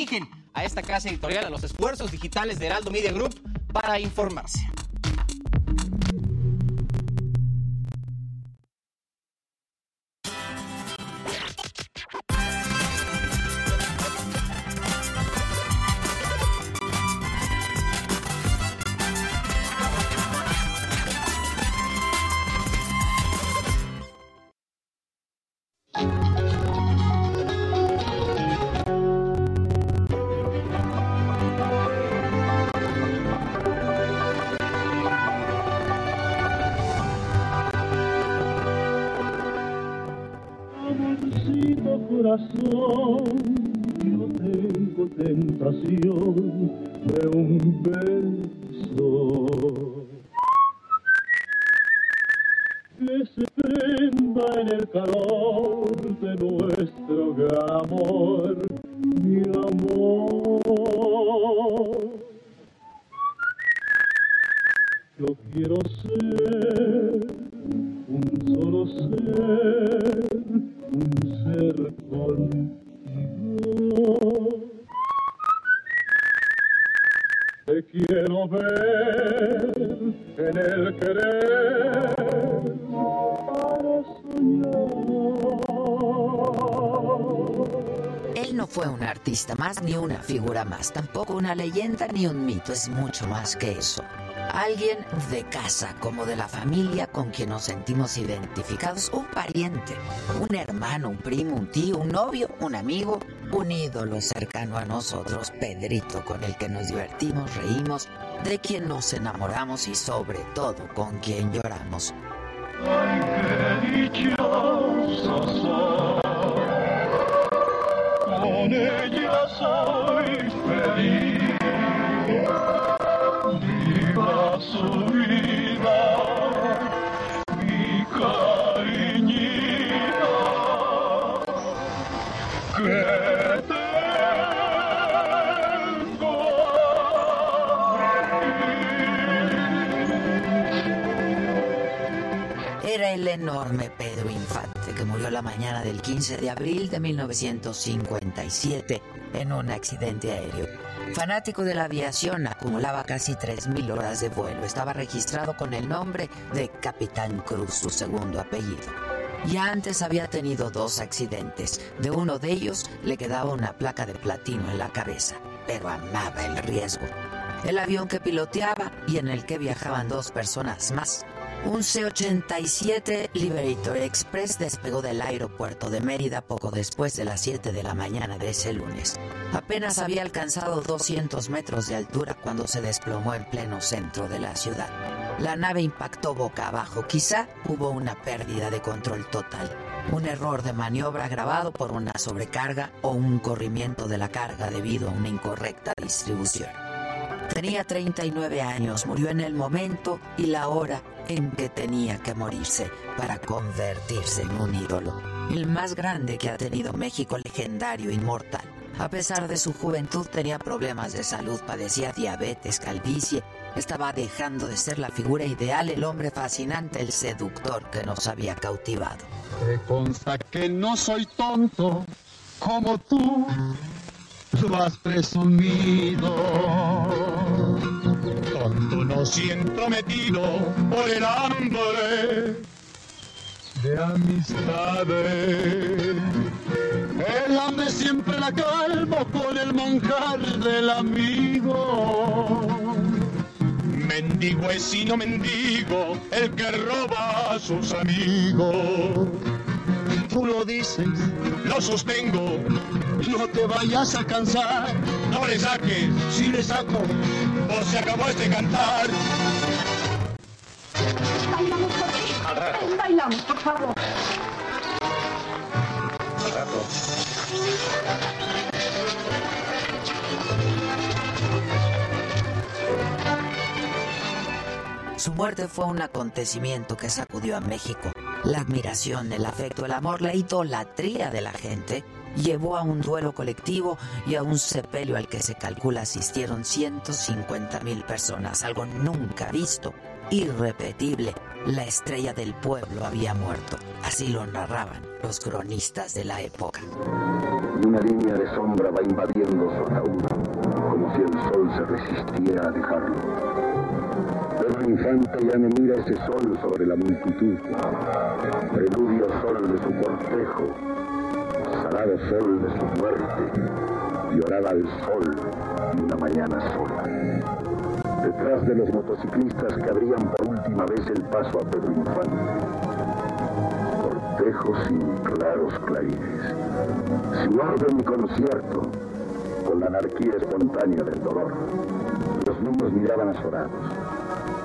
dirigen a esta casa editorial, a los esfuerzos digitales de Heraldo Media Group, para informarse. Ni una figura más, tampoco una leyenda ni un mito, es mucho más que eso. Alguien de casa, como de la familia con quien nos sentimos identificados, un pariente, un hermano, un primo, un tío, un novio, un amigo, un ídolo cercano a nosotros, Pedrito, con el que nos divertimos, reímos, de quien nos enamoramos y sobre todo con quien lloramos. Ay, qué. Con ella soy feliz. Que murió la mañana del 15 de abril de 1957 en un accidente aéreo. Fanático de la aviación, acumulaba casi 3.000 horas de vuelo. Estaba registrado con el nombre de Capitán Cruz, su segundo apellido. Ya antes había tenido dos accidentes. De uno de ellos le quedaba una placa de platino en la cabeza, pero amaba el riesgo. El avión que piloteaba y en el que viajaban dos personas más. Un C-87 Liberator Express despegó del aeropuerto de Mérida poco después de las 7 de la mañana de ese lunes. Apenas había alcanzado 200 metros de altura cuando se desplomó en pleno centro de la ciudad. La nave impactó boca abajo. Quizá hubo una pérdida de control total. Un error de maniobra agravado por una sobrecarga o un corrimiento de la carga debido a una incorrecta distribución. Tenía 39 años, murió en el momento y la hora en que tenía que morirse para convertirse en un ídolo. El más grande que ha tenido México, legendario, inmortal. A pesar de su juventud tenía problemas de salud, padecía diabetes, calvicie, estaba dejando de ser la figura ideal, el hombre fascinante, el seductor que nos había cautivado. Te consta que no soy tonto como tú lo has presumido. Tonto no siento metido por el hambre de amistades. El hambre siempre la calmo con el manjar del amigo. Mendigo es sino mendigo el que roba a sus amigos. Tú lo dices, lo sostengo, no te vayas a cansar. No le saques, si le saco, o se acabó este cantar. Bailamos por ti. Bailamos, por favor. Su muerte fue un acontecimiento que sacudió a México. La admiración, el afecto, el amor, la idolatría de la gente llevó a un duelo colectivo y a un sepelio al que se calcula asistieron 150 mil personas, algo nunca visto, irrepetible. La estrella del pueblo había muerto, así lo narraban los cronistas de la época. y una línea de sombra va invadiendo su ataúd, como si el sol se resistiera a dejarlo. Pedro Infante ya no mira ese sol sobre la multitud, preludio sol de su cortejo, salado sol de su muerte, lloraba al sol y una mañana sola. Detrás de los motociclistas que abrían por última vez el paso a Pedro Infante Cortejo sin claros clarines, sin orden ni concierto, con la anarquía espontánea del dolor. Los niños miraban azorados.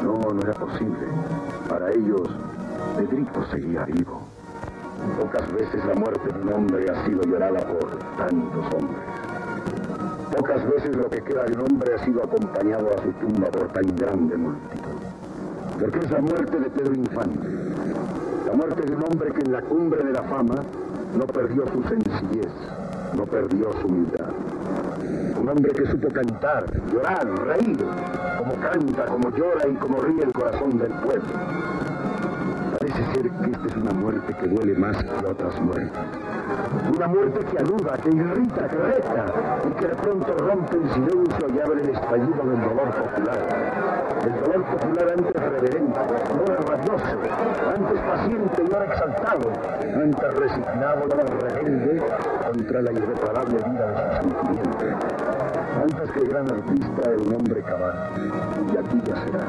No, no era posible. Para ellos, Pedrito seguía vivo. Pocas veces la muerte de un hombre ha sido llorada por tantos hombres. Pocas veces lo que queda de un hombre ha sido acompañado a su tumba por tan grande multitud. Porque es la muerte de Pedro Infante, la muerte de un hombre que en la cumbre de la fama no perdió su sencillez, no perdió su humildad. Un hombre que supo cantar, llorar, reír, como canta, como llora y como ríe el corazón del pueblo. Parece ser que esta es una muerte que duele más que otras muertes. Una muerte que aluda, que irrita, que reta y que de pronto rompe el silencio y abre el estallido del dolor popular. El dolor popular antes reverente, ahora rabioso, antes paciente y ahora exaltado, antes resignado y rebelde contra la irreparable vida de sus sentimientos. Antes que el gran artista era un hombre cabal, y aquí ya será.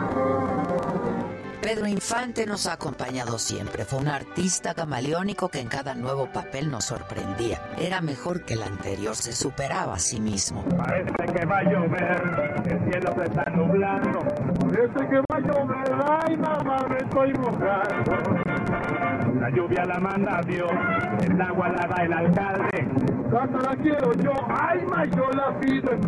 Pedro Infante nos ha acompañado siempre. Fue un artista camaleónico que en cada nuevo papel nos sorprendía. Era mejor que el anterior, se superaba a sí mismo. Parece que va a llover, el cielo se está nublando. Parece que va a llover, ay mamá, me estoy mojando. La lluvia la manda Dios, el agua la da el alcalde. La quiero yo, ay ma, yo la pido en.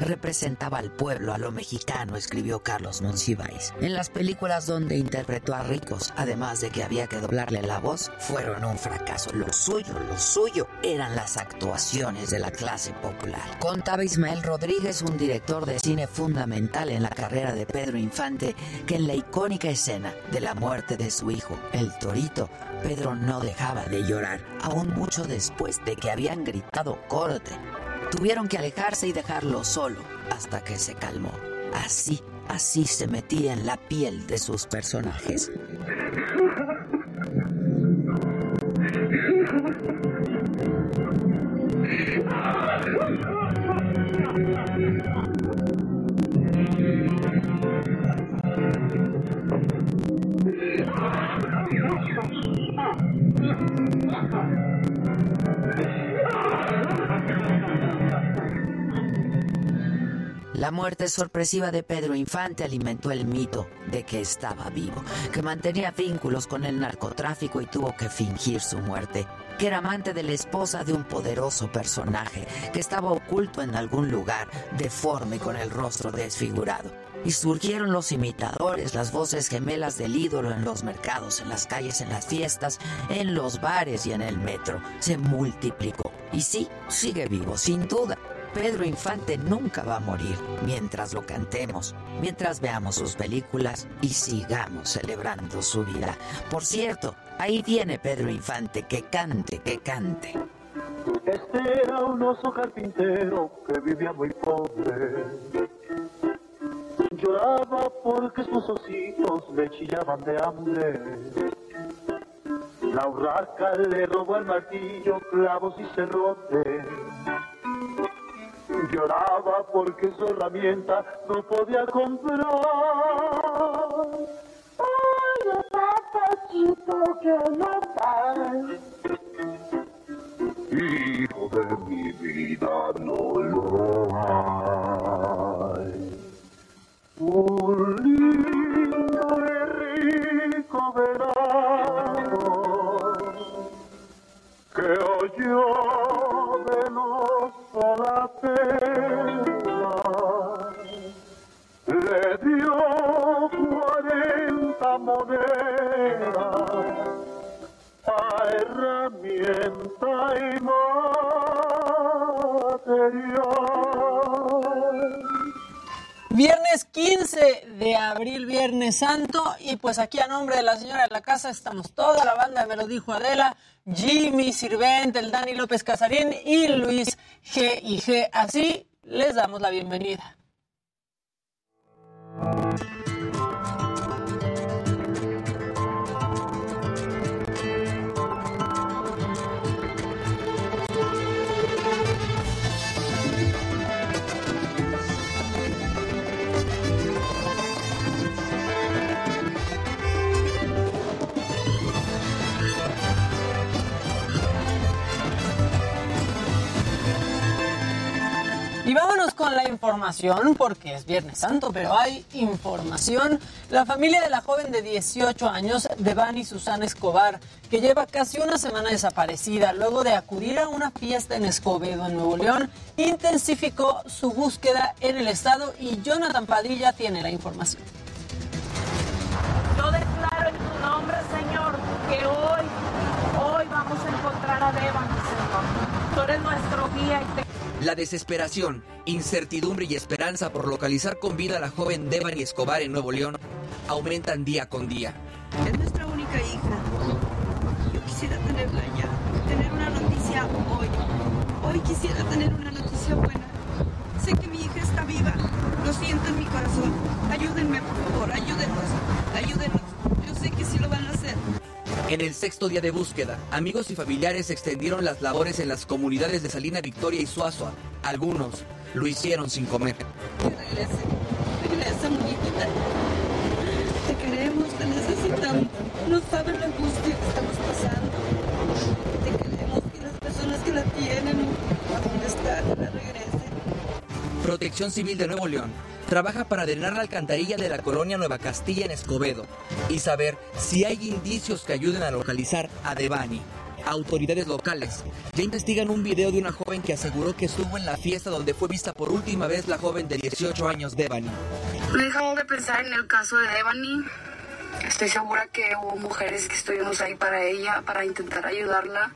Representaba al pueblo, a lo mexicano, escribió Carlos Monsiváis. En las películas donde interpretó a ricos, además de que había que doblarle la voz, fueron un fracaso. Lo suyo, lo suyo eran las actuaciones de la clase popular. Contaba Ismael Rodríguez, un director de cine fundamental en la carrera de Pedro Infante, que en la icónica escena de la muerte de su hijo, el Torito, Pedro no dejaba de llorar, aún mucho después de que habían gritado corte. Tuvieron que alejarse y dejarlo solo hasta que se calmó. Así, así se metía en la piel de sus personajes. La muerte sorpresiva de Pedro Infante alimentó el mito de que estaba vivo, que mantenía vínculos con el narcotráfico y tuvo que fingir su muerte, que era amante de la esposa de un poderoso personaje, que estaba oculto en algún lugar, deforme con el rostro desfigurado. Y surgieron los imitadores, las voces gemelas del ídolo en los mercados, en las calles, en las fiestas, en los bares y en el metro. Se multiplicó. Y sí, sigue vivo, sin duda. Pedro Infante nunca va a morir mientras lo cantemos, mientras veamos sus películas y sigamos celebrando su vida. Por cierto, ahí viene Pedro Infante, que cante, que cante. Este era un oso carpintero que vivía muy pobre. Lloraba porque sus ositos le chillaban de hambre. La urraca le robó el martillo, clavos y cerrotes lloraba porque su herramienta no podía comprar. Ay, papachito, que no. Hijo de mi vida, no lo hay. Un que oyó de pena, le dio cuarenta monedas herramienta y material. Viernes 15 de abril, Viernes Santo, y pues aquí a nombre de la señora de la casa estamos toda la banda, me lo dijo Adela, Jimmy Sirvent, el Dani López Casarín y Luis G y G. Así les damos la bienvenida. Con la información, porque es Viernes Santo, pero hay información. La familia de la joven de 18 años, Devani Susana Escobar, que lleva casi una semana desaparecida luego de acudir a una fiesta en Escobedo, en Nuevo León, intensificó su búsqueda en el estado y Jonathan Padilla tiene la información. Yo declaro en tu nombre, Señor, que hoy, hoy vamos a encontrar a Devani, Señor. Tú eres nuestro guía y te la desesperación, incertidumbre y esperanza por localizar con vida a la joven Devani Escobar en Nuevo León aumentan día con día. Es nuestra única hija. Yo quisiera tenerla ya, tener una noticia hoy. Hoy quisiera tener una noticia buena. Sé que mi hija está viva. Lo siento en mi corazón. Ayúdenme, por favor, ayúdenos. Ayúdenos. Yo sé que sí lo van a hacer. En el sexto día de búsqueda, amigos y familiares extendieron las labores en las comunidades de Salina Victoria y Suazua. Algunos lo hicieron sin comer. Regrese, regresa, muñequita. Te queremos, te necesitamos. No sabes la angustia que estamos pasando. Te queremos y las personas que la tienen, dónde están, la regresen. Protección Civil de Nuevo León trabaja para drenar la alcantarilla de la colonia Nueva Castilla en Escobedo y saber si hay indicios que ayuden a localizar a Devani. Autoridades locales ya investigan un video de una joven que aseguró que estuvo en la fiesta donde fue vista por última vez la joven de 18 años, Devani. No dejamos de pensar en el caso de Devani. Estoy segura que hubo mujeres que estuvimos ahí para ella, para intentar ayudarla.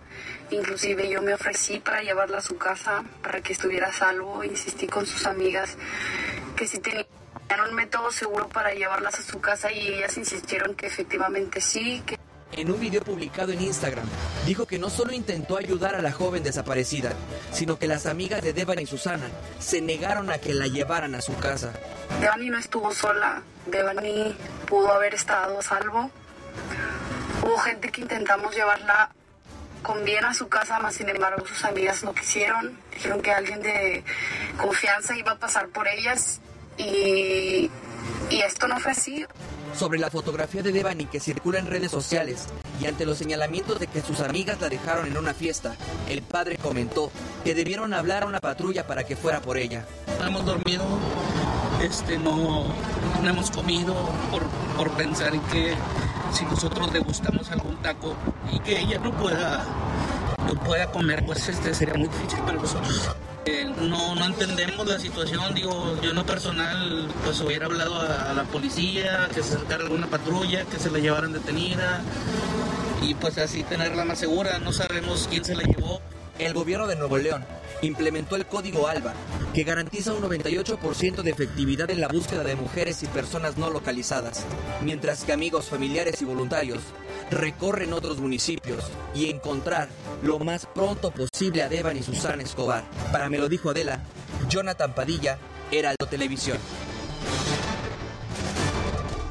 Inclusive yo me ofrecí para llevarla a su casa, para que estuviera a salvo. Insistí con sus amigas que si tenían un método seguro para llevarlas a su casa y ellas insistieron que efectivamente sí. Que... En un video publicado en Instagram, dijo que no solo intentó ayudar a la joven desaparecida, sino que las amigas de Devani y Susana se negaron a que la llevaran a su casa. Devani no estuvo sola, Devani pudo haber estado a salvo. Hubo gente que intentamos llevarla con bien a su casa, más sin embargo sus amigas no quisieron. Dijeron que alguien de confianza iba a pasar por ellas y, y esto no fue así. Sobre la fotografía de Devani que circula en redes sociales y ante los señalamientos de que sus amigas la dejaron en una fiesta, el padre comentó que debieron hablar a una patrulla para que fuera por ella. No hemos dormido, este, no, no hemos comido por, por pensar en que si nosotros le gustamos algún taco y que ella no pueda, pueda comer, pues este sería muy difícil para nosotros. Eh, no, no entendemos la situación, digo, yo en lo personal pues hubiera hablado a, a la policía, que se acercara alguna patrulla, que se la llevaran detenida y pues así tenerla más segura, no sabemos quién se la llevó. El gobierno de Nuevo León implementó el código ALBA, que garantiza un 98% de efectividad en la búsqueda de mujeres y personas no localizadas, mientras que amigos, familiares y voluntarios recorren otros municipios y encontrar lo más pronto posible a Devan y Susana Escobar. Para me lo dijo Adela, Jonathan Padilla, Heraldo Televisión.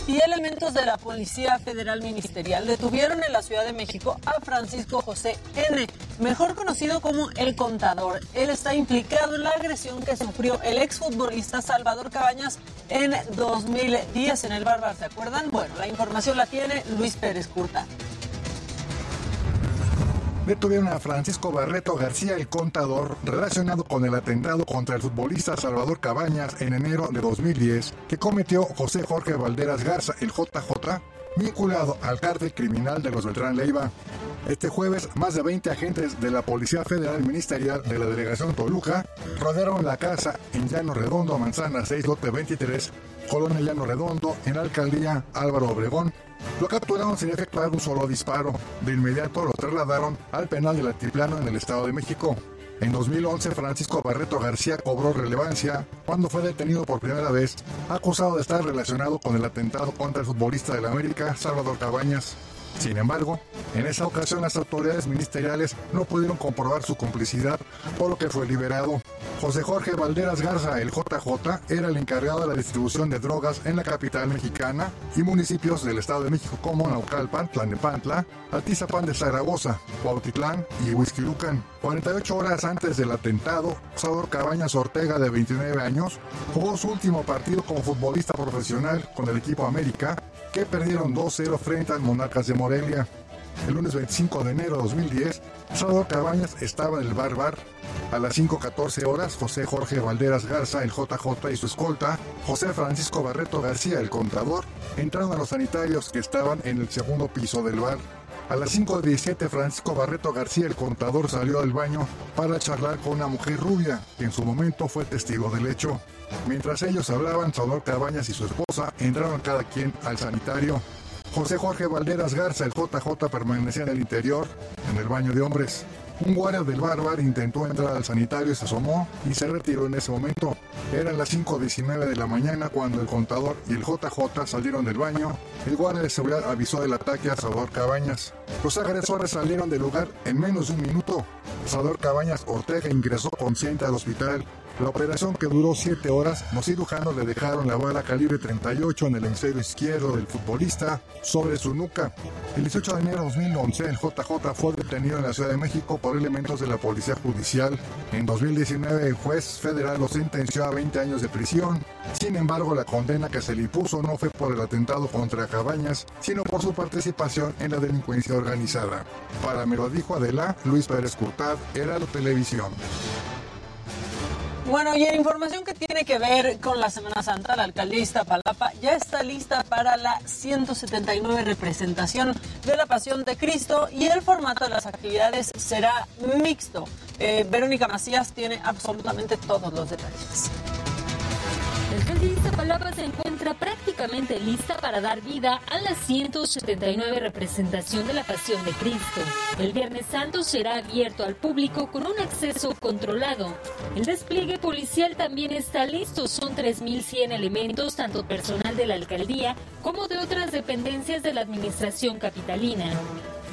Y elementos de la Policía Federal Ministerial detuvieron en la Ciudad de México a Francisco José N., mejor conocido como El Contador. Él está implicado en la agresión que sufrió el exfutbolista Salvador Cabañas en 2010 en el Barbar, ¿se acuerdan? Bueno, la información la tiene Luis Pérez Curta. Detuvieron a Francisco Barreto García, el contador, relacionado con el atentado contra el futbolista Salvador Cabañas en enero de 2010, que cometió José Jorge Valderas Garza, el JJ, vinculado al cártel criminal de los Beltrán Leiva. Este jueves, más de 20 agentes de la Policía Federal Ministerial de la Delegación Toluca rodearon la casa en Llano Redondo, Manzana 6, lote 23, Colonia Llano Redondo, en la alcaldía Álvaro Obregón. Lo capturaron sin efectuar un solo disparo. De inmediato lo trasladaron al penal del Altiplano en el Estado de México. En 2011, Francisco Barreto García cobró relevancia cuando fue detenido por primera vez, acusado de estar relacionado con el atentado contra el futbolista del América, Salvador Cabañas. Sin embargo, en esa ocasión las autoridades ministeriales no pudieron comprobar su complicidad, por lo que fue liberado. José Jorge Valderas Garza, el JJ, era el encargado de la distribución de drogas en la capital mexicana y municipios del Estado de México como Naucalpan, Tlanepantla, Atizapán de Zaragoza, Cuautitlán y Huizquilucan. 48 horas antes del atentado, Salvador Cabañas Ortega, de 29 años, jugó su último partido como futbolista profesional con el equipo América, que perdieron 2-0 frente a Monarcas de Morelia. El lunes 25 de enero de 2010, Salvador Cabañas estaba en el Bar Bar. A las 5.14 horas, José Jorge Valderas Garza, el JJ y su escolta, José Francisco Barreto García, el contador, entraron a los sanitarios que estaban en el segundo piso del bar. A las 5.17 Francisco Barreto García, el contador, salió del baño para charlar con una mujer rubia, que en su momento fue testigo del hecho. Mientras ellos hablaban, Salvador Cabañas y su esposa entraron cada quien al sanitario. José Jorge Valderas Garza, el JJ, permanecía en el interior, en el baño de hombres. Un guardia del Bárbaro intentó entrar al sanitario y se asomó y se retiró en ese momento. Eran las 5.19 de la mañana cuando el contador y el JJ salieron del baño. El guardia de seguridad avisó del ataque a Salvador Cabañas. Los agresores salieron del lugar en menos de un minuto. Salvador Cabañas Ortega ingresó consciente al hospital. La operación que duró 7 horas, los cirujanos le dejaron la bala calibre 38 en el hemisferio izquierdo del futbolista sobre su nuca. El 18 de enero de 2011, el JJ fue detenido en la Ciudad de México por elementos de la Policía Judicial. En 2019, el juez federal lo sentenció a 20 años de prisión. Sin embargo, la condena que se le impuso no fue por el atentado contra Cabañas, sino por su participación en la delincuencia organizada. Para me lo dijo Adela, Luis Pérez Curtad, era la televisión. Bueno, y en información que tiene que ver con la Semana Santa, la alcaldía de Iztapalapa ya está lista para la 179 representación de la Pasión de Cristo y el formato de las actividades será mixto. Eh, Verónica Macías tiene absolutamente todos los detalles. Iztapalapa se encuentra prácticamente lista para dar vida a la 179 representación de la Pasión de Cristo. El Viernes Santo será abierto al público con un acceso controlado. El despliegue policial también está listo. Son 3.100 elementos, tanto personal de la alcaldía como de otras dependencias de la administración capitalina.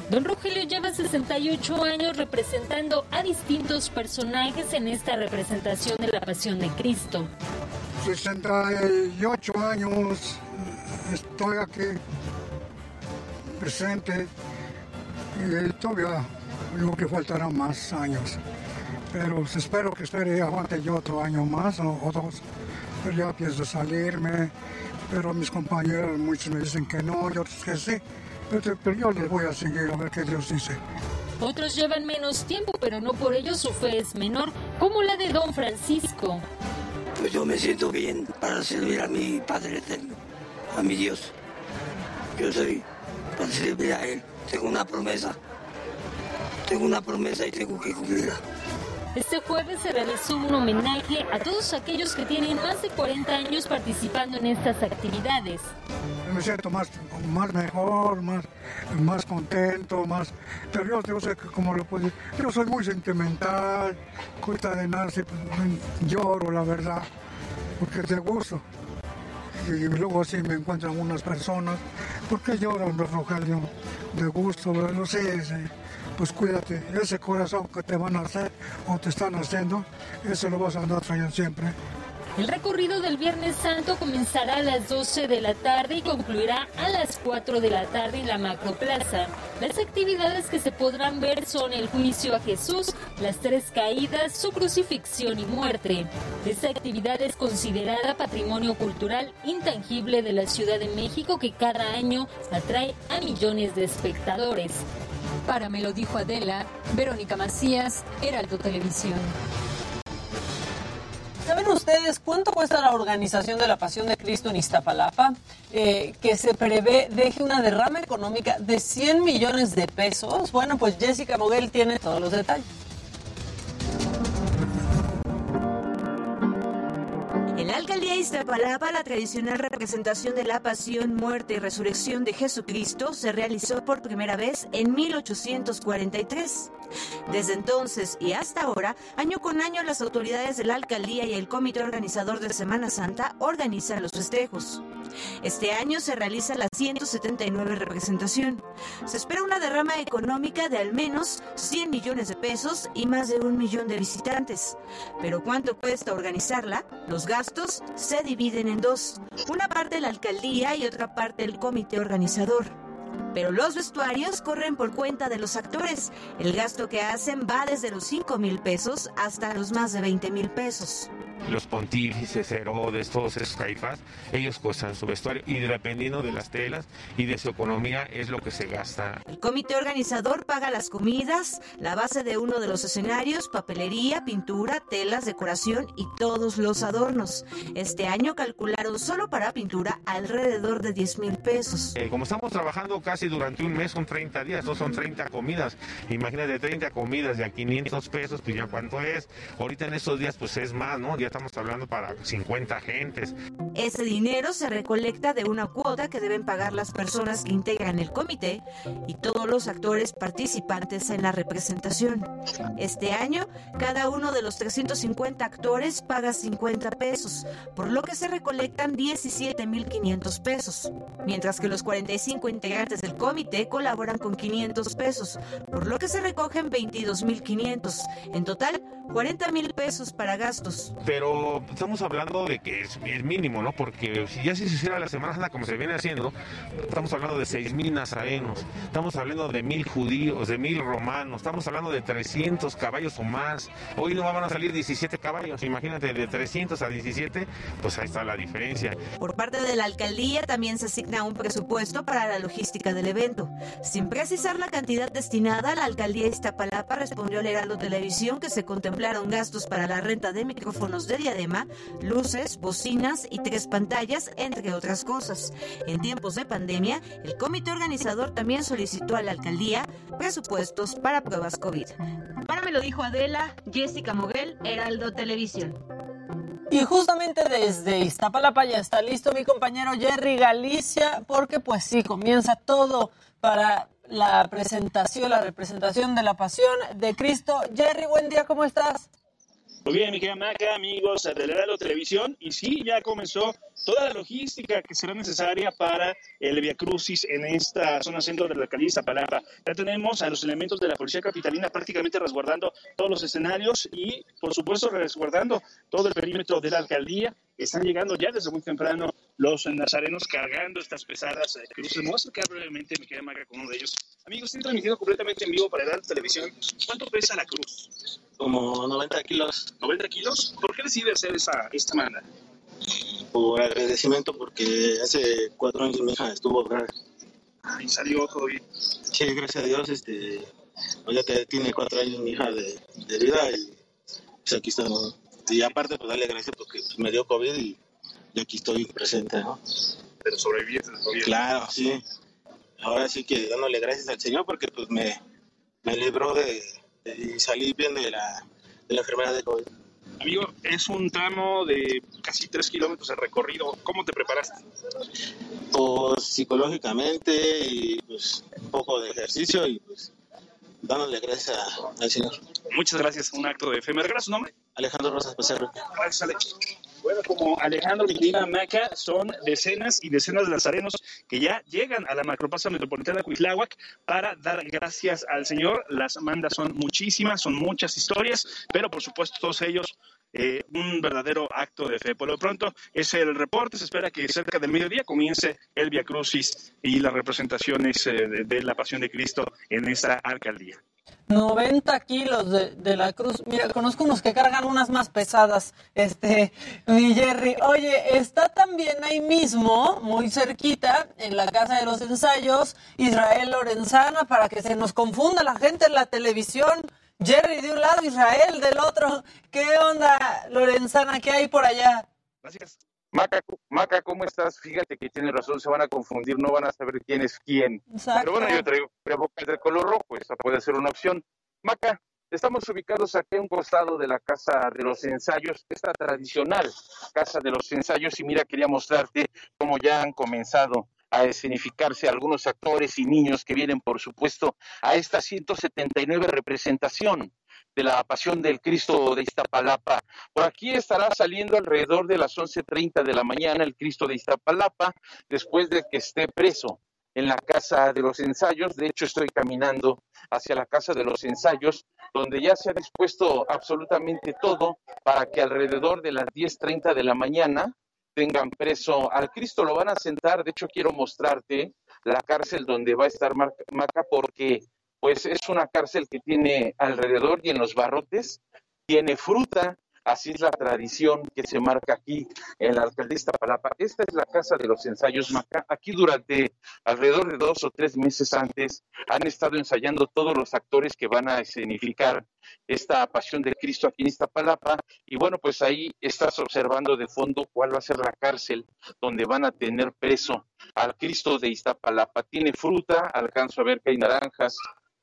Don Rogelio lleva 68 años representando a distintos personajes en esta representación de la Pasión de Cristo. 68 años estoy aquí presente y todavía digo que faltarán más años. Pero espero que espere aguante yo otro año más o, o dos. Pero ya pienso salirme, pero mis compañeros muchos me dicen que no, yo que sí. Pero, pero yo les voy a seguir a ver qué Dios dice. Otros llevan menos tiempo, pero no por ello su fe es menor, como la de Don Francisco. Pues yo me siento bien para servir a mi Padre Eterno, a mi Dios. Yo soy para servir a Él. Tengo una promesa. Tengo una promesa y tengo que cumplirla. Este jueves se realizó un homenaje a todos aquellos que tienen más de 40 años participando en estas actividades. Me siento más, más mejor, más, más contento, más... Pero yo, yo sé que como lo puedo Yo soy muy sentimental, cuesta de nace, lloro, la verdad, porque es de gusto. Y luego así me encuentran unas personas, ¿por qué lloran, Rogelio? De gusto, no sé, ese, pues cuídate, ese corazón que te van a hacer o te están haciendo, ese lo vas a andar trayendo siempre. El recorrido del Viernes Santo comenzará a las 12 de la tarde y concluirá a las 4 de la tarde en la Macroplaza. Las actividades que se podrán ver son el juicio a Jesús, las tres caídas, su crucifixión y muerte. Esta actividad es considerada patrimonio cultural intangible de la Ciudad de México que cada año atrae a millones de espectadores. Para Me lo dijo Adela, Verónica Macías, Heraldo Televisión. ¿Saben ustedes cuánto cuesta la organización de la Pasión de Cristo en Iztapalapa? Eh, que se prevé deje una derrama económica de 100 millones de pesos. Bueno, pues Jessica Moguel tiene todos los detalles. En la alcaldía de Iztapalapa, la tradicional representación de la pasión, muerte y resurrección de Jesucristo se realizó por primera vez en 1843. Desde entonces y hasta ahora, año con año, las autoridades de la alcaldía y el comité organizador de Semana Santa organizan los festejos. Este año se realiza la 179 representación. Se espera una derrama económica de al menos 100 millones de pesos y más de un millón de visitantes. Pero ¿cuánto cuesta organizarla? Los gastos se dividen en dos. Una parte la alcaldía y otra parte el comité organizador. Pero los vestuarios corren por cuenta de los actores. El gasto que hacen va desde los 5 mil pesos hasta los más de 20 mil pesos los pontífices, Herodes, todos esos caifás, ellos cuestan su vestuario y dependiendo de las telas y de su economía es lo que se gasta. El comité organizador paga las comidas, la base de uno de los escenarios, papelería, pintura, telas, decoración y todos los adornos. Este año calcularon solo para pintura alrededor de 10 mil pesos. Eh, como estamos trabajando casi durante un mes, son 30 días, no son 30 comidas. Imagínate 30 comidas de a 500 pesos, pues ya cuánto es. Ahorita en estos días pues es más, ¿no? Ya estamos hablando para 50 gentes. Ese dinero se recolecta de una cuota que deben pagar las personas que integran el comité y todos los actores participantes en la representación. Este año, cada uno de los 350 actores paga 50 pesos, por lo que se recolectan 17.500 pesos, mientras que los 45 integrantes del comité colaboran con 500 pesos, por lo que se recogen 22.500. En total, 40.000 pesos para gastos. Pero estamos hablando de que es, mínimo, ¿no? Porque si ya se hiciera la Semana Santa como se viene haciendo, estamos hablando de seis mil nazarenos, estamos hablando de mil judíos, de mil romanos, estamos hablando de 300 caballos o más. Hoy no van a salir 17 caballos, imagínate, de 300 a 17, pues ahí está la diferencia. Por parte de la alcaldía también se asigna un presupuesto para la logística evento. Sin precisar la cantidad destinada, la alcaldía Iztapalapa respondió al Heraldo Televisión que se contemplaron gastos para la renta de micrófonos de diadema, luces, bocinas y tres pantallas, entre otras cosas. En tiempos de pandemia, el comité organizador también solicitó a la alcaldía presupuestos para pruebas COVID. Para me lo dijo Adela, Jessica Moguel, Heraldo Televisión. Y justamente desde Iztapalapa ya está listo mi compañero Jerry Galicia, porque pues sí, comienza todo para la presentación, la representación de la pasión de Cristo. Jerry, buen día, ¿cómo estás? Muy bien, mi querida Maca, amigos de la Televisión, y sí, ya comenzó toda la logística que será necesaria para el Via Crucis en esta zona centro de la alcaldía Iztapalapa. Ya tenemos a los elementos de la Policía Capitalina prácticamente resguardando todos los escenarios y, por supuesto, resguardando todo el perímetro de la alcaldía. Están llegando ya desde muy temprano los nazarenos cargando estas pesadas eh, cruces. Me voy a acercar brevemente, mi querida Maca, con uno de ellos. Amigos, estoy transmitiendo completamente en vivo para la televisión. ¿Cuánto pesa la cruz? Como 90 kilos. ¿90 kilos? ¿Por qué decide hacer esa, esta manda? Por agradecimiento, porque hace cuatro años mi hija estuvo grave. ¿Y salió todo bien? Sí, gracias a Dios, este, pues ya que tiene cuatro años mi hija de, de vida y pues aquí estamos. Y aparte, pues darle gracias porque pues, me dio COVID y, y aquí estoy presente, ¿no? Pero sobreviviente Claro, sí. Ahora sí que dándole gracias al Señor porque pues me, me libró de, y salí bien de la, de la enfermedad de COVID. Amigo, es un tramo de casi tres kilómetros de recorrido. ¿Cómo te preparaste? Pues psicológicamente y pues un poco de ejercicio y pues dándole gracias al Señor. Muchas gracias, un acto de fe. ¿Me regalas su nombre? Alejandro Rosas Becerro. Gracias, Alex. Bueno, como Alejandro y Maca, son decenas y decenas de nazarenos que ya llegan a la macroplaza metropolitana de Cuitláhuac para dar gracias al Señor. Las mandas son muchísimas, son muchas historias, pero por supuesto todos ellos eh, un verdadero acto de fe. Por lo pronto es el reporte, se espera que cerca del mediodía comience el Via Crucis y las representaciones eh, de la Pasión de Cristo en esta alcaldía. 90 kilos de, la cruz. Mira, conozco unos que cargan unas más pesadas, este, mi Jerry. Oye, está también ahí mismo, muy cerquita, en la casa de los ensayos, Israel Lorenzana, para que se nos confunda la gente en la televisión. Jerry de un lado, Israel del otro. ¿Qué onda, Lorenzana? ¿Qué hay por allá? Gracias. Maca, Maca, ¿cómo estás? Fíjate que tiene razón, se van a confundir, no van a saber quién es quién. Pero bueno, yo traigo bocas de color rojo, esa puede ser una opción. Maca, estamos ubicados aquí a un costado de la Casa de los Ensayos, esta tradicional Casa de los Ensayos, y mira, quería mostrarte cómo ya han comenzado a escenificarse algunos actores y niños que vienen, por supuesto, a esta 179 representación de la Pasión del Cristo de Iztapalapa. Por aquí estará saliendo alrededor de las 11.30 de la mañana el Cristo de Iztapalapa, después de que esté preso en la Casa de los Ensayos. De hecho, estoy caminando hacia la Casa de los Ensayos, donde ya se ha dispuesto absolutamente todo para que alrededor de las 10.30 de la mañana tengan preso al Cristo. Lo van a sentar, de hecho quiero mostrarte la cárcel donde va a estar Maca, porque pues es una cárcel que tiene alrededor y en los barrotes tiene fruta, Así es la tradición que se marca aquí en la alcaldía Palapa. Esta es la casa de los ensayos Maca. Aquí durante alrededor de dos o tres meses antes han estado ensayando todos los actores que van a escenificar esta pasión de Cristo aquí en Iztapalapa. Y bueno, pues ahí estás observando de fondo cuál va a ser la cárcel donde van a tener preso al Cristo de Iztapalapa. Tiene fruta, alcanzo a ver que hay naranjas,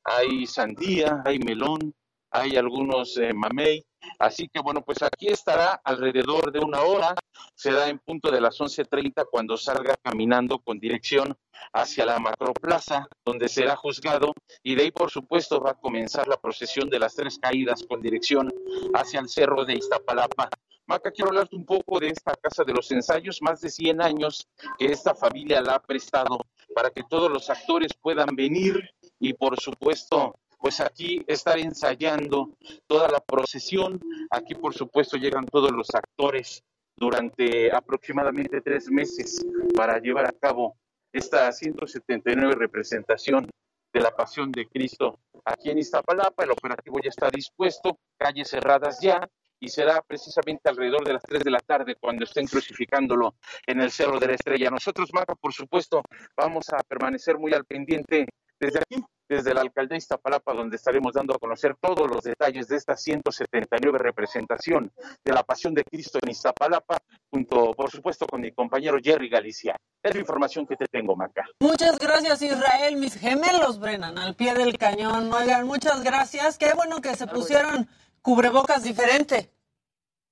hay sandía, hay melón, hay algunos eh, mamey. Así que bueno, pues aquí estará alrededor de una hora, será en punto de las 11.30 cuando salga caminando con dirección hacia la macroplaza, donde será juzgado, y de ahí por supuesto va a comenzar la procesión de las tres caídas con dirección hacia el cerro de Iztapalapa. Maca, quiero hablarte un poco de esta casa de los ensayos, más de 100 años que esta familia la ha prestado para que todos los actores puedan venir y por supuesto pues aquí estar ensayando toda la procesión. Aquí, por supuesto, llegan todos los actores durante aproximadamente tres meses para llevar a cabo esta 179 representación de la Pasión de Cristo aquí en Iztapalapa. El operativo ya está dispuesto, calles cerradas ya, y será precisamente alrededor de las 3 de la tarde cuando estén crucificándolo en el Cerro de la Estrella. Nosotros, Marco, por supuesto, vamos a permanecer muy al pendiente desde aquí, desde la alcaldía Iztapalapa, donde estaremos dando a conocer todos los detalles de esta 179 representación de la Pasión de Cristo en Iztapalapa, junto, por supuesto, con mi compañero Jerry Galicia. Es la información que te tengo, Maca. Muchas gracias, Israel. Mis gemelos, Brennan, al pie del cañón. Oigan, muchas gracias. Qué bueno que se pusieron cubrebocas diferente.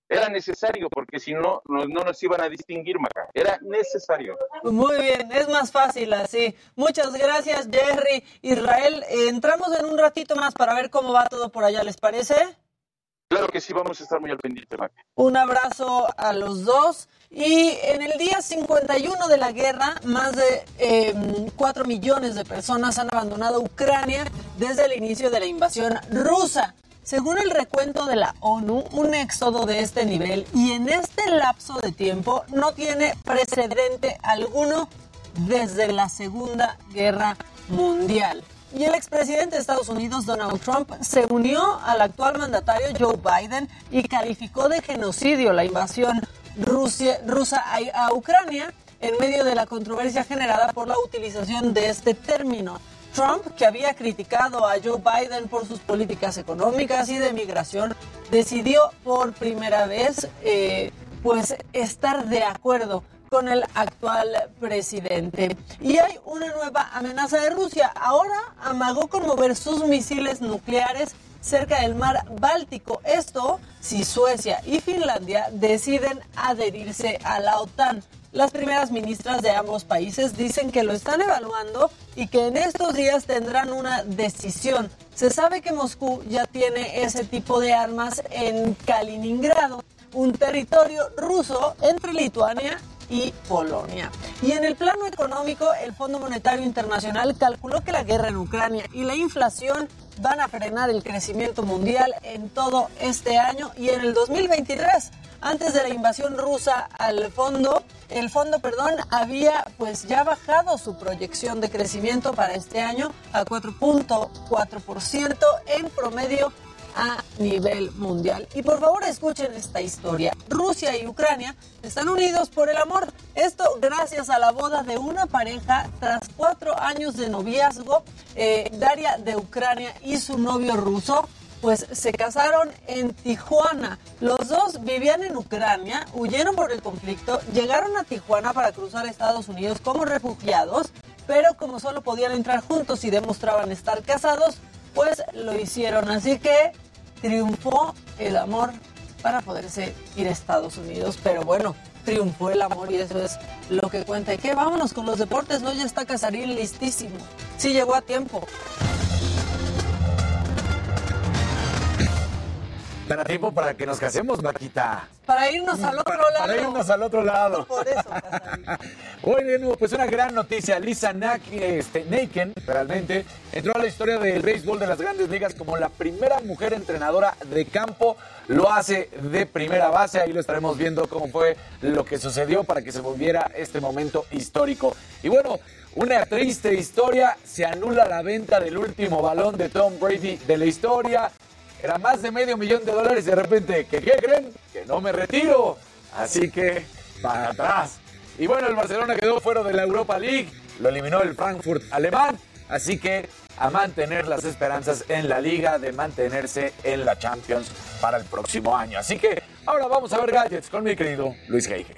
Era necesario, porque si no, no, nos iban a distinguir, Maca. Era necesario. Muy bien, es más fácil así. Muchas gracias, Jerry. Israel, entramos en un ratito más para ver cómo va todo por allá, ¿les parece? Claro que sí, vamos a estar muy al pendiente, Maca. Un abrazo a los dos. Y en el día 51 de la guerra, más de eh, em, 4 millones de personas han abandonado Ucrania desde el inicio de la invasión rusa. Según el recuento de la ONU, un éxodo de este nivel y en este lapso de tiempo no tiene precedente alguno desde la Segunda Guerra Mundial. Y el expresidente de Estados Unidos, Donald Trump, se unió al actual mandatario Joe Biden y calificó de genocidio la invasión rusa a Ucrania en medio de la controversia generada por la utilización de este término. Trump, que había criticado a Joe Biden por sus políticas económicas y de migración, decidió por primera vez eh, pues estar de acuerdo con el actual presidente. Y hay una nueva amenaza de Rusia. Ahora amagó con mover sus misiles nucleares cerca del mar Báltico. Esto si Suecia y Finlandia deciden adherirse a la OTAN. Las primeras ministras de ambos países dicen que lo están evaluando y que en estos días tendrán una decisión. Se sabe que Moscú ya tiene ese tipo de armas en Kaliningrado, un territorio ruso entre Lituania y Polonia. Y en el plano económico, el Fondo Monetario Internacional calculó que la guerra en Ucrania y la inflación van a frenar el crecimiento mundial en todo este año y en el 2023 antes de la invasión rusa al fondo, el fondo, perdón, había pues ya bajado su proyección de crecimiento para este año a 4.4% en promedio a nivel mundial. Y por favor escuchen esta historia. Rusia y Ucrania están unidos por el amor. Esto gracias a la boda de una pareja tras cuatro años de noviazgo. Eh, Daria de Ucrania y su novio ruso pues se casaron en Tijuana. Los dos vivían en Ucrania, huyeron por el conflicto, llegaron a Tijuana para cruzar a Estados Unidos como refugiados, pero como solo podían entrar juntos y demostraban estar casados, pues lo hicieron. Así que triunfó el amor para poderse ir a Estados Unidos. Pero bueno, triunfó el amor y eso es lo que cuenta. ¿Y qué? Vámonos con los deportes, ¿no? Ya está Casarín listísimo. Sí llegó a tiempo. Estará tiempo para que nos casemos, Maquita. Para irnos al otro lado. Para irnos al otro lado. Por eso, Bueno, pues una gran noticia. Lisa Nak, este, Naken, realmente, entró a la historia del béisbol de las grandes ligas como la primera mujer entrenadora de campo. Lo hace de primera base. Ahí lo estaremos viendo cómo fue lo que sucedió para que se volviera este momento histórico. Y bueno, una triste historia. Se anula la venta del último balón de Tom Brady de la historia. Era más de medio millón de dólares y de repente, ¿qué, creen? Que no me retiro. Así que, para atrás. Y bueno, el Barcelona quedó fuera de la Europa League. Lo eliminó el Frankfurt alemán. Así que a mantener las esperanzas en la liga de mantenerse en la Champions para el próximo año. Así que ahora vamos a ver gadgets con mi querido Luis Geige.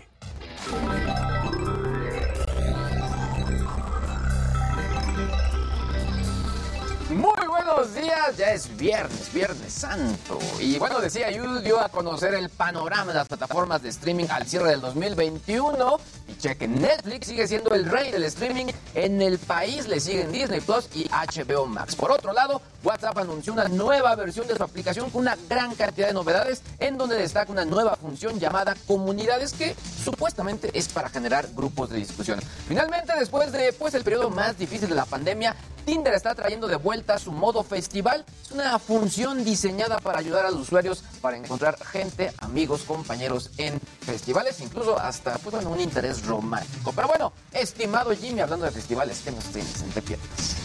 Muy buenos días, ya es viernes, viernes santo. Y bueno, decía Yu dio a conocer el panorama de las plataformas de streaming al cierre del 2021. Y chequen, Netflix sigue siendo el rey del streaming. En el país le siguen Disney Plus y HBO Max. Por otro lado, WhatsApp anunció una nueva versión de su aplicación con una gran cantidad de novedades, en donde destaca una nueva función llamada Comunidades, que supuestamente es para generar grupos de discusión. Finalmente, después de pues, el periodo más difícil de la pandemia, Tinder está trayendo de vuelta su modo festival. Es una función diseñada para ayudar a los usuarios para encontrar gente, amigos, compañeros en festivales, incluso hasta pues, bueno, un interés romántico. Pero bueno, estimado Jimmy, hablando de festivales, ¿qué nos tienes entre piernas?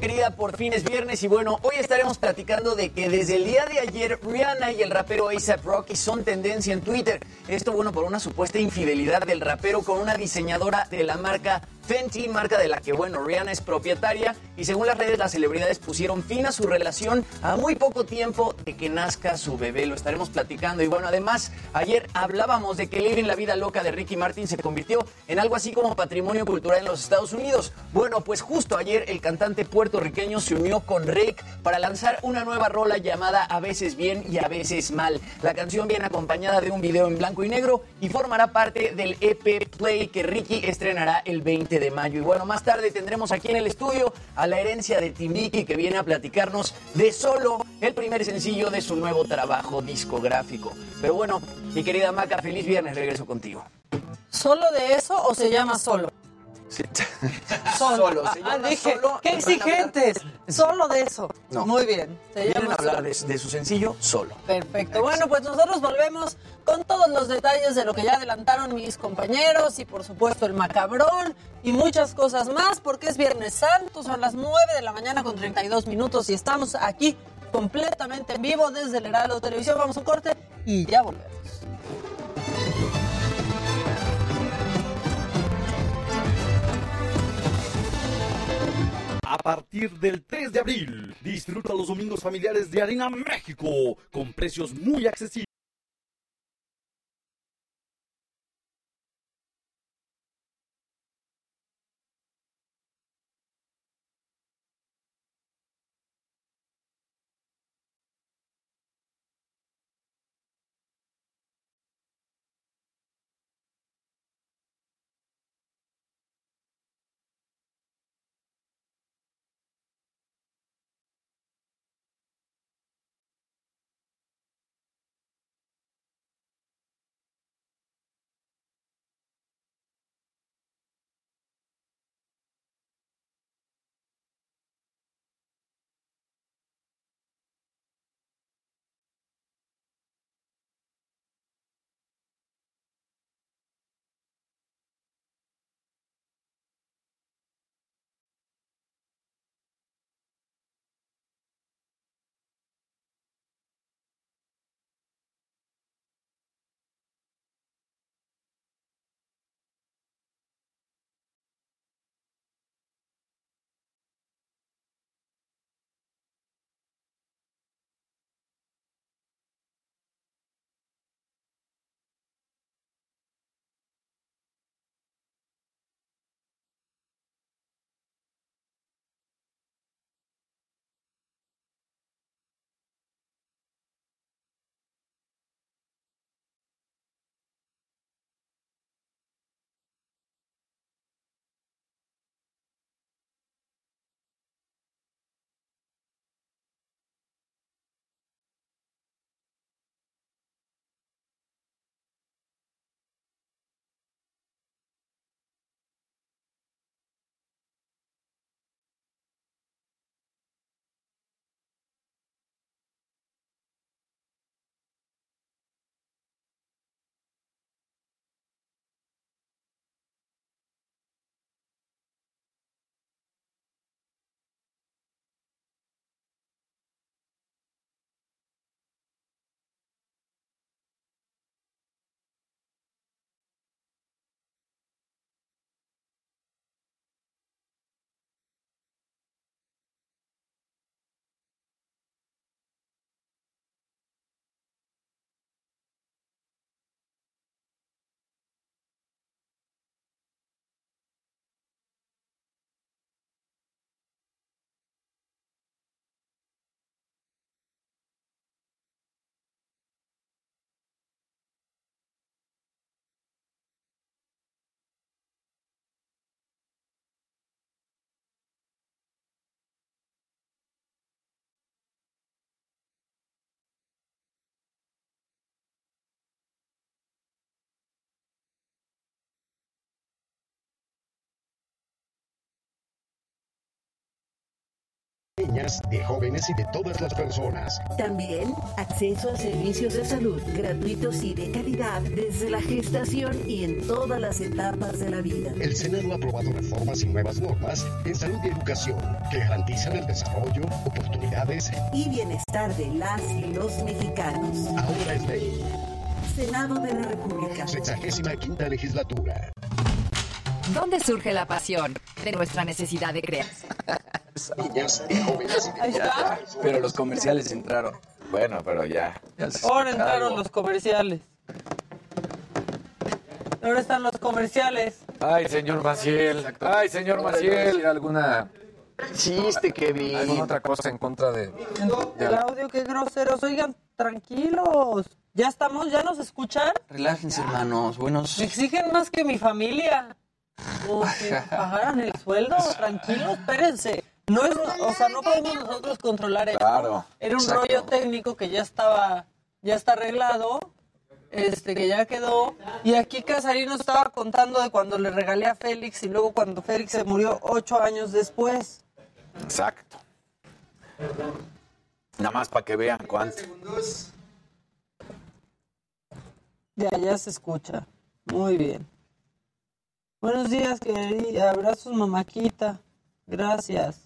Querida. Por fin es viernes y bueno, hoy estaremos platicando de que desde el día de ayer Rihanna y el rapero A$AP Rocky son tendencia en Twitter. Esto, bueno, por una supuesta infidelidad del rapero con una diseñadora de la marca Fenty, marca de la que, bueno, Rihanna es propietaria y según las redes las celebridades pusieron fin a su relación a muy poco tiempo de que nazca su bebé. Lo estaremos platicando y bueno, además ayer hablábamos de que Living la vida loca de Ricky Martin se convirtió en algo así como patrimonio cultural en los Estados Unidos. Bueno, pues justo ayer el cantante puertorriqueño se unió con Rick para lanzar una nueva rola llamada A veces bien y a veces mal. La canción viene acompañada de un video en blanco y negro y formará parte del EP Play que Ricky estrenará el 20 de mayo. Y bueno, más tarde tendremos aquí en el estudio a la herencia de Timiki que viene a platicarnos de solo el primer sencillo de su nuevo trabajo discográfico. Pero bueno, mi querida Maca, feliz viernes, regreso contigo. ¿Solo de eso o se llama solo? Solo. se Ah, llama dije, Solo. qué exigentes. Solo de eso. No. Muy bien. Se llama a hablar Solo. de, de su sencillo solo. Perfecto. Bueno, pues nosotros volvemos con todos los detalles de lo que ya adelantaron mis compañeros y por supuesto el macabrón y muchas cosas más porque es Viernes Santo, son las 9 de la mañana con 32 minutos y estamos aquí completamente en vivo desde el Heraldo Televisión. Vamos a un corte y ya volvemos. A partir del 3 de abril, disfruta los domingos familiares de Harina México con precios muy accesibles. Niñas, de jóvenes y de todas las personas. También acceso a servicios de salud gratuitos y de calidad desde la gestación y en todas las etapas de la vida. El Senado ha aprobado reformas y nuevas normas en salud y educación que garantizan el desarrollo, oportunidades y bienestar de las y los mexicanos. Ahora es ley. Senado de la República. Sexagésima quinta legislatura. ¿Dónde surge la pasión de nuestra necesidad de crear? Jóvenes y de está. Pero los comerciales entraron. Bueno, pero ya. ya se- Ahora entraron algo. los comerciales. Ahora están los comerciales. Ay, señor Maciel. Ay, señor Maciel. alguna chiste, Kevin. alguna otra cosa en contra de, de Claudio, qué groseros. Oigan, tranquilos. ¿Ya estamos? ¿Ya nos escuchan? Relájense, hermanos. Buenos. Me exigen más que mi familia. O que pagaran el sueldo. Tranquilos, espérense. No es, o sea, no podemos nosotros controlar. Claro. Era un Exacto. rollo técnico que ya estaba, ya está arreglado, este, que ya quedó. Y aquí Casarino estaba contando de cuando le regalé a Félix y luego cuando Félix se murió ocho años después. Exacto. Nada más para que vean cuánto. Ya, ya se escucha. Muy bien. Buenos días, querida. Abrazos, mamaquita. Gracias.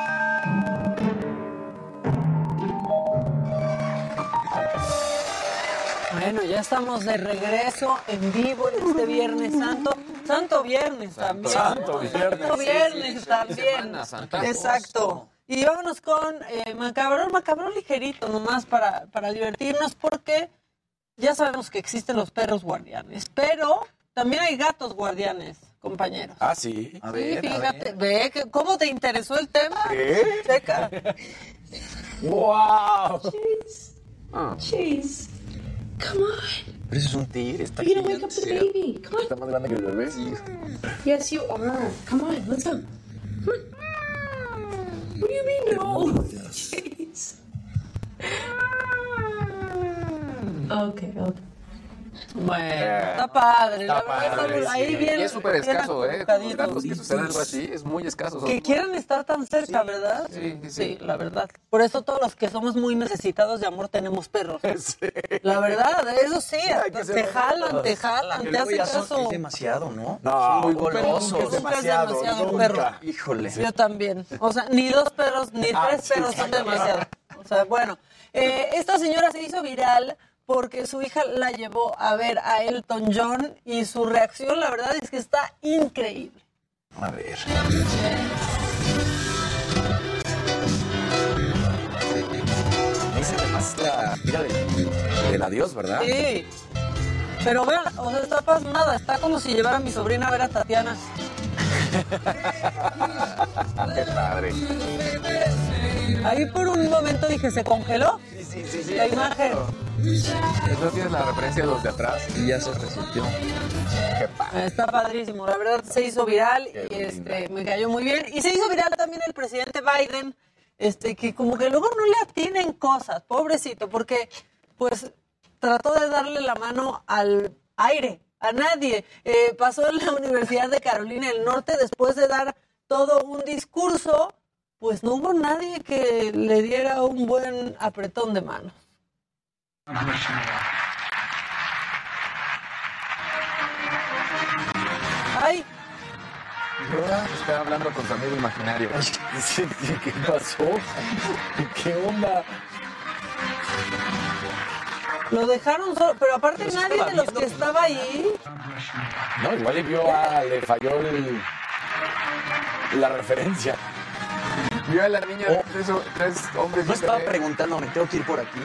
Bueno, ya estamos de regreso en vivo en este Viernes Santo. Santo Viernes también. Santo Viernes. Santo Viernes Sí, sí, sí. también. Exacto. Y vámonos con eh, Macabrón, Macabrón ligerito nomás para, para divertirnos porque ya sabemos que existen los perros guardianes, pero también hay gatos guardianes, compañeros. Ah, sí. A sí, fíjate, ve que, cómo te interesó el tema. ¿Qué? Checa. ¡Wow! Chase, come on. Pero ese es un tigre, está You're gonna wake up the baby. Come Está más grande que el bebé. on. Yes, you are. Come on, let's. Come on. What do you mean no? Chase. Okay, okay. Bueno, está padre. la verdad, estamos ahí bien. Y es súper escaso, ¿eh? Los que suceda algo así es muy escaso. Que quieran estar tan cerca, ¿verdad? Sí, sí, sí. la verdad. Por eso todos los que somos muy necesitados de amor tenemos perros. La verdad, eso sí, te jalan, te jalan, te hacen caso. Es demasiado, ¿no? No, Son muy golosos. es demasiado, Nunca es demasiado, perro. Híjole. Yo también. O sea, ni dos perros, ni Ah, tres sí, perros son demasiado. O sea, bueno, eh, esta señora se hizo viral porque su hija la llevó a ver a Elton John y su reacción, la verdad, es que está increíble. A ver. Esa además es la del, del adiós, ¿verdad? Sí. Pero vean, o sea, está pasmada. Está como si llevara a mi sobrina a ver a Tatiana. Qué padre. Ahí por un momento dije, ¿se congeló? Sí, sí, sí. La imagen. ¿No tienes la referencia de los de atrás? Y ya se resintió. Padre. Está padrísimo, la verdad se hizo viral y este, me cayó muy bien. Y se hizo viral también el presidente Biden, este, que como que luego no le atienen cosas, pobrecito, porque pues trató de darle la mano al aire, a nadie. Eh, pasó en la Universidad de Carolina del Norte después de dar todo un discurso, pues no hubo nadie que le diera un buen apretón de manos. Ay, Yo estaba hablando con su amigo imaginario. ¿Qué pasó? ¿Qué onda? lo dejaron solo, pero aparte nadie de los que estaba ahí No, igual le vio a, le falló el, la referencia. Vio a la niña tres, tres hombres. No estaba preguntando, ¿me tengo que ir por aquí?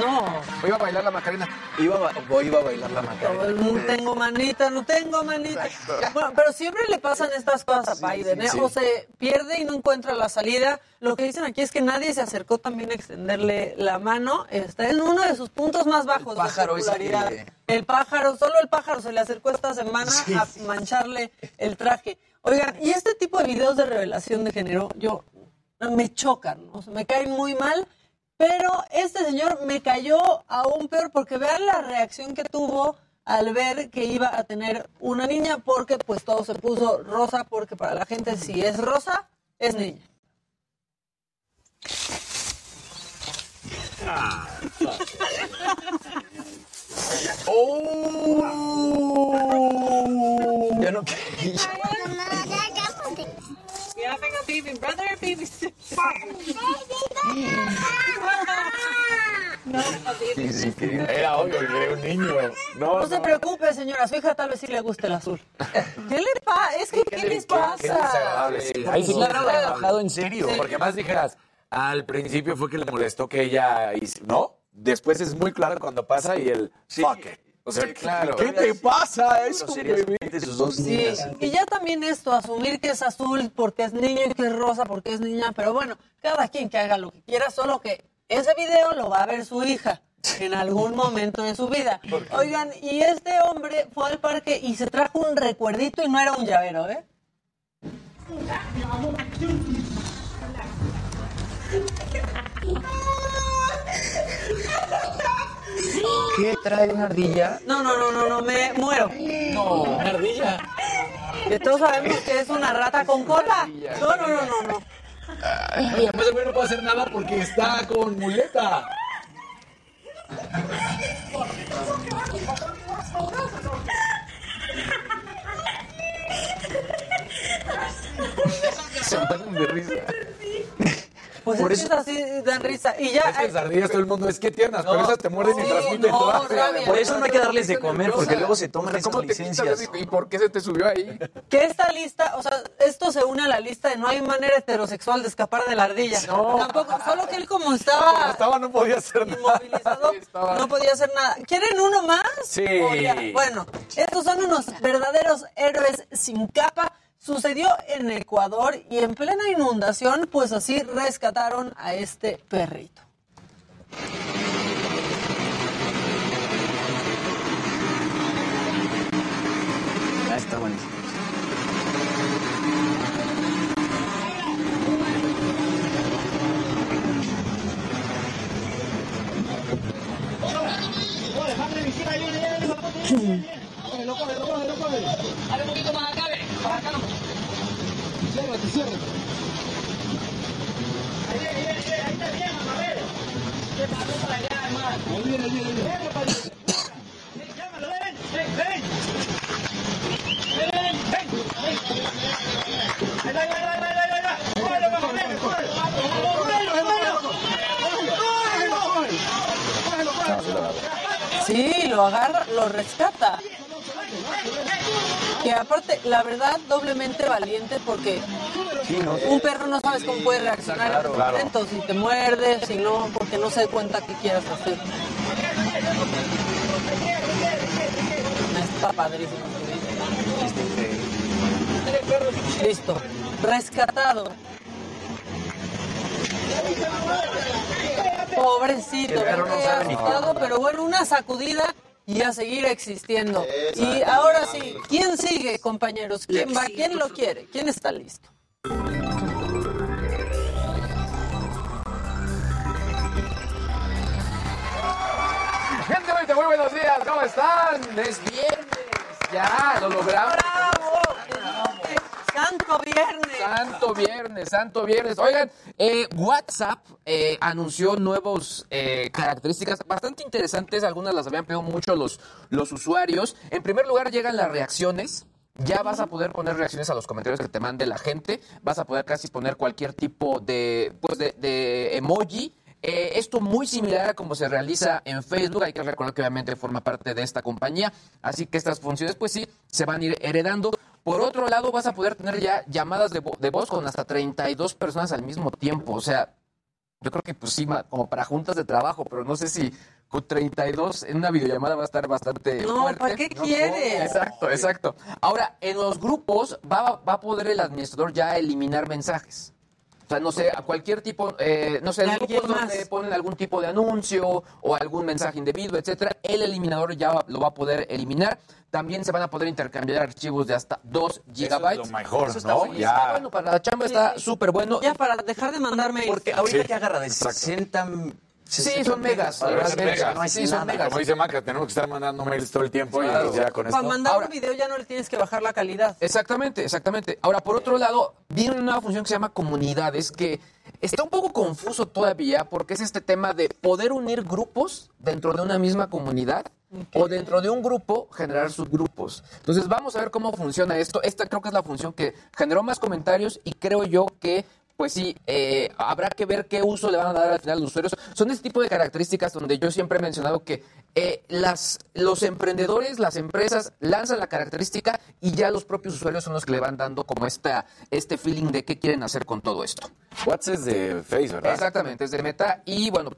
No. O iba a bailar la Macarena. Iba a, o iba a bailar la Macarena. No tengo manita, no tengo manita. Bueno, pero siempre le pasan estas cosas a Biden, ¿eh? sí. O se pierde y no encuentra la salida. Lo que dicen aquí es que nadie se acercó también a extenderle la mano. Está en uno de sus puntos más bajos pájaro de popularidad. El pájaro, solo el pájaro se le acercó esta semana Sí, a sí. mancharle el traje. Oigan, y este tipo de videos de revelación de género, yo me chocan. O sea, me caen muy mal, pero este señor me cayó aún peor porque vean la reacción que tuvo al ver que iba a tener una niña porque pues todo se puso rosa porque para la gente si es rosa es niña. ¡Oh! Ya no baby brother, baby No, Era obvio que era un niño. No, No se preocupe, señora, su hija tal vez sí le guste el azul. ¿Qué le pasa? Es que, ¿qué, les pasa? Qué desagradable, sí. Ahí sí claro, enojado en serio. Porque más dijeras, al principio fue que le molestó que ella ¿no? Después es muy claro cuando pasa y el fuck it. O sea, claro. ¿qué te pasa? Es sus dos Sí, niñas. y ya también esto, asumir que es azul porque es niño y que es rosa porque es niña, pero bueno, cada quien que haga lo que quiera, solo que ese video lo va a ver su hija en algún momento de su vida. Oigan, y este hombre fue al parque y se trajo un recuerdito y no era un llavero, ¿eh? ¿Qué trae una ardilla? No, no, no, no, no, me muero. No, una ardilla. Que todos sabemos que es una rata con cola. No, no, no, no, no. Oye, pues el no puede hacer nada porque está con muleta. Se mueren de risa. Pues Por es que eso- es así, dan risa. Y ya. Es que las ardillas todo el mundo es que tiernas, pero esas te muerden y transmiten no, rabia. rabia. Por eso no hay que darles de comer, porque luego se toman esas ¿Cómo te quitas licencias. ¿Y por qué se te subió ahí? Que esta lista, o sea, esto se une a la lista de no hay manera heterosexual de escapar de la ardilla. No. Tampoco, solo que él como Como estaba estaba no podía hacer nada. inmovilizado, no podía hacer nada. ¿Quieren uno más? Sí. O. Bueno, estos son unos verdaderos héroes sin capa. Sucedió en Ecuador y en plena inundación, pues así rescataron a este perrito. Ah, está buenísimo. Lo rescata. Que aparte, la verdad, doblemente valiente porque un perro no sabes cómo puede reaccionar en ese Claro. si te muerde, si no, porque no se da cuenta qué quieras hacer. Está padrísimo. Listo. Rescatado. Pobrecito, no sabe ni pero bueno, una sacudida y a seguir existiendo. Y ahora sí, ¿quién sigue, compañeros? ¿Quién va? ¿Quién lo quiere? ¿Quién está listo? Gente bonita, muy buenos días, ¿cómo están? Es viernes, ya, lo logramos. Santo viernes. Santo viernes, santo viernes. Oigan, eh, WhatsApp eh, anunció nuevas características bastante interesantes. Algunas las habían pedido mucho los, los usuarios. En primer lugar, llegan las reacciones. Ya vas a poder poner reacciones a los comentarios que te mande la gente. Vas a poder casi poner cualquier tipo de, pues de, de emoji. Eh, esto muy similar a como se realiza en Facebook. Hay que recordar que obviamente forma parte de esta compañía. Así que estas funciones, pues sí, se van a ir heredando. Por otro lado, vas a poder tener ya llamadas de, vo- de voz con hasta 32 personas al mismo tiempo. O sea, yo creo que pues sí, como para juntas de trabajo, pero no sé si con 32 en una videollamada va a estar bastante No, fuerte. ¿para qué No, quieres? Exacto, exacto. Ahora, en los grupos va, va a poder el administrador ya eliminar mensajes. O sea, no sé, a cualquier tipo, eh, no sé, grupos donde ponen algún tipo de anuncio o algún mensaje indebido, etcétera, el eliminador ya lo va a poder eliminar. También se van a poder intercambiar archivos de hasta 2 gigabytes. lo mejor, Eso está ¿no? buenísimo. Ya. Bueno, para la chamba está súper bueno. Ya para dejar de mandarme. Porque ahorita Sí, que agarra de exacto. 60... Sí, son megas. No hay Sí, son nada. megas. Como dice Maca, tenemos que estar mandando mails todo el tiempo y Claro. ya con Para esto. mandar Ahora- un video ya no le tienes que bajar la calidad. Exactamente, exactamente. Ahora, por otro lado, viene una nueva función que se llama comunidades, que está un poco confuso todavía porque es este tema de poder unir grupos dentro de una misma comunidad o dentro de un grupo generar subgrupos. Entonces, vamos a ver cómo funciona esto. Esta creo que es la función que generó más comentarios y creo yo que pues sí, eh, habrá que ver qué uso le van a dar al final a los usuarios. Son este tipo de características donde yo siempre he mencionado que eh, las, los emprendedores, las empresas lanzan la característica y ya los propios usuarios son los que le van dando como esta, este feeling de qué quieren hacer con todo esto. WhatsApp es de Face, ¿verdad? Exactamente, es de Meta y bueno,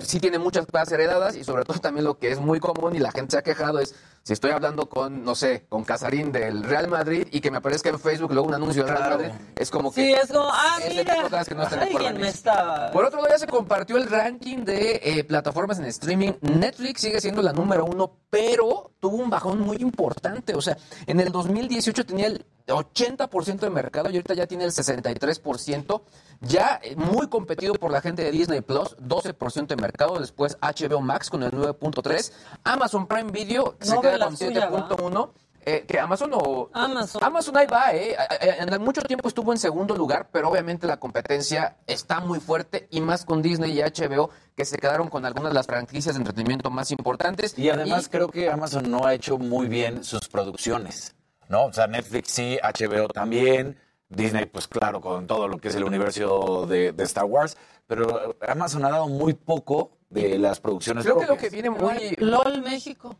sí tiene muchas cosas heredadas y sobre todo también lo que es muy común y la gente se ha quejado es si estoy hablando con, no sé, con Casarín del Real Madrid y que me aparezca en Facebook luego un anuncio del Real Madrid, es como que... Sí, es como, ah, mira, tipo de cosas que no están alguien en me estaba... Por otro lado, ya se compartió el ranking de eh, plataformas en streaming. Netflix sigue siendo la número uno, pero tuvo un bajón muy importante. O sea, en el 2018 tenía el 80% de mercado y ahorita ya tiene el 63%. Ya eh, muy competido por la gente de Disney Plus, 12% de mercado. Después HBO Max con el 9.3. Amazon Prime Video se No queda con suya, ¿va? 7.1. Eh, que Amazon o Amazon. Amazon ahí va, ¿eh? Eh, En mucho tiempo estuvo en segundo lugar, pero obviamente la competencia está muy fuerte y más con Disney y HBO que se quedaron con algunas de las franquicias de entretenimiento más importantes. Y además creo que Amazon no ha hecho muy bien sus producciones, ¿no? O sea, Netflix sí, HBO también, Disney pues claro, con todo lo que es el universo de, de Star Wars, pero Amazon ha dado muy poco de las producciones Creo que lo que viene muy... LOL México.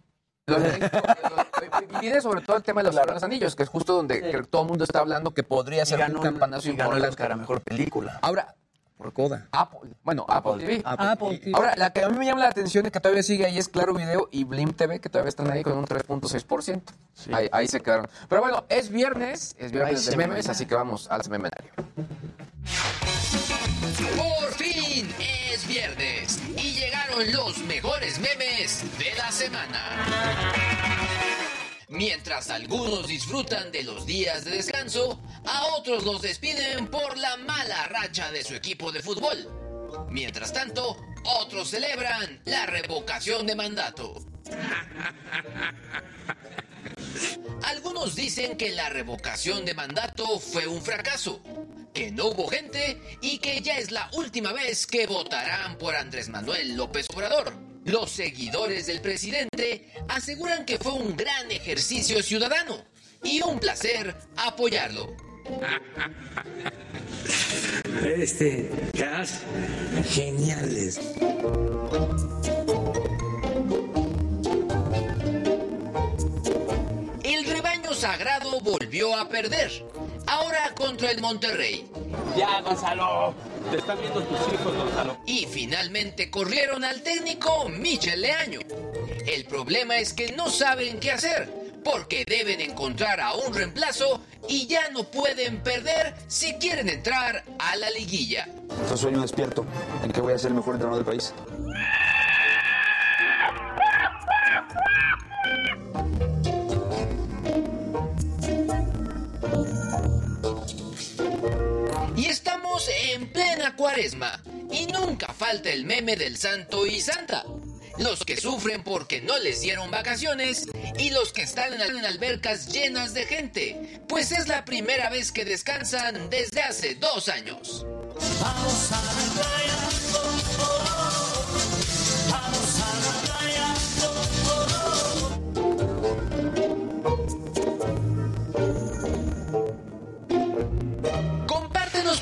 viene sobre todo el tema de los, los anillos, que es justo donde todo el mundo está hablando que podría ser un campanazo y ganó el importante. Oscar a Mejor Película. Ahora, Por Coda. Apple, bueno, Apple, TV. Apple TV. Ahora, la que a mí me llama la atención y que todavía sigue ahí es Claro Video y Blim TV, que todavía están ahí con un 3.6%. Ahí, ahí se quedaron. Pero bueno, es viernes, es viernes Ay, de memes, me- así que vamos al semenario. Por fin es viernes y llegaron los mejores memes de la semana. Mientras algunos disfrutan de los días de descanso, a otros los despiden por la mala racha de su equipo de fútbol. Mientras tanto, otros celebran la revocación de mandato. Algunos dicen que la revocación de mandato fue un fracaso, que no hubo gente y que ya es la última vez que votarán por Andrés Manuel López Obrador. Los seguidores del presidente aseguran que fue un gran ejercicio ciudadano y un placer apoyarlo. Este, gas, geniales. El rebaño sagrado volvió a perder, ahora contra el Monterrey. Ya, Gonzalo. Te están viendo tus hijos, Gonzalo. Y finalmente corrieron al técnico Michel Leaño. El problema es que no saben qué hacer, porque deben encontrar a un reemplazo y ya no pueden perder si quieren entrar a la liguilla. Este sueño despierto en que voy a ser el mejor entrenador del país. En plena cuaresma y nunca falta el meme del santo y santa. Los que sufren porque no les dieron vacaciones y los que están en albercas llenas de gente, pues es la primera vez que descansan desde hace dos años. Vamos a la.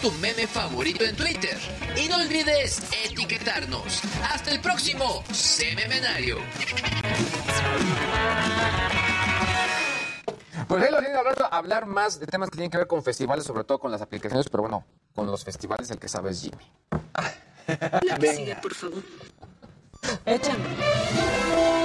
Tu meme favorito en Twitter y no olvides etiquetarnos. Hasta el próximo Sememenario. Pues ahí lo tienen a hablar más de temas que tienen que ver con festivales, sobre todo con las aplicaciones, pero bueno, con los festivales el que sabe es Jimmy. La que sigue, por favor. Muy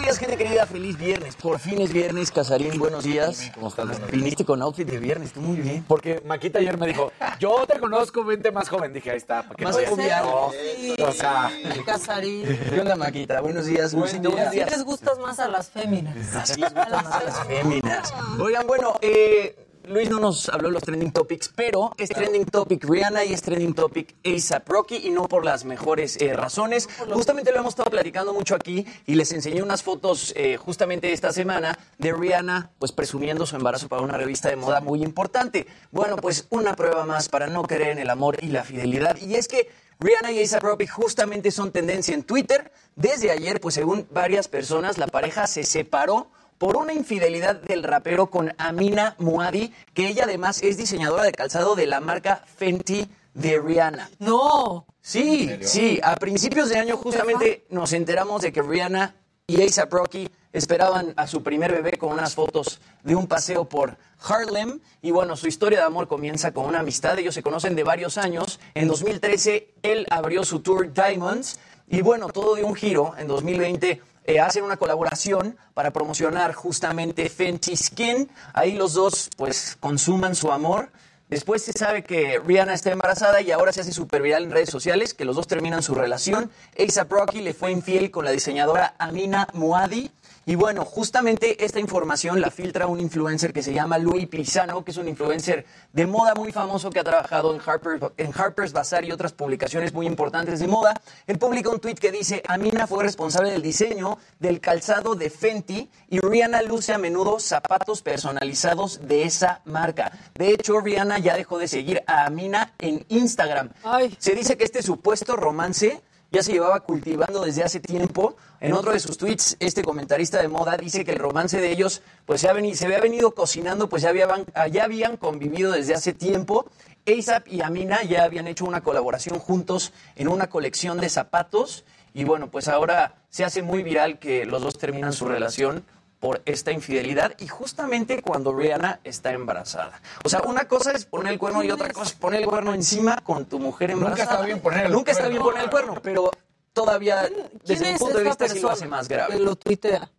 buenos días, gente querida. Feliz viernes. Por fin es viernes, Casarín. Buenos días. ¿Cómo estás? Viniste con outfit de viernes. Tú muy bien. Porque Maquita ayer me dijo, yo te conozco, vente más joven. Dije, ahí está. ¿para qué Más voy a-. No, Sí. O sea, Casarín. ¿Qué onda, Maquita? Buenos días. Lucito, buenos Sí días. les gustas más a las féminas. Así gustan más a las féminas. Oigan, bueno, eh, Luis no nos habló de los trending topics, pero es trending topic Rihanna y es trending topic ASAP Rocky y no por las mejores eh, razones. Justamente lo hemos estado platicando mucho aquí y les enseñé unas fotos eh, justamente esta semana de Rihanna pues presumiendo su embarazo para una revista de moda muy importante. Bueno, pues una prueba más para no creer en el amor y la fidelidad y es que Rihanna y A$AP Rocky justamente son tendencia en Twitter. Desde ayer, pues según varias personas, la pareja se separó por una infidelidad del rapero con Amina Muadi, que ella además es diseñadora de calzado de la marca Fenty de Rihanna. No. Sí, sí, a principios de año justamente nos enteramos de que Rihanna y A$AP Rocky esperaban a su primer bebé con unas fotos de un paseo por Harlem y bueno, su historia de amor comienza con una amistad, ellos se conocen de varios años. En 2013 él abrió su tour Diamonds y bueno, todo dio un giro. En 2020 eh, hacen una colaboración para promocionar justamente Fenty Skin. Ahí los dos pues consuman su amor. Después se sabe que Rihanna está embarazada y ahora se hace súper viral en redes sociales, que los dos terminan su relación. A$AP Rocky le fue infiel con la diseñadora Amina Muadi. Y bueno, justamente esta información la filtra un influencer que se llama Louis Pisano, que es un influencer de moda muy famoso que ha trabajado en, Harper, en Harper's Bazaar y otras publicaciones muy importantes de moda. Él publica un tweet que dice, Amina fue responsable del diseño del calzado de Fenty y Rihanna luce a menudo zapatos personalizados de esa marca. De hecho, Rihanna ya dejó de seguir a Amina en Instagram. Se dice que este supuesto romance ya se llevaba cultivando desde hace tiempo. En otro de sus tweets, este comentarista de moda dice que el romance de ellos pues, se, ha veni- se había venido cocinando, pues ya habían, ya habían convivido desde hace tiempo. ASAP y Amina ya habían hecho una colaboración juntos en una colección de zapatos. Y bueno, pues ahora se hace muy viral que los dos terminan su relación por esta infidelidad y justamente cuando Rihanna está embarazada. O sea, una cosa es poner el cuerno y otra cosa es poner el cuerno encima con tu mujer Nunca embarazada. está bien poner el Nunca está cuerno. bien poner el cuerno, pero todavía desde mi es punto de vista sí lo hace más grave. que lo tuitea?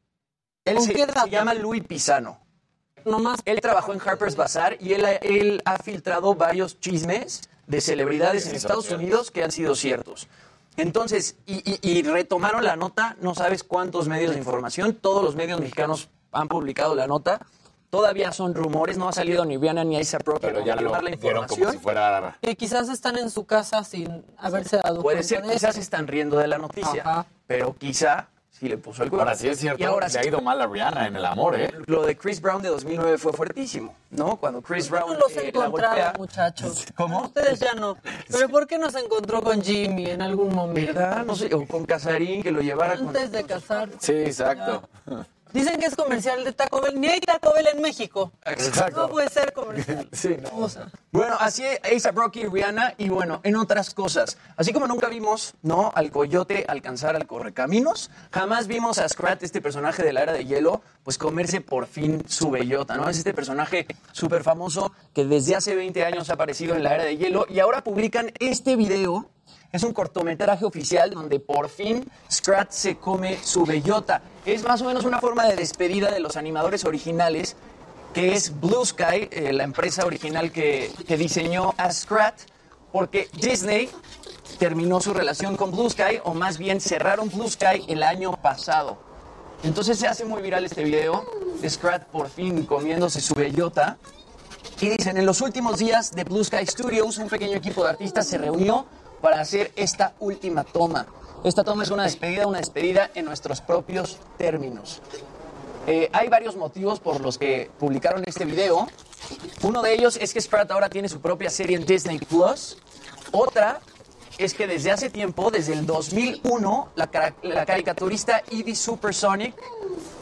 Él ¿Con se, se llama Louis Pisano. Nomás. Él trabajó en Harper's Bazaar y él, él ha filtrado varios chismes de celebridades en Estados Unidos que han sido ciertos. Entonces, y, y- y retomaron la nota, no sabes cuántos medios de información, todos los medios mexicanos han publicado la nota. Todavía son rumores, no ha salido ni Rihanna ni A$AP Rocky a pero ya lo la dieron como información. si fuera... Que quizás están en su casa sin haberse dado Puede cuenta ser, de quizás eso. están riendo de la noticia, Ajá. pero quizá sí le puso el cuerno. Ahora sí es cierto, Y ahora le sí. ha ido mal a Rihanna en el amor, ¿eh? Lo de Chris Brown de 2009 fue fuertísimo, ¿no? Cuando Chris Brown los eh, la golpea. muchachos. ¿Cómo? Ustedes ya no. Pero ¿por qué no se encontró con Jimmy en algún momento? ¿Verdad? No sé, o con Casarín que lo llevara con... Antes de casar. Sí, exacto. Dicen que es comercial de Taco Bell. Ni hay Taco Bell en México. Exacto. No puede ser comercial. Sí, no. O sea, Bueno, así A$AP Rocky y Rihanna y bueno, en otras cosas. Así como nunca vimos, ¿no? Al coyote alcanzar al correcaminos, jamás vimos a Scrat, este personaje de la era de hielo, pues comerse por fin su bellota, ¿no? Es este personaje súper famoso que desde hace 20 años ha aparecido en la era de hielo y ahora publican este video. Es un cortometraje oficial donde por fin Scrat se come su bellota. Es más o menos una forma de despedida de los animadores originales que es Blue Sky, eh, la empresa original que, que diseñó a Scrat, porque Disney terminó su relación con Blue Sky, o más bien cerraron Blue Sky el año pasado. Entonces se hace muy viral este video de Scrat por fin comiéndose su bellota. Y dicen, en los últimos días de Blue Sky Studios, un pequeño equipo de artistas se reunió para hacer esta última toma. Esta toma es una despedida, una despedida en nuestros propios términos. Eh, hay varios motivos por los que publicaron este video. Uno de ellos es que Sprat ahora tiene su propia serie en Disney Plus. Otra es que desde hace tiempo, desde el 2001, la, cara- la caricaturista Evie Supersonic,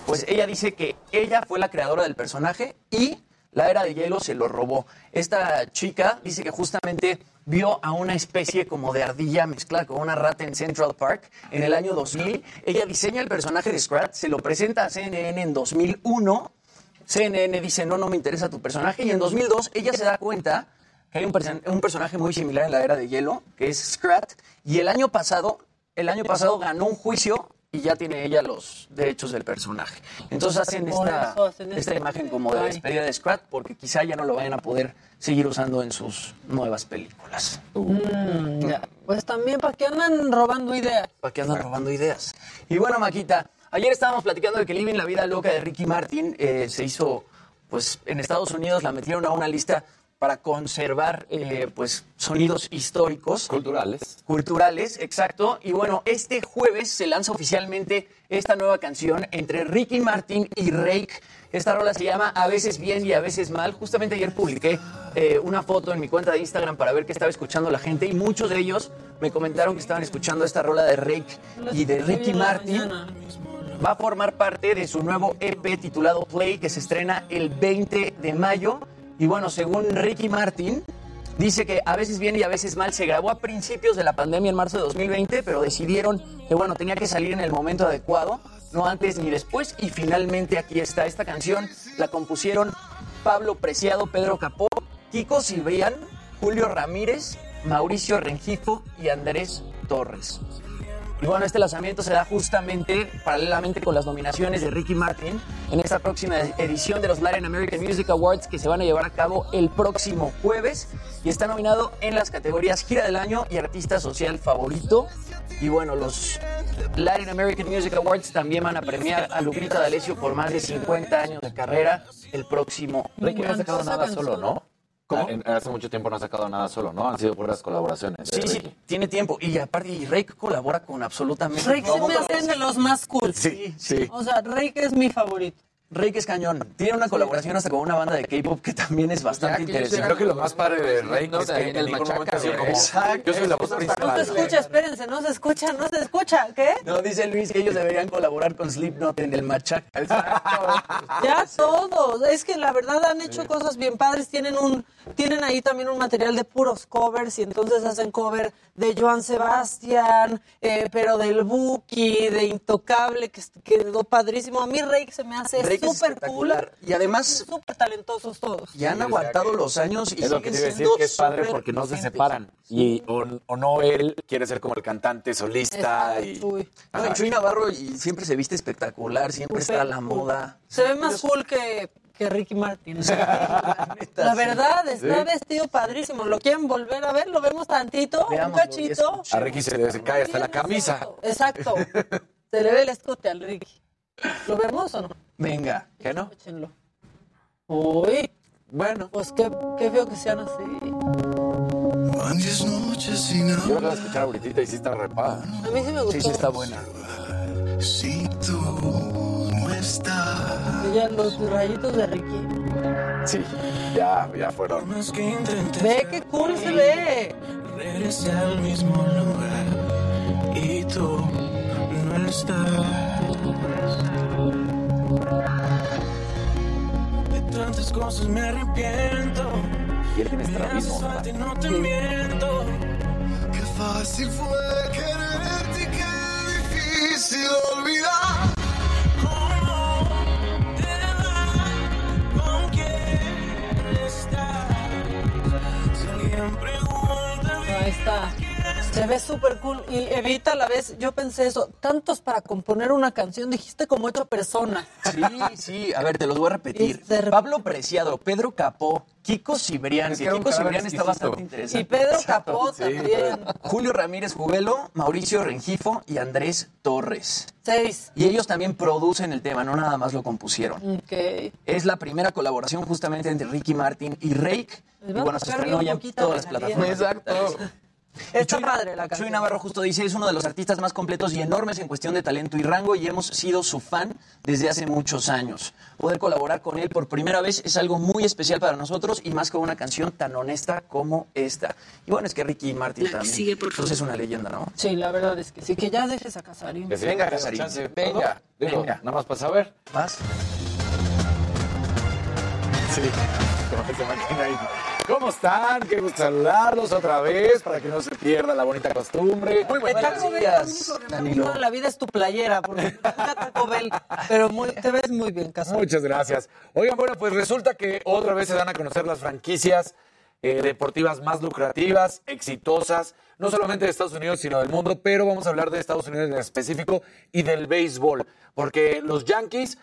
pues ella dice que ella fue la creadora del personaje y la era de hielo se lo robó. Esta chica dice que justamente vio a una especie como de ardilla mezclada con una rata en Central Park en el año 2000. Ella diseña el personaje de Scrat, se lo presenta a CNN en 2001. CNN dice, no, no me interesa tu personaje. Y en 2002 ella se da cuenta que hay un, perso- un personaje muy similar en la era de hielo, que es Scrat. Y el año pasado, el año pasado ganó un juicio y ya tiene ella los derechos del personaje. Entonces hacen esta, esta esto. imagen como de despedida de Scrat porque quizá ya no lo vayan a poder seguir usando en sus nuevas películas. Mm. Pues también, ¿para qué andan robando ideas? ¿Para qué andan robando ideas? Y bueno, Maquita, ayer estábamos platicando de que Living la Vida Loca de Ricky Martin eh, se hizo, pues en Estados Unidos la metieron a una lista para conservar, eh, pues, sonidos históricos. Culturales. Culturales, exacto. Y bueno, este jueves se lanza oficialmente esta nueva canción entre Ricky Martin y Rake. Esta rola se llama A veces bien y a veces mal. Justamente ayer publiqué eh, una foto en mi cuenta de Instagram para ver qué estaba escuchando la gente y muchos de ellos me comentaron que estaban escuchando esta rola de Rake y de Ricky Martin. Va a formar parte de su nuevo EP titulado Play que se estrena el 20 de mayo. Y bueno, según Ricky Martin, dice que a veces bien y a veces mal. Se grabó a principios de la pandemia en marzo de 2020, pero decidieron que bueno, tenía que salir en el momento adecuado, no antes ni después. Y finalmente aquí está esta canción. La compusieron Pablo Preciado, Pedro Capó, Kiko Cibrián, Julio Ramírez, Mauricio Rengifo y Andrés Torres. Y bueno, este lanzamiento se da justamente paralelamente con las nominaciones de Ricky Martin en esta próxima edición de los Latin American Music Awards que se van a llevar a cabo el próximo jueves. Y está nominado en las categorías Gira del Año y Artista Social Favorito. Y bueno, los Latin American Music Awards también van a premiar a Lupita D'Alessio por más de 50 años de carrera el próximo. Ricky no ha sacado nada solo, ¿no? ¿Cómo? En- hace mucho tiempo no ha sacado nada solo, ¿no? Han sido puras colaboraciones. Sí, sí, tiene tiempo. Y aparte, y Rake colabora con absolutamente Rake se me hacen de los más cool. Sí, sí. O sea, Rake es mi favorito. Rake es cañón. Tiene una colaboración hasta con una banda de K-pop que también es bastante interesante. Creo que lo más padre de Rake No, es que en momento machaca, Exacto. yo soy la voz No se escucha, espérense, no se escucha, no se escucha. ¿Qué? No, dice Luis que ellos deberían colaborar con Slipknot en el machaca. Ya todos. Es que la verdad han hecho cosas bien padres. Tienen un, tienen ahí también un material de puros covers y entonces hacen cover de Joan Sebastián, eh, pero del Buki, de Intocable, que quedó padrísimo. A mí Rake se me hace Rake es súper cool. espectacular. Y además, Súper talentosos todos. ya han aguantado los años y Es lo que te iba a decir, que es padre porque no se separan. Y, o, o no él quiere ser como el cantante solista. Y, No, y Chuy Navarro y siempre se viste espectacular, siempre está a la moda. Se ve más cool que, que Ricky Martin. La verdad, está Sí. vestido padrísimo. ¿Lo quieren volver a ver? ¿Lo vemos tantito? ¿Un y cachito? A Ricky se le se cae hasta la camisa. Exacto. Se le ve el escote al Ricky. ¿Lo vemos o no? Venga, ¿qué no? Échenlo. Uy. Bueno. Pues qué, qué feo que sean así. Yo lo acabo de escuchar ahorita y sí está repada. A mí sí me gustó. Sí, sí está buena. Si tú no estás, ya los rayitos de Ricky. Sí, ya, ya fueron. Ve qué cool se ve. regresé al mismo lugar y tú no estás. De tantas cosas me arrepiento. Y él tiene y no te miento. Qué fácil fue quererte y qué difícil olvidar. ¿Cómo te va? ¿Con quién estás? Si alguien pregunta, Ahí está. Se ve súper cool. Y Evita a la vez, yo pensé eso, tantos para componer una canción, dijiste como ocho personas. Sí, sí, a ver, te los voy a repetir. Pablo Preciado, Pedro Capó, Kiko Cibrián, Es que Kiko Cibrián está bastante interesante. Y Pedro Exacto. Capó también. Julio Ramírez Jubelo, Mauricio Rengifo y Andrés Torres. Seis. Y ellos también producen el tema, no nada más lo compusieron. Ok. Es la primera colaboración justamente entre Ricky Martin y Rake. Y va a bueno, se estrenó ya en todas las plataformas. Exacto. Está padre la Chuy canción. Navarro justo dice, es uno de los artistas más completos y enormes en cuestión de talento y rango y hemos sido su fan desde hace muchos años. Poder colaborar con él por primera vez es algo muy especial para nosotros y más con una canción tan honesta como esta. Y bueno, es que Ricky Martin La que también. sigue, por favor. es una leyenda, ¿no? Sí, la verdad es que sí, que ya dejes a Casarín. Que Venga, que Casarín. Venga, Digo, venga. Nada más para saber. ¿Vas? Sí. Como se imagina ahí. ¿Cómo están? Qué gusto saludarlos otra vez para que no se pierda la bonita costumbre. Muy único que toda la vida es tu playera, porque Taco Bell, pero muy, te ves muy bien, Casarín. Muchas gracias. Oigan, bueno, pues resulta que otra vez se dan a conocer las franquicias eh, deportivas más lucrativas, exitosas, no solamente de Estados Unidos, sino del mundo, pero vamos a hablar de Estados Unidos en específico y del béisbol, porque los Yankees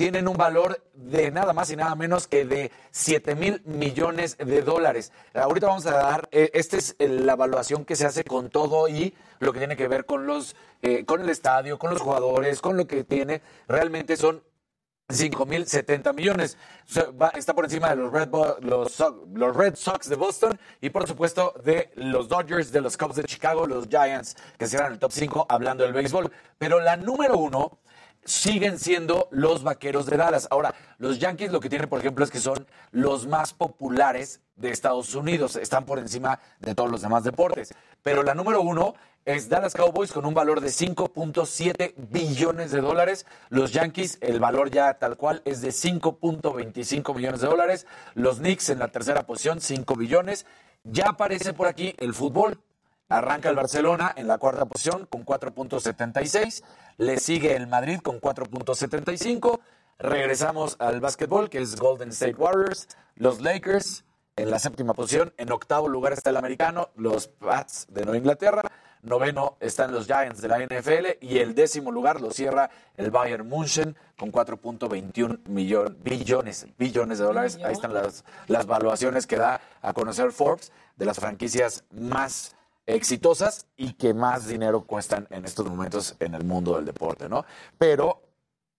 tienen un valor de nada más y nada menos que de 7 mil millones de dólares. Ahorita vamos a dar, eh, esta es la evaluación que se hace con todo y lo que tiene que ver con los, eh, con el estadio, con los jugadores, con lo que tiene. Realmente son 5 mil 70 millones. O va- está por encima de los Red, Bo- los, Red Sox de Boston y por supuesto de los Dodgers, de los Cubs de Chicago, los Giants, que cierran el top 5 hablando del béisbol. Pero la número uno siguen siendo los vaqueros de Dallas. Ahora, los Yankees lo que tienen, por ejemplo, es que son los más populares de Estados Unidos. Están por encima de todos los demás deportes. Pero la número uno es Dallas Cowboys con un valor de 5.7 billones de dólares. Los Yankees, el valor ya tal cual es de 5.25 millones de dólares. Los Knicks en la tercera posición, 5 billones. Ya aparece por aquí el fútbol. Arranca el Barcelona en la cuarta posición con 4.76. Le sigue el Madrid con 4.75. Regresamos al básquetbol, que es Golden State Warriors. Los Lakers en la séptima posición. En octavo lugar está el americano, los Pats de Nueva Inglaterra. Noveno están los Giants de la NFL. Y el décimo lugar lo cierra el Bayern München con 4.21 millón- billones, billones de dólares. Ahí están las, las valuaciones que da a conocer Forbes de las franquicias más exitosas y que más dinero cuestan en estos momentos en el mundo del deporte, ¿no? Pero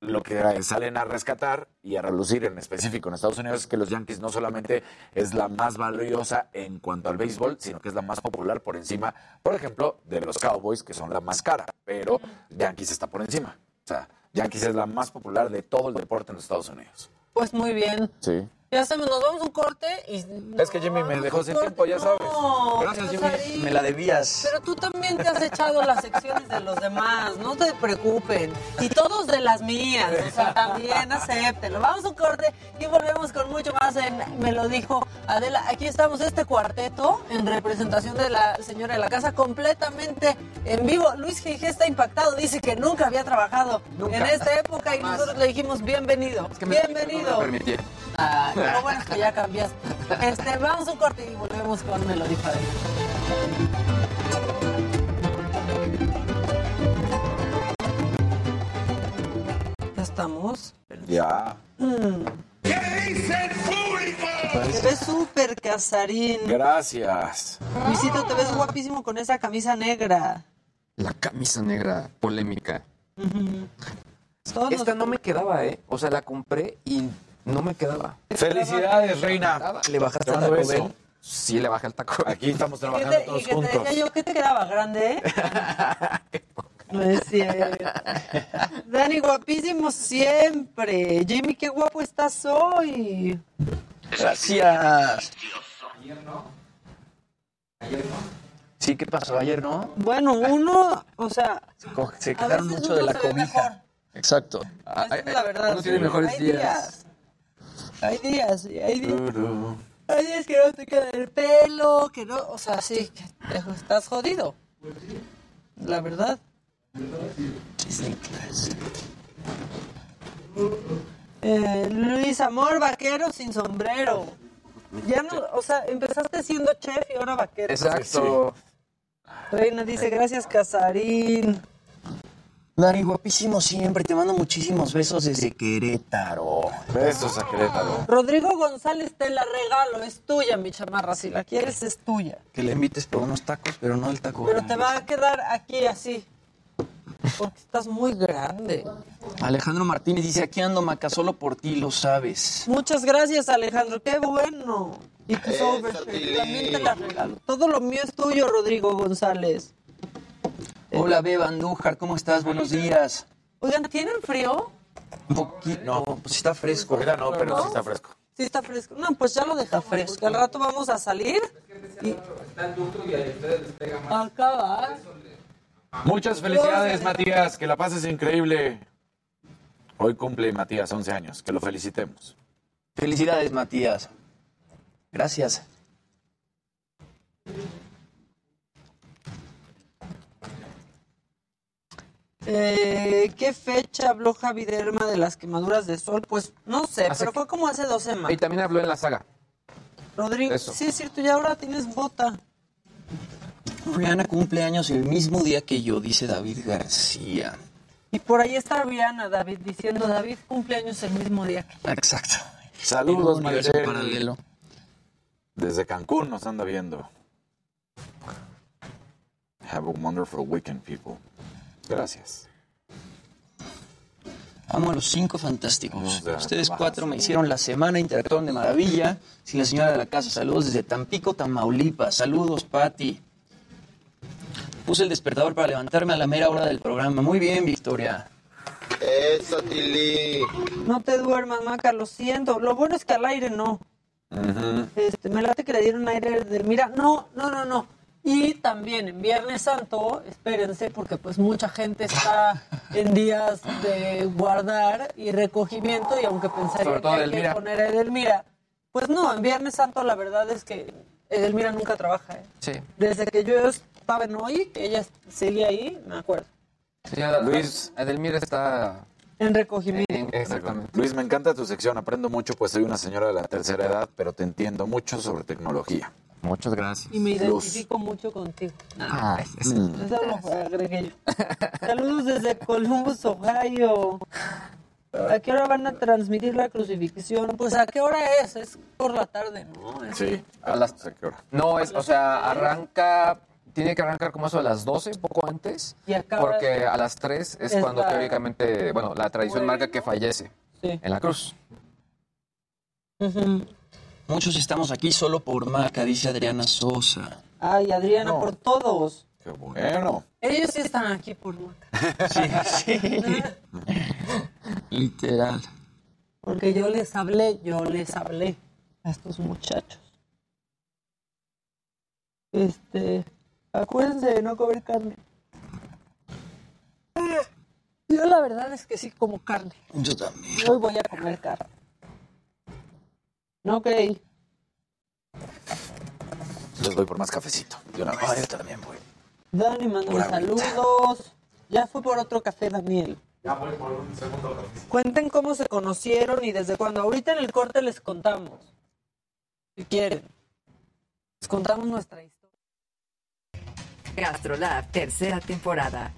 lo que salen a rescatar y a relucir en específico en Estados Unidos es que los Yankees no solamente es la más valiosa en cuanto al béisbol, sino que es la más popular por encima, por ejemplo, de los Cowboys, que son la más cara, pero Yankees está por encima. O sea, Yankees es la más popular de todo el deporte en los Estados Unidos. Pues muy bien. Sí. Ya hacemos, nos vamos a un corte y... Es que Jimmy me dejó sin tiempo, ya sabes. Gracias, Jimmy. Me la debías. Pero tú también te has echado las secciones de los demás, no te preocupen. Y todos de las mías, o sea, también acéptenlo. Vamos a un corte y volvemos con mucho más en Me lo dijo Adela. Aquí estamos, este cuarteto, en representación de la señora de la casa, completamente en vivo. Luis G.G. está impactado, dice que nunca había trabajado Nunca. en esta época y nosotros le dijimos bienvenido, que me- bienvenido. no me. Ah, lo bueno es que ya cambiaste. Este, vamos a un corte y volvemos con Me lo dijo Adela. Ya estamos. Ya. Mm. ¿Qué dice el público? Te ves súper casarín. Gracias. Luisito, te ves guapísimo con esa camisa negra. La camisa negra polémica. Esta no me quedaba, ¿eh? O sea, la compré y no me quedaba. Felicidades, reina. ¿Le bajaste Te al Taco. Bell? Sí, le bajé al taco. Aquí estamos ¿Qué trabajando te, y todos que te juntos. decía yo, ¿qué te quedaba grande? No es cierto. Dani, guapísimo siempre. Jamie, qué guapo estás hoy. Gracias. Sí, ¿qué pasó? Ayer no. Bueno, uno, o sea, Se quedaron mucho de la cobija. Exacto. esa es la verdad. uno tiene mejores hay días. Hay días, sí, hay días. Hay días que no te queda el pelo, que no, o sea, sí, que te- estás jodido. La verdad. Eh, Luis Amor, vaquero sin sombrero. Ya no, o sea, empezaste siendo chef y ahora vaquero. Exacto. Reina dice, gracias Casarín. Dani, guapísimo siempre. Te mando muchísimos besos desde Querétaro. Besos a Querétaro. Rodrigo González, te la regalo, es tuya mi chamarra, si la quieres es tuya. Que le invites por unos tacos, pero no el taco. Pero te va a quedar aquí así, porque estás muy grande. Alejandro Martínez dice, aquí ando Maca, solo por ti, lo sabes. Muchas gracias Alejandro, qué bueno. Y tus también te la regalo. Todo lo mío es tuyo, Rodrigo González. Hola, Beba Andújar, ¿cómo estás? Buenos días. Oigan, ¿tienen frío? Un poquito, no, pues está fresco. No, pero sí está fresco. Sí, está fresco. No, pues ya lo dejamos, porque al rato vamos a salir. Y... Acaba. Muchas felicidades, Matías. Que la pases increíble. Hoy cumple Matías 11 años. Que lo felicitemos. Felicidades, Matías. Gracias. Eh, ¿Qué fecha habló Javi Derma de las quemaduras de sol? Pues no sé, Hace- pero fue como hace dos Y semanas. también habló en la saga. Rodrigo, Eso. sí es cierto, ya ahora tienes bota. Rihanna cumple años el mismo día que yo, dice David García. Y por ahí está Rihanna, David, diciendo, David cumpleaños el mismo día. que Exacto. Saludos, paralelo. Desde Cancún nos anda viendo. Have a wonderful weekend, people. Gracias. Amo a los cinco fantásticos. de Ustedes cuatro me hicieron la semana, interactuaron de maravilla. Sí, la señora de la casa, saludos desde Tampico, Tamaulipas. Saludos, Patti. Puse el despertador para levantarme a la mera hora del programa. Muy bien, Victoria. Eso, Tili. No te duermas, Maca, lo siento. Lo bueno es que al aire no. Este, me late que le dieron aire del mira. No, no, no, no. Y también en Viernes Santo, espérense, porque pues mucha gente está en días de guardar y recogimiento, y aunque pensaría que hay que poner a Edelmira, pues no, en Viernes Santo la verdad es que Edelmira nunca trabaja. ¿eh? Sí. Desde que yo estaba en hoy, que ella seguía ahí, me acuerdo. Luis. Edelmira está. En recogimiento. Exactamente. Luis, me encanta tu sección. Aprendo mucho, pues soy una señora de la tercera edad, pero te entiendo mucho sobre tecnología. Muchas gracias. Y me Luz. identifico mucho contigo. Ah, Mm. Eso lo agregué yo. Saludos desde Columbus, Ohio. ¿A qué hora van a transmitir la crucifixión? Pues a qué hora es, es por la tarde, ¿no? Es- Sí. A las... qué hora? No, es, o sea, arranca. Tiene que arrancar como eso a las 12, poco antes. Y acaba- Porque a las 3 es, Es cuando la- teóricamente. Bueno, la tradición marca que fallece Sí. en la cruz. Muchos estamos aquí solo por Maca, dice Adriana Sosa. Ay, Adriana, por todos. Qué bueno. Ellos sí están aquí por Maca. Sí, sí. Literal. Porque yo les hablé, yo les hablé a estos muchachos. Este, acuérdense de no comer carne. Yo la verdad es que sí como carne. Yo también. Hoy voy a comer carne. No creí. Les doy por más cafecito. De una vez. Ah, yo también voy. Dani, agüita. saludos. Ya fue por otro café, Daniel. Ya voy por un segundo cafecito. Cuenten cómo se conocieron y desde cuándo. Ahorita en el corte les contamos. Si quieren. Les contamos nuestra historia. GastroLab, tercera temporada.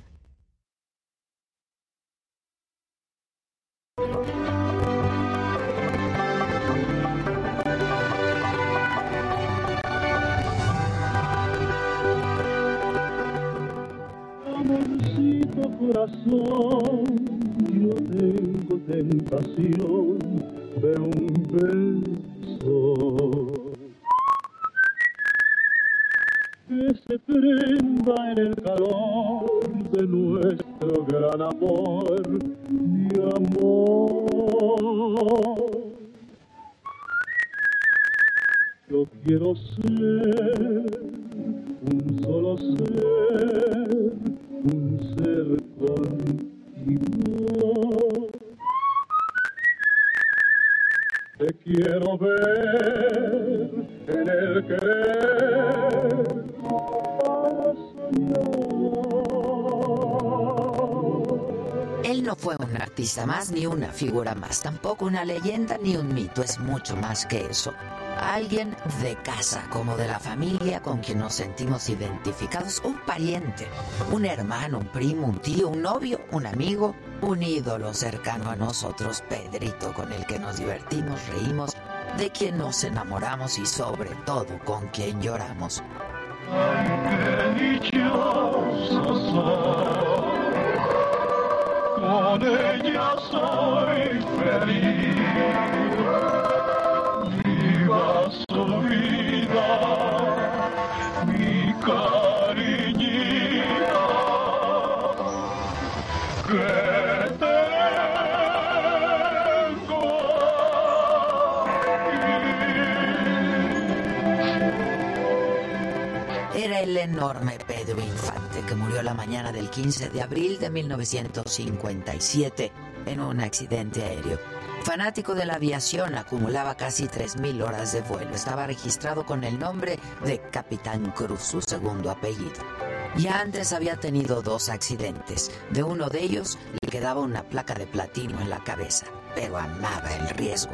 Amorcito corazón, yo tengo tentación de un beso que se prenda en el calor de nuestro gran amor, mi amor. Yo quiero ser un solo ser, un ser contigo. Te quiero ver en el querer Él no fue un artista más ni una figura más, tampoco una leyenda ni un mito, es mucho más que eso. Alguien de casa, como de la familia con quien nos sentimos identificados, un pariente, un hermano, un primo, un tío, un novio, un amigo, un ídolo cercano a nosotros, Pedrito, con el que nos divertimos, reímos, de quien nos enamoramos y sobre todo con quien lloramos. Soy feliz. Viva su vida, enorme Pedro Infante que murió la mañana del 15 de abril de 1957 en un accidente aéreo. Fanático de la aviación, acumulaba casi 3.000 horas de vuelo. Estaba registrado con el nombre de Capitán Cruz, su segundo apellido. Ya antes había tenido dos accidentes. De uno de ellos le quedaba una placa de platino en la cabeza, pero amaba el riesgo.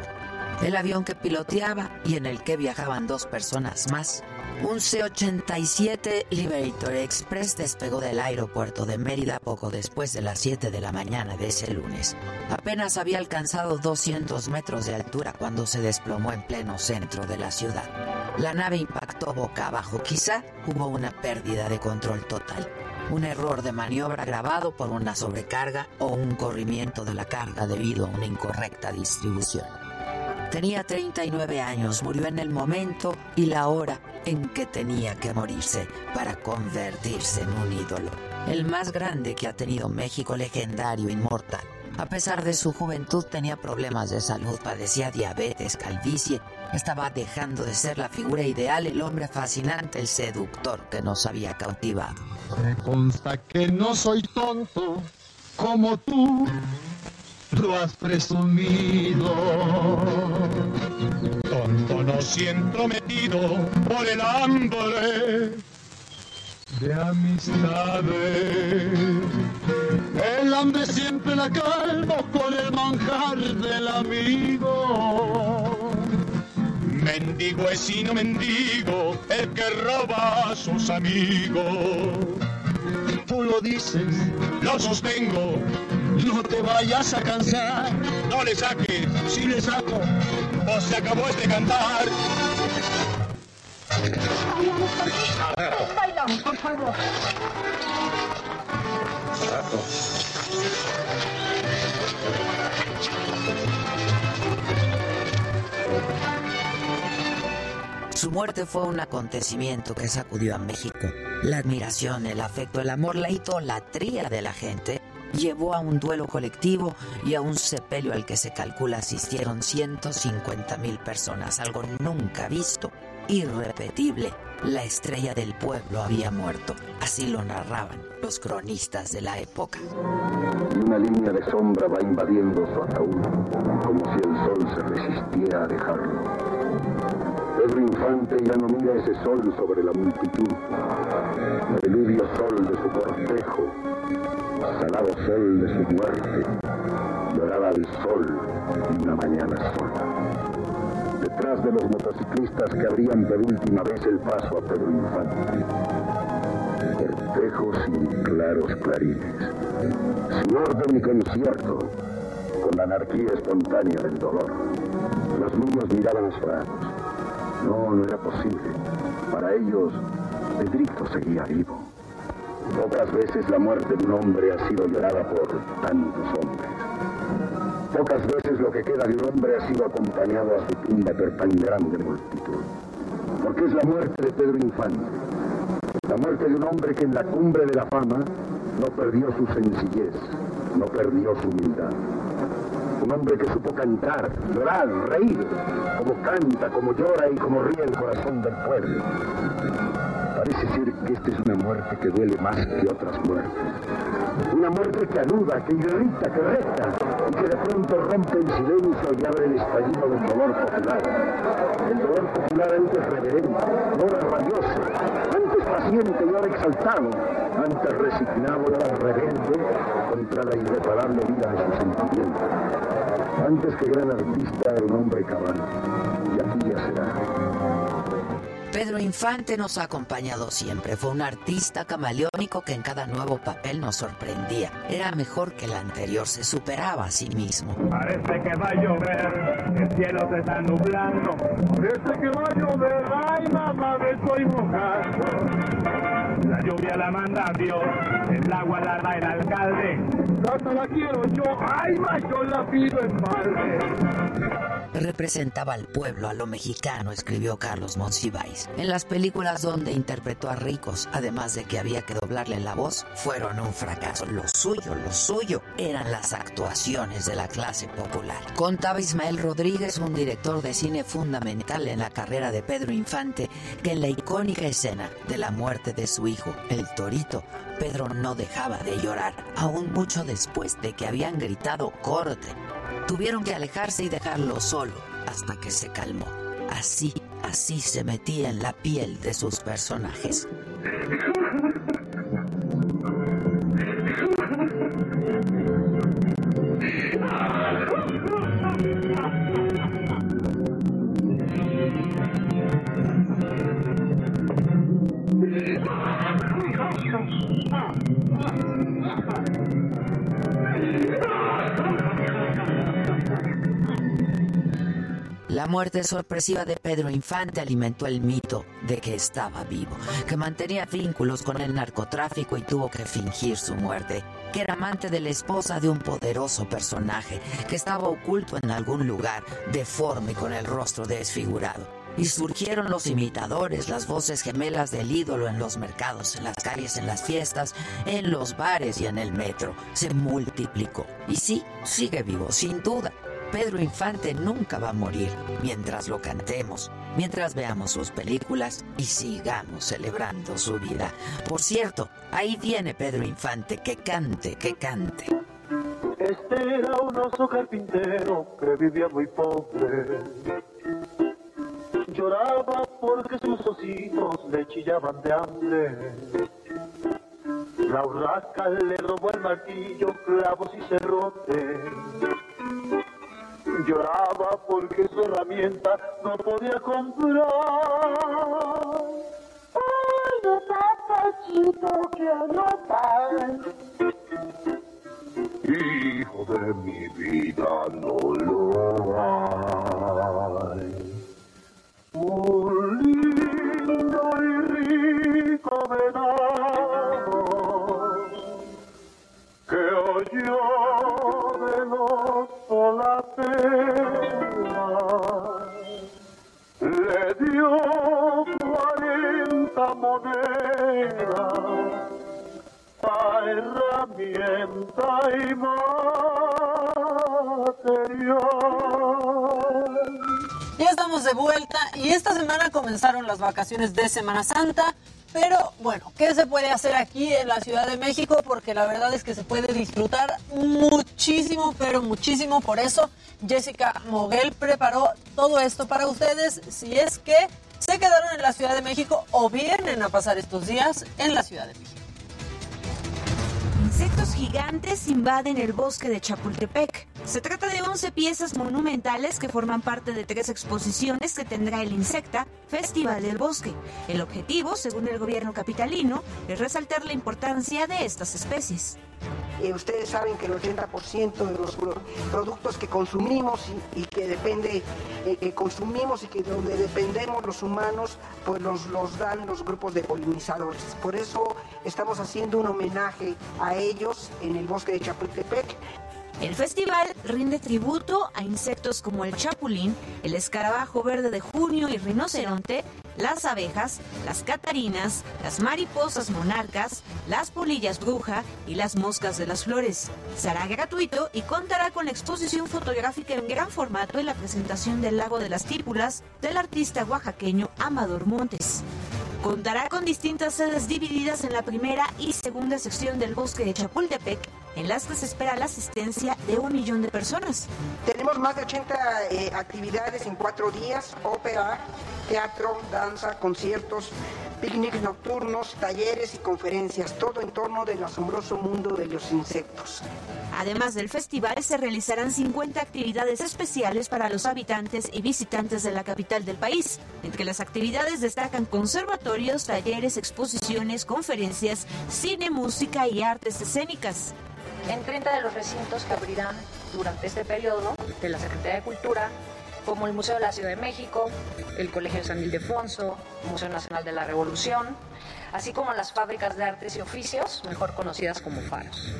El avión que piloteaba y en el que viajaban dos personas más. Un C-87 Liberator Express despegó del aeropuerto de Mérida poco después de las 7 de la mañana de ese lunes. Apenas había alcanzado 200 metros de altura cuando se desplomó en pleno centro de la ciudad. La nave impactó boca abajo. Quizá hubo una pérdida de control total un error de maniobra grabado por una sobrecarga o un corrimiento de la carga debido a una incorrecta distribución. Tenía 39 años, murió en el momento y la hora en que tenía que morirse para convertirse en un ídolo. El más grande que ha tenido México legendario, inmortal. A pesar de su juventud tenía problemas de salud, padecía diabetes, calvicie, estaba dejando de ser la figura ideal, el hombre fascinante, el seductor que nos había cautivado. Me consta que no soy tonto como tú lo has presumido. Tonto no siento metido por el hambre de amistades. El hambre siempre la calmo con el manjar del amigo. Mendigo es sino mendigo el que roba a sus amigos. Tú lo dices, lo sostengo, no te vayas a cansar. No le saques, si le saco, o se acabó este cantar. Bailamos, por favor. Su muerte fue un acontecimiento que sacudió a México. La admiración, el afecto, el amor, la idolatría de la gente llevó a un duelo colectivo y a un sepelio al que se calcula asistieron 150 mil personas, algo nunca visto, irrepetible. La estrella del pueblo había muerto, así lo narraban los cronistas de la época. Y una línea de sombra va invadiendo su ataúd, como si el sol se resistiera a dejarlo. Pedro Infante ya no mira ese sol sobre la multitud, el eludio sol de su cortejo, salado sol de su muerte, lloraba el sol en una mañana sola. Detrás de los motociclistas que abrían por última vez el paso a Pedro Infante. Cortejos sin claros clarines, sin orden ni concierto, con la anarquía espontánea del dolor. Los niños miraban asombrados. No, no era posible. Para ellos, Pedrito seguía vivo. Pocas veces la muerte de un hombre ha sido llorada por tantos hombres. Pocas veces lo que queda de un hombre ha sido acompañado a su tumba por tan grande multitud. Porque es la muerte de Pedro Infante. La muerte de un hombre que en la cumbre de la fama no perdió su sencillez, no perdió su humildad. Un hombre que supo cantar, llorar, reír, como canta, como llora y como ríe el corazón del pueblo. Parece ser que esta es una muerte que duele más que otras muertes. Una muerte que anuda, que irrita, que reta y que de pronto rompe el silencio y abre el estallido del dolor popular. El dolor popular antes reverente, ahora rabioso, antes paciente y ahora exaltado, antes resignado y ahora rebelde contra la irreparable vida de sus sentimientos. Antes que gran artista era un hombre cabal, y aquí ya será. Pedro Infante nos ha acompañado siempre. Fue un artista camaleónico que en cada nuevo papel nos sorprendía. Era mejor que el anterior, se superaba a sí mismo. Parece que va a llover, el cielo se está nublando. Parece que va a llover, ay mamá, me estoy mojando. La lluvia la manda Dios, el agua la da el alcalde. Hasta la quiero yo, ay ma, yo la pido en balde. Representaba al pueblo, a lo mexicano, escribió Carlos Monsiváis. En las películas donde interpretó a ricos, además de que había que doblarle la voz, fueron un fracaso. Lo suyo, lo suyo, eran las actuaciones de la clase popular. Contaba Ismael Rodríguez, un director de cine fundamental en la carrera de Pedro Infante, que en la icónica escena de la muerte de su hijo, el Torito, Pedro no dejaba de llorar, aún mucho después de que habían gritado corte. Tuvieron que alejarse y dejarlo solo hasta que se calmó. Así, así se metía en la piel de sus personajes. La muerte sorpresiva de Pedro Infante alimentó el mito de que estaba vivo, que mantenía vínculos con el narcotráfico y tuvo que fingir su muerte, que era amante de la esposa de un poderoso personaje, que estaba oculto en algún lugar, deforme y con el rostro desfigurado. Y surgieron los imitadores, las voces gemelas del ídolo en los mercados, en las calles, en las fiestas, en los bares y en el metro. Se multiplicó. Y sí, sigue vivo, sin duda. Pedro Infante nunca va a morir mientras lo cantemos, mientras veamos sus películas y sigamos celebrando su vida. Por cierto, ahí viene Pedro Infante, que cante, que cante. Este era un oso carpintero que vivía muy pobre. Lloraba porque sus ositos le chillaban de hambre. La urraca le robó el martillo, clavos y cerrotes. Lloraba porque su herramienta no podía comprar. Ay, no papachito, que anotar. Hijo de mi vida, no Ya estamos de vuelta y esta semana comenzaron las vacaciones de Semana Santa. Pero bueno, ¿qué se puede hacer aquí en la Ciudad de México? Porque la verdad es que se puede disfrutar muchísimo, pero muchísimo. Por eso Jessica Moguel preparó todo esto para ustedes. Si es que se quedaron en la Ciudad de México o vienen a pasar estos días en la Ciudad de México. Insectos gigantes invaden el bosque de Chapultepec. Se trata de 11 piezas monumentales que forman parte de tres exposiciones que tendrá el Insecta Festival del Bosque. El objetivo, según el gobierno capitalino, es resaltar la importancia de estas especies. Eh, ustedes saben que el 80% de los pro- productos que consumimos y, y que depende, eh, que consumimos y que donde dependemos los humanos, pues los, los dan los grupos de polinizadores. Por eso estamos haciendo un homenaje a ellos en el bosque de Chapultepec. El festival rinde tributo a insectos como el chapulín, el escarabajo verde de junio y rinoceronte, las abejas, las catarinas, las mariposas monarcas, las polillas bruja y las moscas de las flores. Será gratuito y contará con la exposición fotográfica en gran formato y la presentación del lago de las típulas del artista oaxaqueño Amador Montes. Contará con distintas sedes divididas en la primera y segunda sección del bosque de Chapultepec, en las que se espera la asistencia de un millón de personas. Tenemos más de 80 eh, actividades en cuatro días, ópera, teatro, danza, conciertos, picnics nocturnos, talleres y conferencias, todo en torno del asombroso mundo de los insectos. Además del festival, se realizarán 50 actividades especiales para los habitantes y visitantes de la capital del país. Entre las actividades destacan conservatorios, talleres, exposiciones, conferencias, cine, música y artes escénicas. en 30 de los recintos que abrirán durante este periodo de la Secretaría de Cultura, como el Museo de la Ciudad de México, el Colegio San Ildefonso, Museo Nacional de la Revolución, así como las fábricas de artes y oficios, mejor conocidas como faros.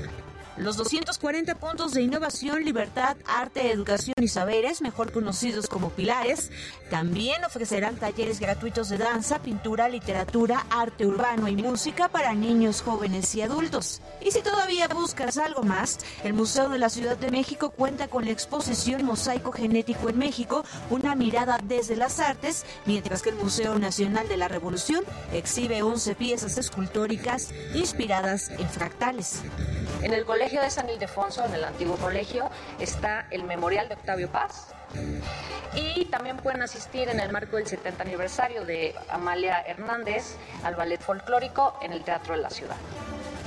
Los 240 puntos de innovación, libertad, arte, educación y saberes, mejor conocidos como pilares, también ofrecerán talleres gratuitos de danza, pintura, literatura, arte urbano y música para niños, jóvenes y adultos. Y si todavía buscas algo más, el Museo de la Ciudad de México cuenta con la exposición Mosaico Genético en México, una mirada desde las artes, mientras que el Museo Nacional de la Revolución exhibe 11 piezas escultóricas inspiradas en fractales. En el Colegio de San Ildefonso, en el antiguo colegio, está el Memorial de Octavio Paz. Y también pueden asistir en el marco del 70 aniversario de Amalia Hernández al ballet folclórico en el Teatro de la Ciudad.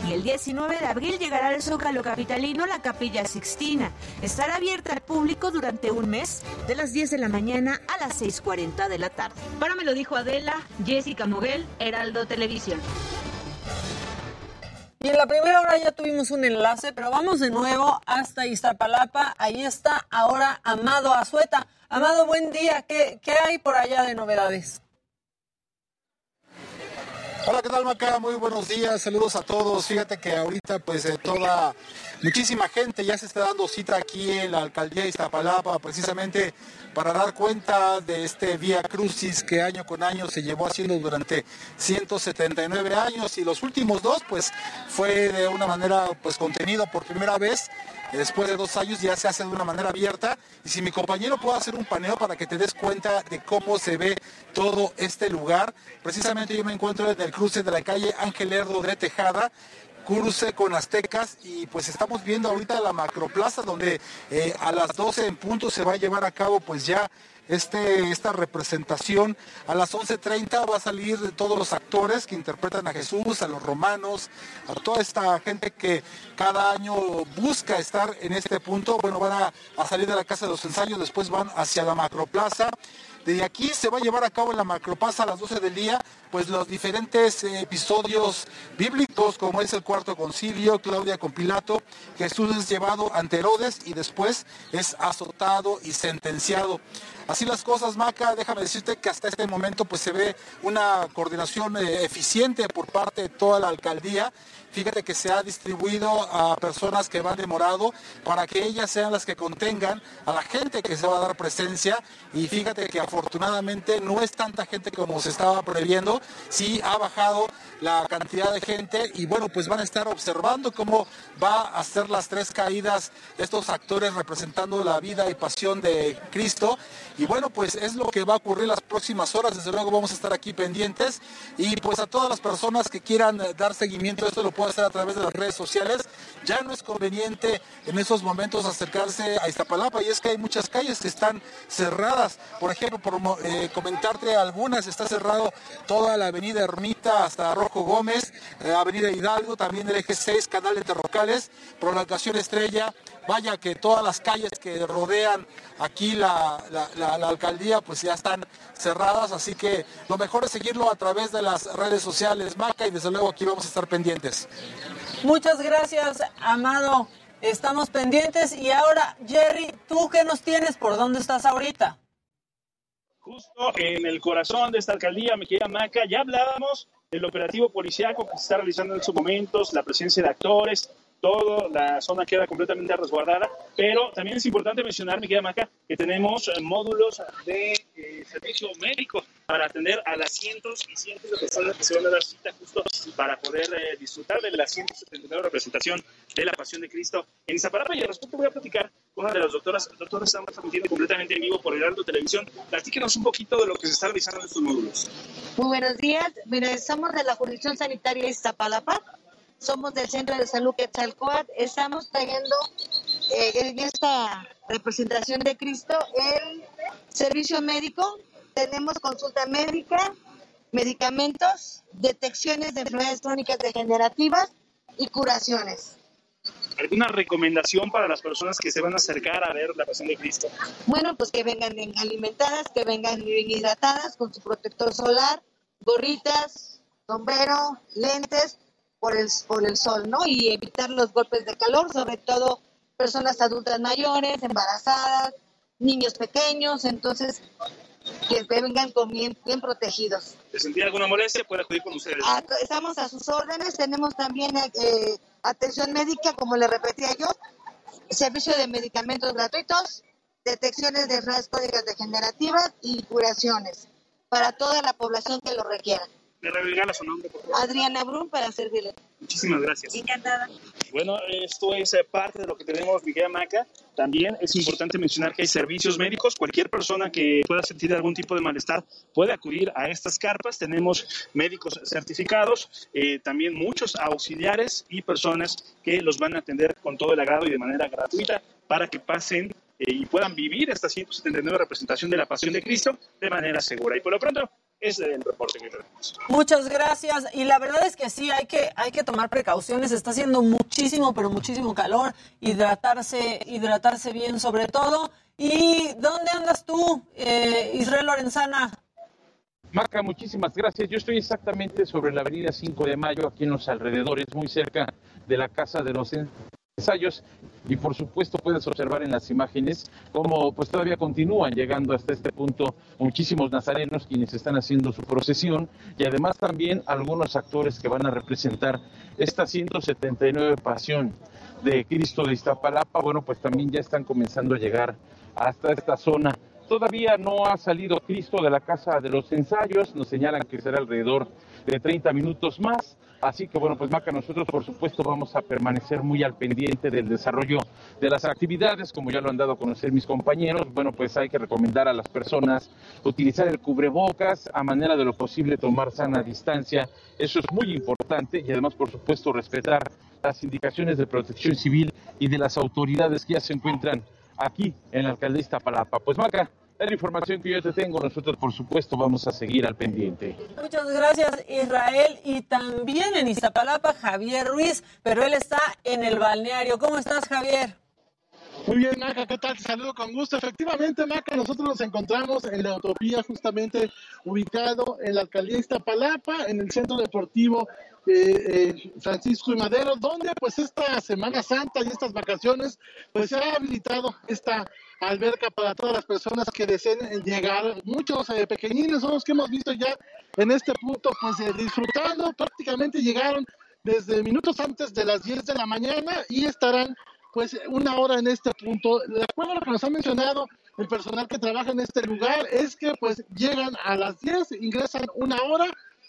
Y el 19 de abril llegará al Zócalo Capitalino la Capilla Sixtina. Estará abierta al público durante un mes, de las 10 de la mañana a las 6.40 de la tarde. Para me lo dijo Adela, Jessica Moguel, Heraldo Televisión. Y en la primera hora ya tuvimos un enlace, pero vamos de nuevo hasta Iztapalapa. Ahí está ahora Amado Azueta. Amado, buen día. ¿Qué, qué hay por allá de novedades? Hola, ¿qué tal Maca? Muy buenos días, saludos a todos. Fíjate que ahorita pues eh, toda, muchísima gente ya se está dando cita aquí en la alcaldía de Iztapalapa precisamente para dar cuenta de este Vía Crucis que año con año se llevó haciendo durante 179 años. Y los últimos dos pues fue de una manera pues contenido por primera vez. Después de dos años ya se hace de una manera abierta. Y si mi compañero puede hacer un paneo para que te des cuenta de cómo se ve todo este lugar, precisamente yo me encuentro en el cruce de la calle Ángel Erdo de Tejada cruce con Aztecas y pues estamos viendo ahorita la macroplaza donde eh, a las 12 en punto se va a llevar a cabo pues ya este, esta representación. A las 11.30 va a salir todos los actores que interpretan a Jesús, a los romanos, a toda esta gente que cada año busca estar en este punto. Bueno, van a salir de la Casa de los Ensayos, después van hacia la Macroplaza. De aquí se va a llevar a cabo en la Macroplaza a las 12 del día, pues los diferentes episodios bíblicos, como es el cuarto concilio, Claudia con Pilato, Jesús es llevado ante Herodes y después es azotado y sentenciado. Así las cosas, Maca, déjame decirte que hasta este momento pues se ve una coordinación eh, eficiente por parte de toda la alcaldía. Fíjate que se ha distribuido a personas que van de morado para que ellas sean las que contengan a la gente que se va a dar presencia. Y fíjate que afortunadamente no es tanta gente como se estaba previendo. Sí ha bajado la cantidad de gente y bueno, pues van a estar observando cómo va a ser las tres caídas estos actores representando la vida y pasión de Cristo. Y bueno, pues es lo que va a ocurrir las próximas horas. Desde luego vamos a estar aquí pendientes. Y pues a todas las personas que quieran dar seguimiento, esto lo puede hacer a través de las redes sociales. Ya no es conveniente en esos momentos acercarse a Iztapalapa y es que hay muchas calles que están cerradas. Por ejemplo, por eh, comentarte algunas, está cerrado toda la avenida Ermita hasta Rojo Gómez, eh, avenida Hidalgo, también el eje 6, canal de Terrocales, prolongación Estrella. Vaya que todas las calles que rodean aquí la, la, la, la alcaldía pues ya están cerradas, así que lo mejor es seguirlo a través de las redes sociales, Maca, y desde luego aquí vamos a estar pendientes. Muchas gracias, Amado. Estamos pendientes. Y ahora, Jerry, ¿tú qué nos tienes? ¿Por dónde estás ahorita? Justo en el corazón de esta alcaldía, me queda Maca, ya hablábamos del operativo policiaco que se está realizando en estos momentos, la presencia de actores, toda la zona queda completamente resguardada, pero también es importante mencionar, mi querida Maca, que tenemos eh, módulos de eh, servicio médico para atender a las cientos y cientos de personas que se van a dar cita justo para poder eh, disfrutar de la 179 representación de la Pasión de Cristo en Izapalapa. Y al respecto voy a platicar con una de las doctoras. Doctora, estamos transmitiendo completamente en vivo por Heraldo Televisión. Platíquenos un poquito de lo que se está realizando en estos módulos. Muy buenos días. Mire, somos de la jurisdicción sanitaria de Iztapalapa somos del Centro de Salud Quetzalcóatl, estamos trayendo eh, en esta representación de Cristo el servicio médico, tenemos consulta médica, medicamentos, detecciones de enfermedades crónicas degenerativas y curaciones. ¿Alguna recomendación para las personas que se van a acercar a ver la Pasión de Cristo? Bueno, pues que vengan bien alimentadas, que vengan bien hidratadas, con su protector solar, gorritas, sombrero, lentes, por el, por el sol, ¿no? Y evitar los golpes de calor, sobre todo personas adultas mayores, embarazadas, niños pequeños, entonces que vengan con bien, bien protegidos. ¿De sentir alguna molestia puede acudir con ustedes? Ah, estamos a sus órdenes, tenemos también eh, atención médica, como le repetía yo, servicio de medicamentos gratuitos, detecciones de enfermedades crónicas degenerativas y curaciones para toda la población que lo requiera. ¿Me regala su nombre, por favor? Adriana Brun, para servirle. Muchísimas gracias. Encantada. Bueno, esto es eh, parte de lo que tenemos, Miguel Maca. También es importante mencionar que hay servicios médicos. Cualquier persona que pueda sentir algún tipo de malestar puede acudir a estas carpas. Tenemos médicos certificados, eh, también muchos auxiliares y personas que los van a atender con todo el agrado y de manera gratuita para que pasen y puedan vivir esta 179 representación de la Pasión de Cristo de manera segura. Y por lo pronto, es el reporte que tenemos. Muchas gracias. Y la verdad es que sí, hay que, hay que tomar precauciones. Está haciendo muchísimo, pero muchísimo calor. Hidratarse, hidratarse bien sobre todo. ¿Y dónde andas tú, eh, Israel Lorenzana? Maca, muchísimas gracias. Yo estoy exactamente sobre la avenida 5 de Mayo, aquí en los alrededores, muy cerca de la Casa de los Ensayos. Y por supuesto puedes observar en las imágenes cómo pues todavía continúan llegando hasta este punto muchísimos nazarenos quienes están haciendo su procesión y además también algunos actores que van a representar esta 179 pasión de Cristo de Iztapalapa. Bueno, pues también ya están comenzando a llegar hasta esta zona. Todavía no ha salido Cristo de la casa de los ensayos, nos señalan que será alrededor de 30 minutos más. Así que bueno, pues Maca, nosotros por supuesto vamos a permanecer muy al pendiente del desarrollo de las actividades, como ya lo han dado a conocer mis compañeros. Bueno, pues hay que recomendar a las personas utilizar el cubrebocas, a manera de lo posible tomar sana distancia. Eso es muy importante y además por supuesto respetar las indicaciones de protección civil y de las autoridades que ya se encuentran aquí en la alcaldía Palapa. Pues Maca, la información que yo te tengo. Nosotros, por supuesto, vamos a seguir al pendiente. Muchas gracias, Israel. Y también en Iztapalapa, Javier Ruiz, pero él está en el balneario. ¿Cómo estás, Javier? Muy bien, Maca, ¿qué tal? Te saludo con gusto. Efectivamente, Maca, nosotros nos encontramos en la Utopía, justamente ubicado en la alcaldía Iztapalapa, en el centro deportivo eh, eh, Francisco y Madero, donde pues esta Semana Santa y estas vacaciones, pues se ha habilitado esta alberca para todas las personas que deseen llegar. Muchos eh, pequeñines son los que hemos visto ya en este punto, pues eh, disfrutando, prácticamente llegaron desde minutos antes de las 10 de la mañana y estarán pues una hora en este punto. De acuerdo a lo que nos ha mencionado el personal que trabaja en este lugar, es que pues llegan a las 10, ingresan una hora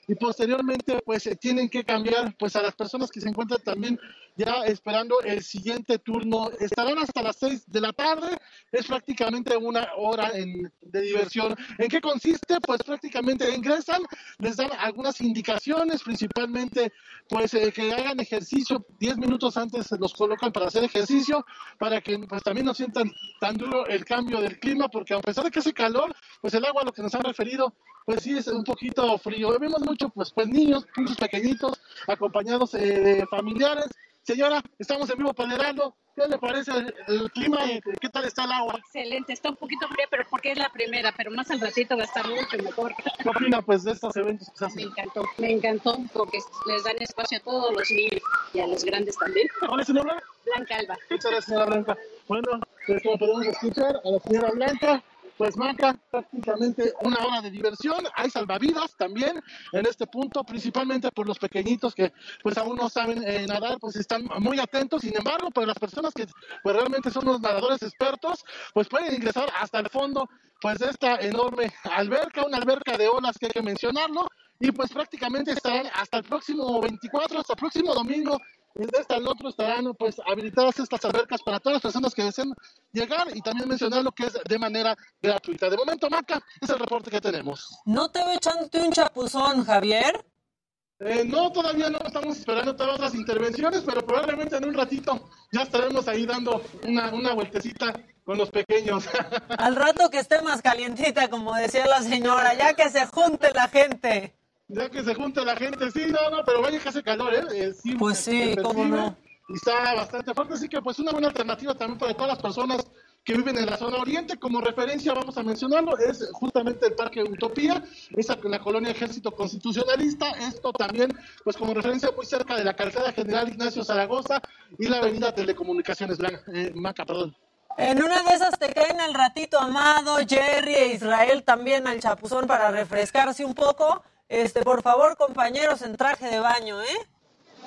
y posteriormente pues tienen que cambiar pues a las personas que se encuentran también ya esperando el siguiente turno. Estarán hasta las 6 de la tarde, es prácticamente una hora de diversión. ¿En qué consiste? Pues prácticamente ingresan, les dan algunas indicaciones, principalmente pues eh, que hagan ejercicio 10 minutos antes los colocan para hacer ejercicio, para que pues también no sientan tan duro el cambio del clima, porque a pesar de que hace calor, pues el agua lo que nos han referido pues sí es un poquito frío. Vemos mucho, pues, pues niños, niños pequeñitos, acompañados eh, de familiares. Señora, estamos en vivo panerando. ¿Qué le parece el, clima y qué tal está el agua? Excelente, está un poquito frío, pero porque es la primera, pero más al ratito va a estar mucho mejor. ¿Qué opina pues de estos eventos que se hacen? Me encantó, me encantó porque les dan espacio a todos los niños y a los grandes también. ¿Cuál es su nombre? Blanca Alba. Muchas gracias, señora Blanca. Bueno, pues como podemos escuchar a la señora Blanca, pues marca prácticamente una hora de diversión. Hay salvavidas también en este punto, principalmente por los pequeñitos que pues aún no saben eh, nadar, pues están muy atentos. Sin embargo, pues las personas que pues realmente son los nadadores expertos, pues pueden ingresar hasta el fondo pues de esta enorme alberca, una alberca de olas que hay que mencionarlo. Y pues prácticamente estarán hasta el próximo 24, hasta el próximo domingo desde esta al otro estarán pues habilitadas estas albercas para todas las personas que deseen llegar y también mencionar lo que es de manera gratuita. De momento, Maca, es el reporte que tenemos. ¿No te veo echándote un chapuzón, Javier? Eh, no, todavía no estamos esperando todas las intervenciones, pero probablemente en un ratito ya estaremos ahí dando una, una vueltecita con los pequeños. Al rato que esté más calientita, como decía la señora, ya que se junte la gente ya que se junta la gente, sí, no, no, pero vaya que hace calor, ¿eh? eh sí, pues sí, cómo no. Y está bastante fuerte, así que pues una buena alternativa también para todas las personas que viven en la zona oriente. Como referencia, vamos a mencionarlo, es justamente el Parque Utopía, esa la colonia Ejército Constitucionalista. Esto también, pues como referencia, muy cerca de la calzada General Ignacio Zaragoza y la avenida Telecomunicaciones Blanca, eh, Maca, perdón. En una de esas te caen al ratito Amado, Jerry e Israel también al chapuzón para refrescarse un poco. Este, por favor, compañeros en traje de baño, ¿eh?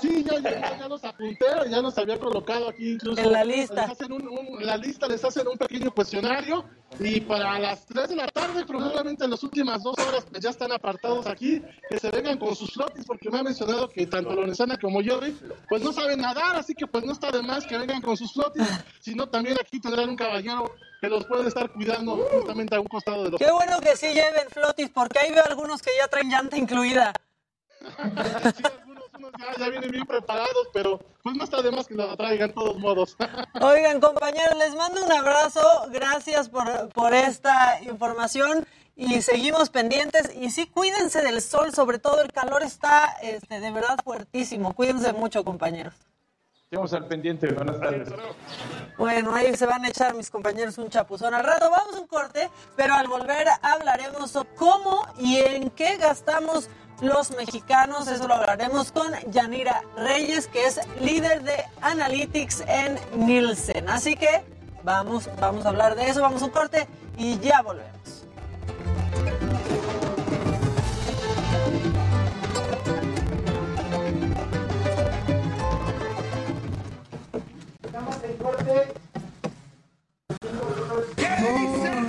Sí, ya, ya, ya los apunté, ya los había colocado aquí incluso. En la lista. Les hacen un, la lista les hacen un pequeño cuestionario y para las 3 de la tarde, probablemente en las últimas dos horas, pues ya están apartados aquí, que se vengan con sus flotis, porque me ha mencionado que tanto Lorenzana como Jerry, pues no saben nadar, así que pues no está de más que vengan con sus flotis, sino también aquí tendrán un caballero que los puede estar cuidando justamente a un costado de los... Qué bueno que sí lleven flotis, porque ahí veo algunos que ya traen llanta incluida. sí, ya, vienen bien preparados, pero pues no está de más que la traigan de todos modos. Oigan, compañeros, les mando un abrazo. Gracias por, por esta información y seguimos pendientes. Y sí, cuídense del sol, sobre todo el calor está este, de verdad fuertísimo. Cuídense mucho, compañeros. Estamos al pendiente. Buenas tardes. Bueno, ahí se van a echar mis compañeros un chapuzón al rato. Vamos a un corte, pero al volver hablaremos cómo y en qué gastamos los mexicanos. Eso lo hablaremos con Yanira Reyes, que es líder de Analytics en Nielsen. Así que vamos, vamos a hablar de eso. Vamos a un corte y ya volvemos.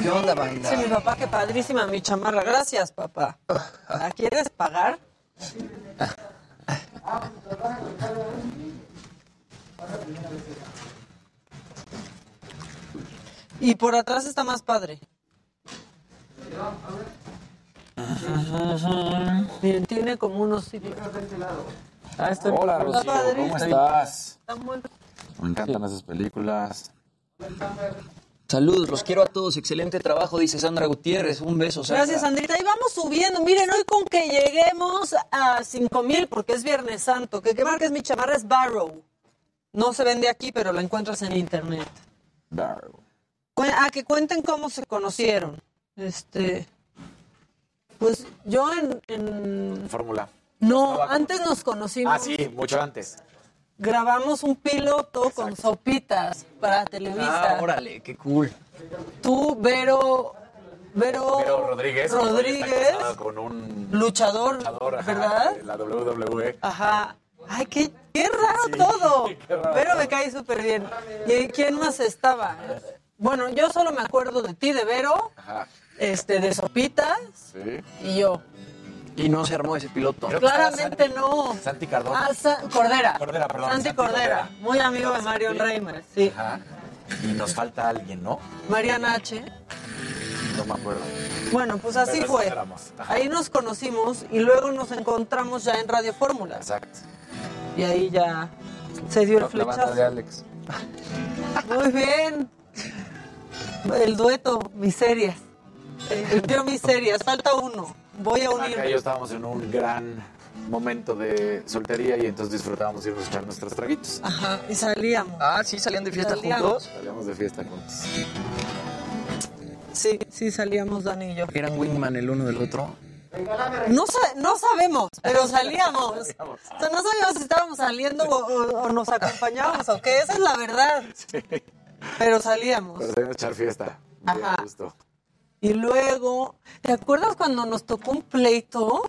¿Qué onda, banda? Sí, mi papá, qué padrísima mi chamarra. Gracias, papá. ¿La quieres pagar? Y por atrás está más padre. Miren, tiene como unos. Ah, está- Hola, Rocío. ¿cómo estás? Está muy- Me encantan esas películas. Saludos, los quiero a todos. Excelente trabajo, dice Sandra Gutiérrez. Un beso, Sandra. Gracias, Sandrita. Y vamos subiendo. Miren, hoy con que lleguemos a 5000, porque es Viernes Santo. Que qué marca es mi chamarra es Barrow. No se vende aquí, pero la encuentras en internet. Cuen- Ah, que cuenten cómo se conocieron. Este. Pues yo en. en- Fórmula. No, antes nos conocimos. Ah, sí, mucho antes. Grabamos un piloto con sopitas para Televisa. Ah, órale, qué cool. Tú, Vero. Vero, Pero Rodríguez. Rodríguez, Con un luchador, luchador, ajá, ¿verdad? la. WWE. Ajá. Ay, qué, qué raro Sí, todo. qué raro Pero todo. me cae súper bien. ¿Y quién más estaba? Bueno, yo solo me acuerdo de ti, de Vero, Ajá. este, de Sopitas Sí. y yo. Y no se armó ese piloto. Claramente no. Santi Cardona. Ah, Sa- Cordera. Cordera, perdón. Santi Cordera. Muy amigo de Mario Reimer, sí. Ajá. Y nos falta alguien, ¿no? Mariana H. No me acuerdo. Bueno, pues así Pero fue. Ahí nos conocimos y luego nos encontramos ya en Radio Fórmula. Exacto. Y ahí ya se dio el La banda flechazo. de Alex. Muy bien. El dueto, miserias. El tío miserias, falta uno. Voy a Acá y yo estábamos en un gran momento de soltería y entonces disfrutábamos irnos a echar nuestros traguitos. Ajá, y salíamos. Ah, sí, salían de fiesta Salíamos. juntos. Salíamos de fiesta juntos. Sí, sí salíamos Dani y yo. Eran wingman el uno del otro. No, no sabemos, pero salíamos. O sea, no sabíamos si estábamos saliendo o, o- o nos acompañábamos o qué. Esa es la verdad. Pero salíamos. Pero salíamos a echar fiesta. Ajá. gusto. Y luego, ¿te acuerdas cuando nos tocó un pleito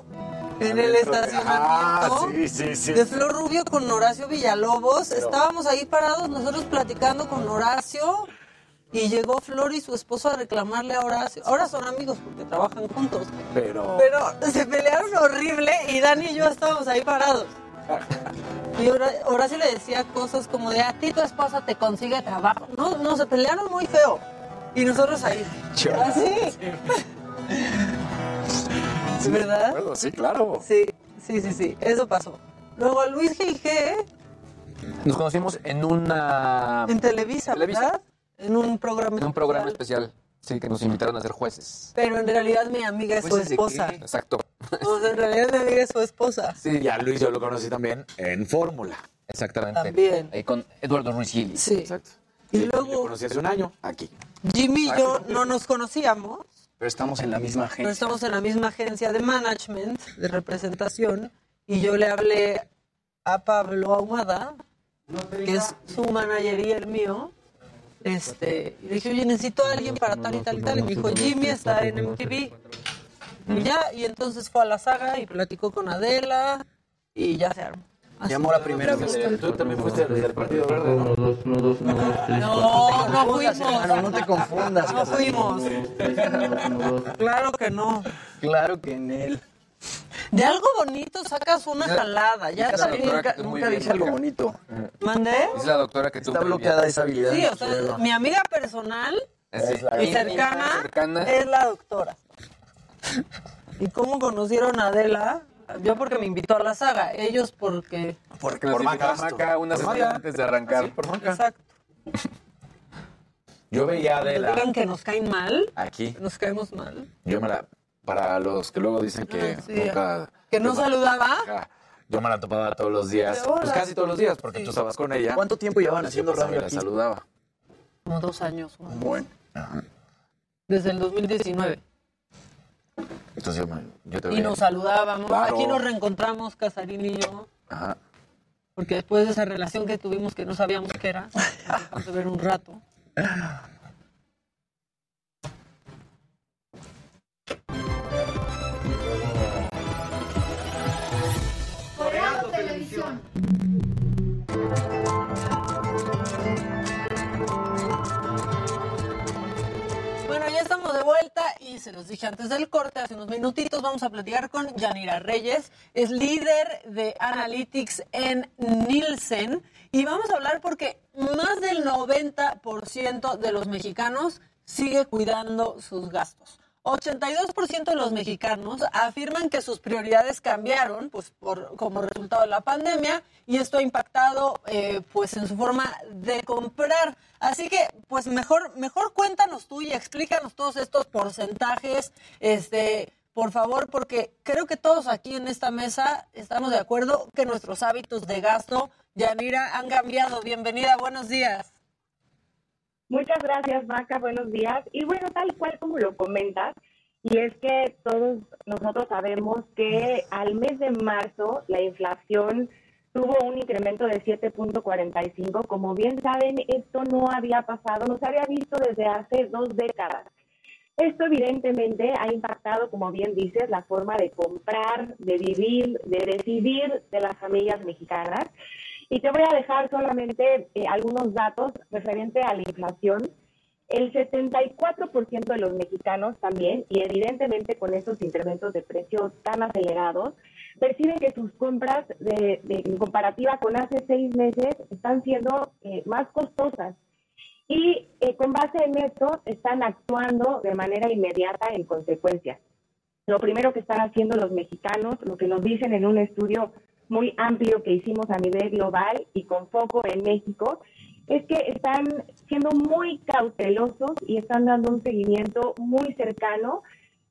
en el estacionamiento? Ah, sí, sí, sí. De Flor Rubio con Horacio Villalobos. Estábamos ahí parados nosotros platicando con Horacio y llegó Flor y su esposo a reclamarle a Horacio. Ahora son amigos porque trabajan juntos. Pero. Pero se pelearon horrible y Dani y yo estábamos ahí parados. Y Hora- Horacio le decía cosas como de a ti tu esposa te consigue trabajo. No, no, se pelearon muy feo. Y nosotros ahí. Así. Sí, ¿Verdad? acuerdo, Sí, claro. Sí, sí, sí, sí. Eso pasó. Luego Luis G. Nos conocimos en una. en Televisa, Televisa. ¿verdad? En un programa. En un programa especial. especial. Sí, que nos invitaron a ser jueces. Pero en realidad mi amiga es su esposa. Exacto. Sea, en realidad mi amiga es su esposa. Sí, y a Luis yo lo conocí también en Fórmula. Exactamente. También. Ahí con Eduardo Ruiz Gil. Sí. Exacto. Y lo luego conocí hace un año aquí. Jimmy y yo no nos conocíamos. Pero estamos en la misma Pero agencia. estamos en la misma agencia de management, de representación, y yo le hablé a Pablo Ahumada, que es su manager y el mío, este, y le dije, oye, necesito a alguien para tal y tal y tal, y me dijo, Jimmy está en MTV. Y ya, y entonces fue a la saga y platicó con Adela, y ya se armó. Así. Llamó la primera vez. Tú también fuiste del Partido Verde, ¿no? No, no fuimos. Hermano, no te confundas. No fuimos. Claro que no. Claro que en él. De algo bonito sacas una jalada, ya doctora Nunca, nunca dice algo bonito. ¿Mandé? Es la doctora que tú Está bloqueada esa habilidad. Sí, o sea, mi amiga personal y cercana, cercana. es la doctora. ¿Y cómo conocieron a Adela? Yo porque me invitó a la saga, ellos porque... Porque Por invitó a Maca. Maca una Por semana Maca. antes de arrancar. Por Maca. Exacto. Yo veía a Que Adela digan que nos caen mal, aquí. nos caemos mal. Yo me la. Para los que luego dicen que Ah, sí. nunca. Que no saludaba. Yo me la topaba todos los días. Pues casi todos los días, porque tú estabas con ella. ¿Cuánto tiempo llevan Yo haciendo radio la aquí? saludaba. Como dos años. ¿no? Bueno. Ajá. Desde el 2019. Entonces yo, me- yo te Y nos saludábamos. Claro. Aquí nos reencontramos, Casarín y yo. Ajá. Porque después de esa relación que tuvimos que no sabíamos qué era, nos de ver un rato. y se los dije antes del corte, hace unos minutitos vamos a platicar con Yanira Reyes, es líder de Analytics en Nielsen y vamos a hablar porque más del 90% de los mexicanos sigue cuidando sus gastos. 82% de los mexicanos afirman que sus prioridades cambiaron pues, por, como resultado de la pandemia y esto ha impactado eh, pues, en su forma de comprar. Así que, pues mejor, mejor cuéntanos tú y explícanos todos estos porcentajes, este, por favor, porque creo que todos aquí en esta mesa estamos de acuerdo que nuestros hábitos de gasto, Yanira, han cambiado. Bienvenida, buenos días. Muchas gracias, Maca. Buenos días. Y bueno, tal cual como lo comentas, y es que todos nosotros sabemos que al mes de marzo la inflación tuvo un incremento de 7.45. Como bien saben, esto no había pasado, no se había visto desde hace dos décadas. Esto evidentemente ha impactado, como bien dices, la forma de comprar, de vivir, de decidir de las familias mexicanas. Y te voy a dejar solamente eh, algunos datos referente a la inflación. El 74% de los mexicanos también, y evidentemente con estos incrementos de precios tan acelerados, perciben que sus compras de, de- en comparativa con hace seis meses están siendo eh, más costosas. Y eh, con base en esto están actuando de manera inmediata en consecuencia. Lo primero que están haciendo los mexicanos, lo que nos dicen en un estudio muy amplio que hicimos a nivel global y con foco en México, es que están siendo muy cautelosos y están dando un seguimiento muy cercano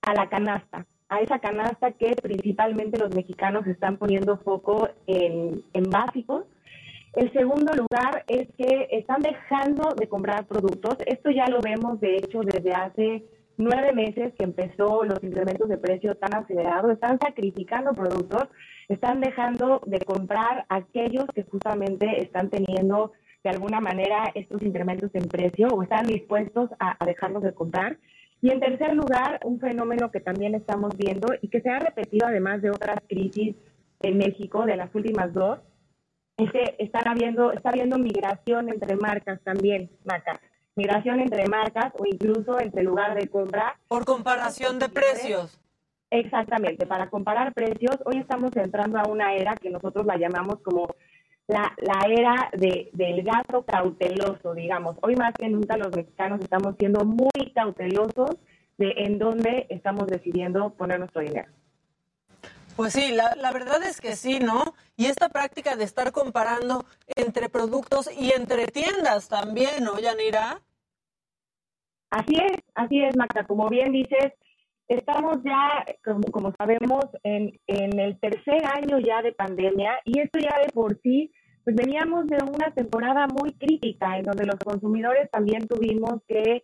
a la canasta, a esa canasta que principalmente los mexicanos están poniendo foco en, en básicos. El segundo lugar es que están dejando de comprar productos. Esto ya lo vemos, de hecho, desde hace nueve meses que empezó los incrementos de precio tan acelerados. Están sacrificando productos, están dejando de comprar aquellos que justamente están teniendo de alguna manera estos incrementos en precio o están dispuestos a, dejarlos de comprar. Y en tercer lugar, un fenómeno que también estamos viendo y que se ha repetido además de otras crisis en México, de las últimas dos, es que están habiendo, está habiendo migración entre marcas también, marcas. Migración entre marcas o incluso entre lugar de compra. Por comparación de precios. Exactamente, para comparar precios, hoy estamos entrando a una era que nosotros la llamamos como la, la era de, del gasto cauteloso, digamos. Hoy más que nunca los mexicanos estamos siendo muy cautelosos de en dónde estamos decidiendo poner nuestro dinero. Pues sí, la, la verdad es que sí, ¿no? Y esta práctica de estar comparando entre productos y entre tiendas también, ¿no, Yanira? Así es, así es, Maca. Como bien dices, estamos ya, como, como sabemos, en, en el tercer año ya de pandemia y esto ya de por sí, pues veníamos de una temporada muy crítica en donde los consumidores también tuvimos que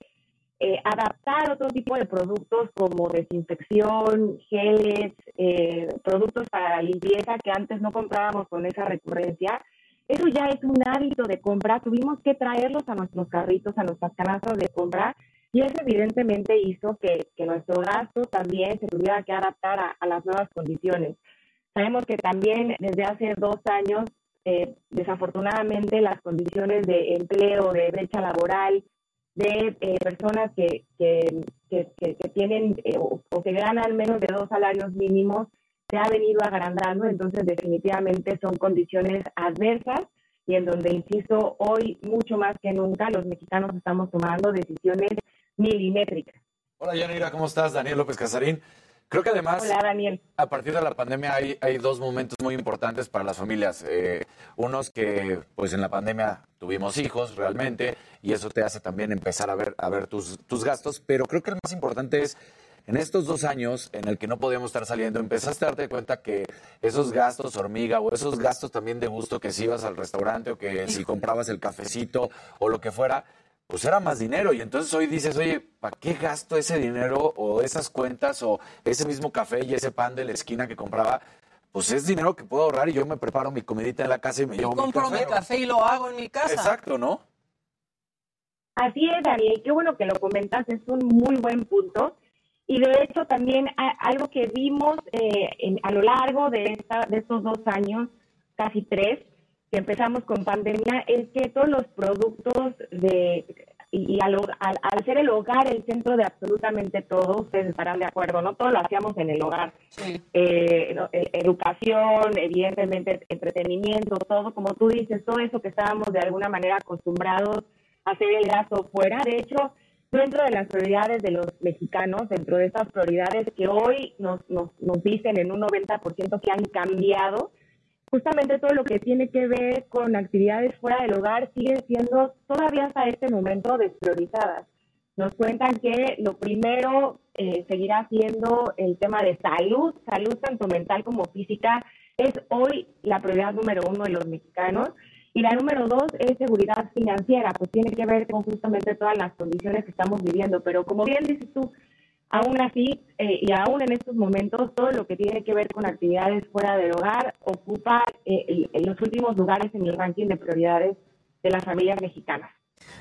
eh, adaptar otro tipo de productos como desinfección, geles, eh, productos para la limpieza que antes no comprábamos con esa recurrencia. Eso ya es un hábito de compra. Tuvimos que traerlos a nuestros carritos, a nuestras canastas de compra y eso evidentemente hizo que, que nuestro gasto también se tuviera que adaptar a, a las nuevas condiciones. Sabemos que también desde hace dos años, eh, desafortunadamente, las condiciones de empleo, de brecha laboral, de eh, personas que, que, que, que- tienen eh, o, o que ganan menos de dos salarios mínimos se ha venido agrandando, entonces definitivamente son condiciones adversas y en donde, insisto, hoy mucho más que nunca los mexicanos estamos tomando decisiones milimétricas. Hola Yanira, ¿cómo estás? Daniel López Casarín. Creo que además, Hola, Daniel. a partir de la pandemia hay, hay dos momentos muy importantes para las familias. Eh, unos que, pues en la pandemia tuvimos hijos realmente y eso te hace también empezar a ver, a ver tus, tus gastos, pero creo que el más importante es en estos dos años en el que no podíamos estar saliendo, empezaste a darte cuenta que esos gastos hormiga o esos gastos también de gusto que si ibas al restaurante o que si comprabas el cafecito o lo que fuera, pues era más dinero. Y entonces hoy dices, oye, ¿para qué gasto ese dinero o esas cuentas o ese mismo café y ese pan de la esquina que compraba? Pues es dinero que puedo ahorrar y yo me preparo mi comidita en la casa y me llevo compro mi café. mi café y lo hago en mi casa. Exacto, ¿no? Así es, Daniel, qué bueno que lo comentas, es un muy buen punto. Y de hecho también algo que vimos eh, en- a lo largo de, esta, de estos dos años, casi tres, que empezamos con pandemia, es que todos los productos de y, al, al, al ser el hogar el centro de absolutamente todo, ustedes estarán de acuerdo, ¿no? Todo lo hacíamos en el hogar. Eh, eh, educación, evidentemente entretenimiento, todo, como tú dices, todo eso que estábamos de alguna manera acostumbrados a hacer el gasto fuera. De hecho, dentro de las prioridades de los mexicanos, dentro de estas prioridades que hoy nos, nos, nos dicen en un 90% que han cambiado, justamente todo lo que tiene que ver con actividades fuera del hogar sigue siendo todavía hasta este momento despriorizadas. Nos cuentan que lo primero eh, seguirá siendo el tema de salud, salud tanto mental como física, es hoy la prioridad número uno de los mexicanos. Y la número dos es seguridad financiera, pues tiene que ver con justamente todas las condiciones que estamos viviendo. Pero como bien dices tú, aún así eh, y aún en estos momentos, todo lo que tiene que ver con actividades fuera del hogar ocupa eh, el- los últimos lugares en el ranking de prioridades de las familias mexicanas.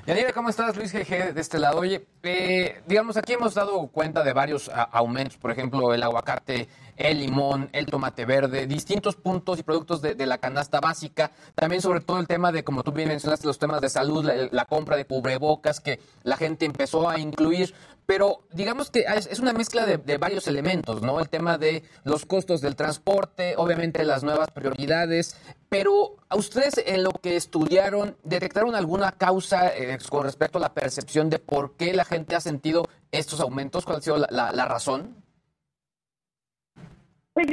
Yanira, ¿cómo estás? Luis GG de este lado. Oye, eh, digamos, aquí hemos dado cuenta de varios aumentos, por ejemplo, el aguacate, el limón, el tomate verde, distintos puntos y productos de, de la canasta básica. También sobre todo el tema de, como tú bien mencionaste, los temas de salud, la, la compra de cubrebocas que la gente empezó a incluir. Pero digamos que es, una mezcla de, varios elementos, ¿no? El tema de los costos del transporte, obviamente las nuevas prioridades, pero a ustedes en lo que estudiaron, ¿detectaron alguna causa eh, con respecto a la percepción de por qué la gente ha sentido estos aumentos? ¿Cuál ha sido la, razón? Pues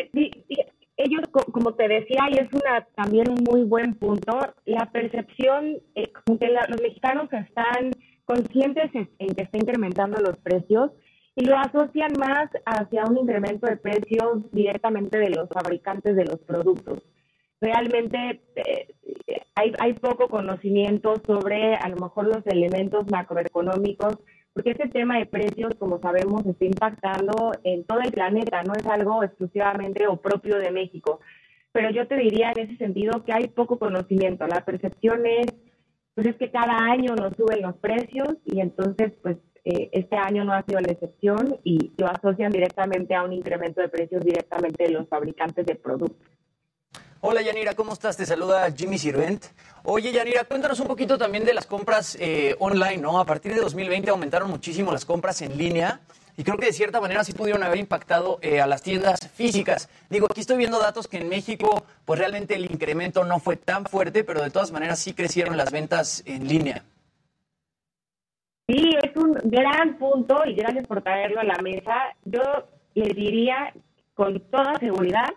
ellos, co- como te decía, y es una también un muy buen punto, la percepción, eh, como que la- los mexicanos están conscientes en, que está incrementando los precios y lo asocian más hacia un incremento de precios directamente de los fabricantes de los productos. Realmente eh, hay, hay poco conocimiento sobre a lo mejor los elementos macroeconómicos porque este tema de precios, como sabemos, está impactando en todo el planeta, no es algo exclusivamente o propio de México. Pero yo te diría en ese sentido que hay poco conocimiento. La percepción es, pues es que cada año nos suben los precios y entonces, pues eh, este año no ha sido la excepción y lo asocian directamente a un incremento de precios directamente de los fabricantes de productos. Hola Yanira, ¿cómo estás? Te saluda Jimmy Sirvent. Oye Yanira, cuéntanos un poquito también de las compras eh, online, ¿no? A partir de 2020 aumentaron muchísimo las compras en línea y creo que de cierta manera sí pudieron haber impactado eh, a las tiendas físicas. Digo, aquí estoy viendo datos que en México pues realmente el incremento no fue tan fuerte, pero de todas maneras sí crecieron las ventas en línea. Sí, es un gran punto y gracias por traerlo a la mesa. Yo les diría con toda seguridad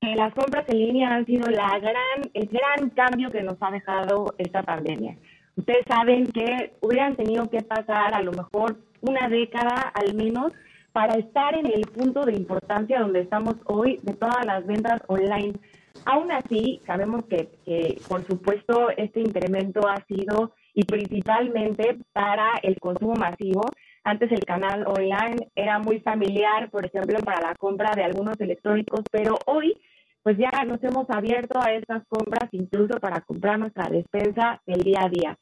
que las compras en línea han sido la gran, el gran cambio que nos ha dejado esta pandemia. Ustedes saben que hubieran tenido que pasar a lo mejor una década al menos para estar en el punto de importancia donde estamos hoy de todas las ventas online. Aún así, sabemos que, por supuesto, este incremento ha sido y principalmente para el consumo masivo. Antes el canal online era muy familiar, por ejemplo, para la compra de algunos electrónicos, pero hoy pues ya nos hemos abierto a estas compras incluso para comprar nuestra despensa del día a día.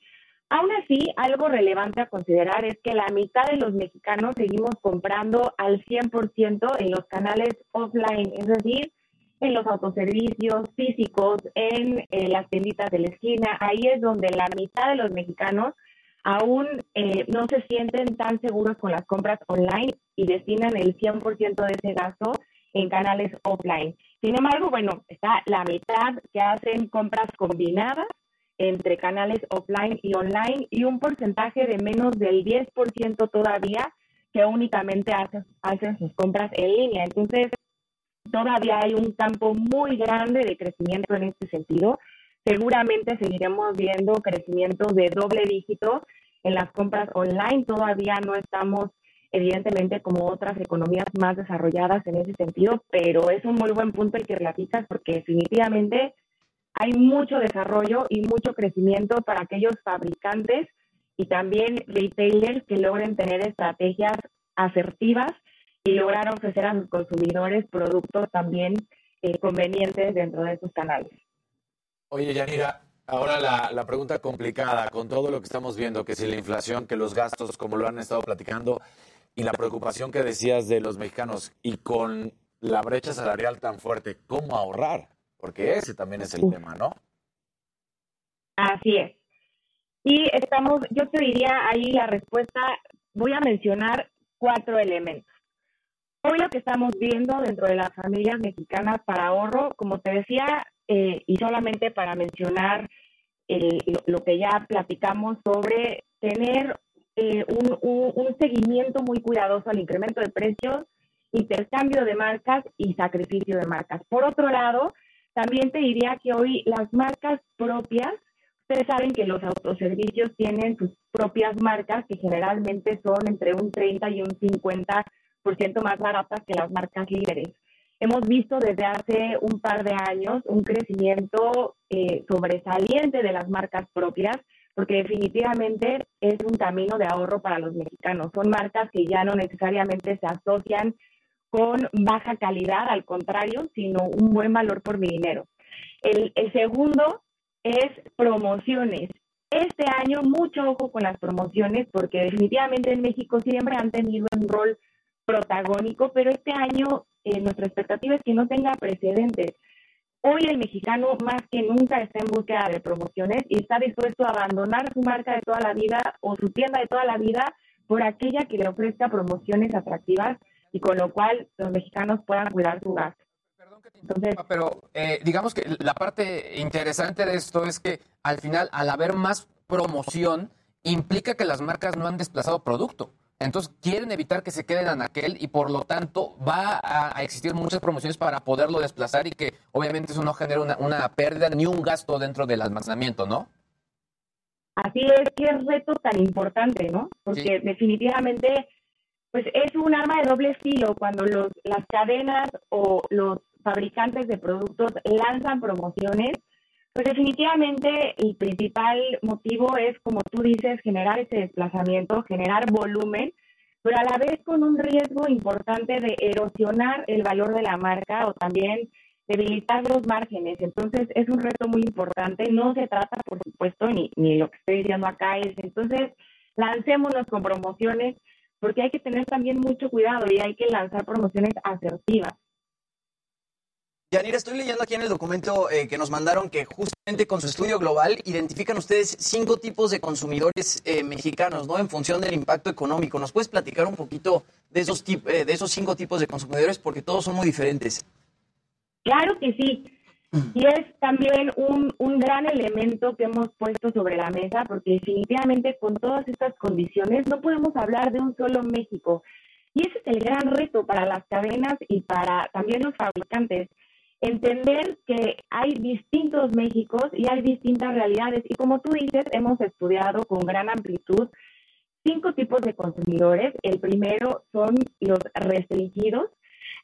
Aún así, algo relevante a considerar es que la mitad de los mexicanos seguimos comprando al 100% en los canales offline, es decir, en los autoservicios físicos, en eh, las tienditas de la esquina. Ahí es donde la mitad de los mexicanos aún eh, no se sienten tan seguros con las compras online y destinan el 100% de ese gasto en canales offline. Sin embargo, bueno, está la mitad que hacen compras combinadas entre canales offline y online y un porcentaje de menos del 10% todavía que únicamente hacen, hacen sus compras en línea. Entonces, todavía hay un campo muy grande de crecimiento en este sentido. Seguramente seguiremos viendo crecimientos de doble dígito en las compras online. Todavía no estamos evidentemente, como otras economías más desarrolladas en ese sentido, pero es un muy buen punto el que platicas porque definitivamente hay mucho desarrollo y mucho crecimiento para aquellos fabricantes y también retailers que logren tener estrategias asertivas y lograr ofrecer a sus consumidores productos también eh, convenientes dentro de esos canales. Oye, Yanira, ahora la, la pregunta complicada, con todo lo que estamos viendo, que si la inflación, que los gastos, como lo han estado platicando, y la preocupación que decías de los mexicanos, y con la brecha salarial tan fuerte, ¿cómo ahorrar? Porque ese también es el tema, ¿no? Así es. Y estamos, yo te diría ahí la respuesta, voy a mencionar cuatro elementos. Hoy lo que estamos viendo dentro de las familias mexicanas para ahorro, como te decía, eh, y solamente para mencionar el, lo, lo, que ya platicamos sobre tener eh, un, un, un, seguimiento muy cuidadoso al incremento de precios, intercambio de marcas y sacrificio de marcas. Por otro lado, también te diría que hoy las marcas propias, ustedes saben que los autoservicios tienen sus propias marcas que generalmente son entre un 30 y un 50 más baratas que las marcas líderes. Hemos visto desde hace un par de años un crecimiento eh, sobresaliente de las marcas propias, porque definitivamente es un camino de ahorro para los mexicanos. Son marcas que ya no necesariamente se asocian con baja calidad, al contrario, sino un buen valor por mi dinero. El, el segundo es promociones. Este año mucho ojo con las promociones porque definitivamente en México siempre han tenido un rol protagónico, pero este año eh, nuestra expectativa es que no tenga precedentes. Hoy el mexicano más que nunca está en búsqueda de promociones y está dispuesto a abandonar su marca de toda la vida o su tienda de toda la vida por aquella que le ofrezca promociones atractivas y con lo cual los mexicanos puedan cuidar su gasto. Entonces, pero eh, digamos que la parte interesante de esto es que al final, al haber más promoción, implica que las marcas no han desplazado producto. Entonces quieren evitar que se queden en aquel y por lo tanto va a, existir muchas promociones para poderlo desplazar y que obviamente eso no genera una, una pérdida ni un gasto dentro del almacenamiento, ¿no? Así es, qué reto tan importante, ¿no? Porque sí. definitivamente pues es un arma de doble filo cuando los, las cadenas o los fabricantes de productos lanzan promociones, pues definitivamente el principal motivo es, como tú dices, generar ese desplazamiento, generar volumen, pero a la vez con un riesgo importante de erosionar el valor de la marca o también debilitar los márgenes. Entonces es un reto muy importante. No se trata, por supuesto, ni, ni lo que estoy diciendo acá es, entonces lancémonos con promociones porque hay que tener también mucho cuidado y hay que lanzar promociones asertivas. Yanira, estoy leyendo aquí en el documento eh, que nos mandaron que justamente con su estudio global identifican ustedes cinco tipos de consumidores eh, mexicanos, ¿no? En función del impacto económico. ¿Nos puedes platicar un poquito de esos, eh, de esos cinco tipos de consumidores? Porque todos son muy diferentes. Claro que sí. Y es también un, un gran elemento que hemos puesto sobre la mesa, porque definitivamente con todas estas condiciones no podemos hablar de un solo México. Y ese es el gran reto para las cadenas y para también los fabricantes entender que hay distintos Méxicos y hay distintas realidades. Y como tú dices, hemos estudiado con gran amplitud cinco tipos de consumidores. El primero son los restringidos,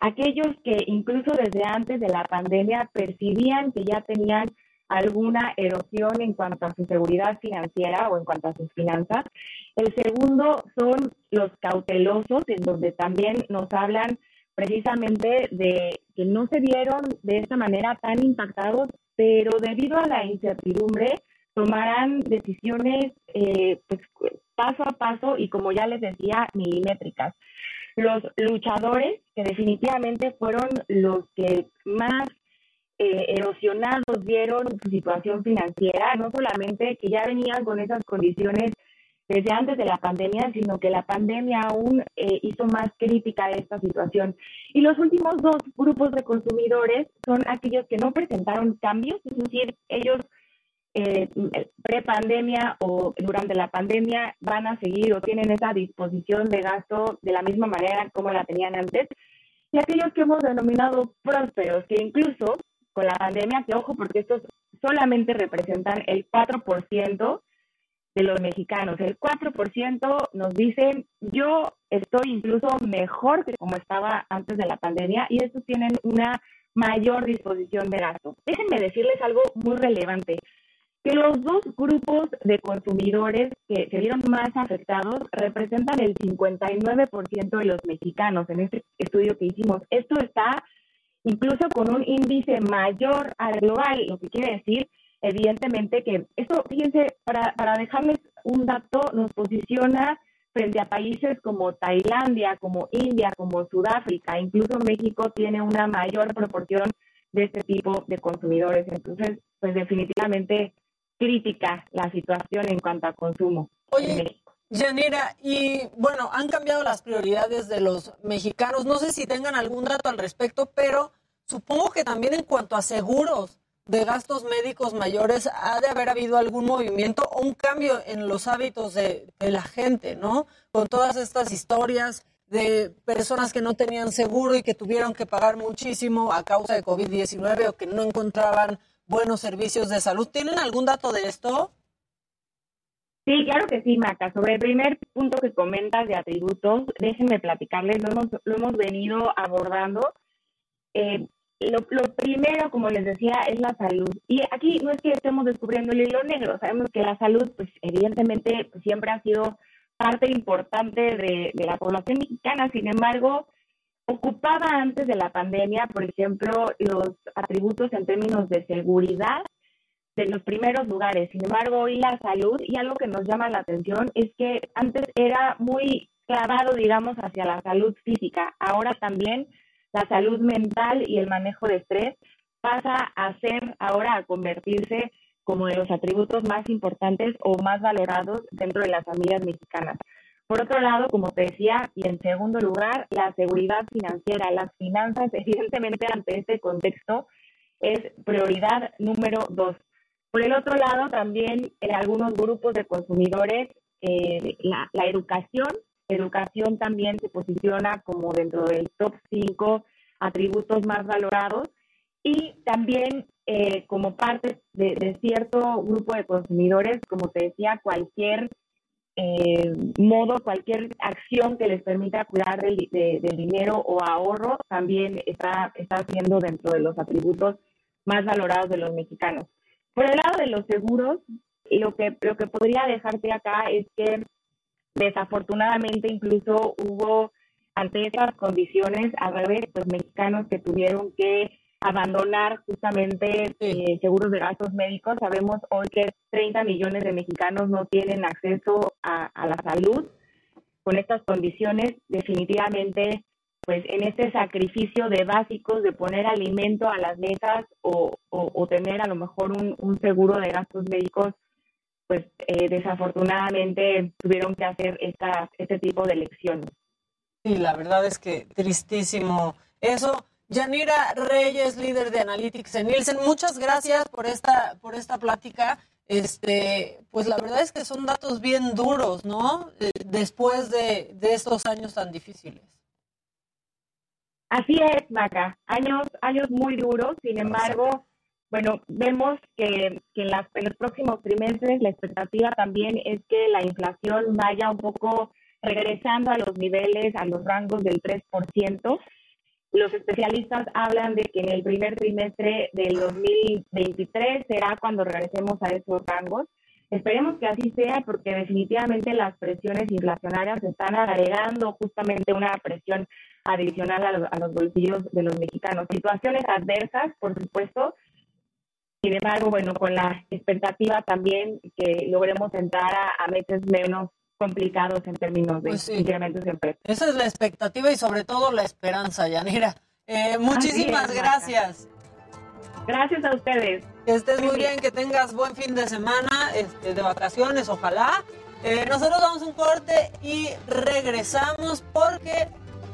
aquellos que incluso desde antes de la pandemia percibían que ya tenían alguna erosión en cuanto a su seguridad financiera o en cuanto a sus finanzas. El segundo son los cautelosos, en donde también nos hablan precisamente de que no se vieron de esta manera tan impactados, pero debido a la incertidumbre tomarán decisiones eh, pues, paso a paso y como ya les decía, milimétricas. Los luchadores, que definitivamente fueron los que más eh, erosionados vieron su situación financiera, no solamente que ya venían con esas condiciones desde antes de la pandemia, sino que la pandemia aún eh, hizo más crítica esta situación. Y los últimos dos grupos de consumidores son aquellos que no presentaron cambios, es decir, ellos eh, pre-pandemia o durante la pandemia van a seguir o tienen esa disposición de gasto de la misma manera como la tenían antes. Y aquellos que hemos denominado prósperos, que incluso con la pandemia, que ojo, porque estos solamente representan el 4% de los mexicanos. El 4% nos dicen, yo estoy incluso mejor que como estaba antes de la pandemia y estos tienen una mayor disposición de gasto. Déjenme decirles algo muy relevante, que los dos grupos de consumidores que se vieron más afectados representan el 59% de los mexicanos en este estudio que hicimos. Esto está incluso con un índice mayor al global, lo que quiere decir evidentemente que esto, fíjense, para, para dejarles un dato, nos posiciona frente a países como Tailandia, como India, como Sudáfrica, incluso México tiene una mayor proporción de este tipo de consumidores. Entonces, pues definitivamente crítica la situación en cuanto a consumo México. Yanira, y bueno, han cambiado las prioridades de los mexicanos. No sé si tengan algún dato al respecto, pero supongo que también en cuanto a seguros de gastos médicos mayores, ha de haber habido algún movimiento o un cambio en los hábitos de, la gente, ¿no? Con todas estas historias de personas que no tenían seguro y que tuvieron que pagar muchísimo a causa de COVID-19 o que no encontraban buenos servicios de salud. ¿Tienen algún dato de esto? Sí, claro que sí, Maca. Sobre el primer punto que comentas de atributos, déjenme platicarles, lo hemos, lo hemos venido abordando. Eh, lo, primero, como les decía, es la salud. Y aquí no es que estemos descubriendo el hilo negro, sabemos que la salud, pues evidentemente, pues, siempre ha sido parte importante de, de la población mexicana, sin embargo, ocupaba antes de la pandemia, por ejemplo, los atributos en términos de seguridad de los primeros lugares. Sin embargo, hoy la salud, y algo que nos llama la atención, es que antes era muy clavado, digamos, hacia la salud física. Ahora también la salud mental y el manejo de estrés pasa a ser ahora a convertirse como de los atributos más importantes o más valorados dentro de las familias mexicanas. Por otro lado, como te decía, y en segundo lugar, la seguridad financiera, las finanzas, evidentemente ante este contexto, es prioridad número dos. Por el otro lado, también en algunos grupos de consumidores, eh, la, la educación. Educación también se posiciona como dentro del top 5 atributos más valorados. Y también eh, como parte de, cierto grupo de consumidores, como te decía, cualquier eh, modo, cualquier acción que les permita cuidar del, dinero o ahorro también está, está siendo dentro de los atributos más valorados de los mexicanos. Por el lado de los seguros, lo que, lo que podría dejarte acá es que Desafortunadamente, incluso hubo ante esas condiciones, a revés, los mexicanos que tuvieron que abandonar justamente eh, seguros de gastos médicos. Sabemos hoy que 30 millones de mexicanos no tienen acceso a, la salud. Con estas condiciones, definitivamente, pues en este sacrificio de básicos, de poner alimento a las mesas o, tener a lo mejor un, un seguro de gastos médicos, pues eh, desafortunadamente tuvieron que hacer esta, este tipo de elecciones. Sí, la verdad es que tristísimo eso. Yanira Reyes, líder de Analytics en Nielsen, muchas gracias por esta, por esta plática. Este, pues la verdad es que son datos bien duros, ¿no? Eh, después de, de estos años tan difíciles. Así es, Maca. Años, años muy duros, sin embargo, bueno, vemos que, que en, en, los próximos trimestres la expectativa también es que la inflación vaya un poco regresando a los niveles, a los rangos del 3%. Los especialistas hablan de que en el primer trimestre del 2023 será cuando regresemos a esos rangos. Esperemos que así sea porque definitivamente las presiones inflacionarias están agregando justamente una presión adicional a los, bolsillos de los mexicanos. Situaciones adversas, por supuesto, sin embargo, bueno, con la expectativa también que logremos entrar a, meses menos complicados en términos de pues incrementos de empresas. Esa es la expectativa y sobre todo la esperanza, Yanira. Eh, muchísimas gracias. Gracias a ustedes. Que estés muy bien, que tengas buen fin de semana, este, de vacaciones, ojalá. Eh, nosotros damos un corte y regresamos porque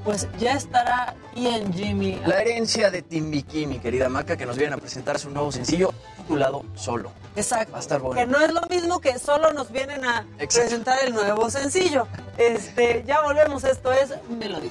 pues ya estará en Jimmy. La herencia de Timbiquí, mi querida Maca, que nos viene a presentar su nuevo sencillo titulado Solo. Exacto. Va a estar bueno. Que no es lo mismo que solo nos vienen a presentar el nuevo sencillo. Este, ya volvemos, esto es Melody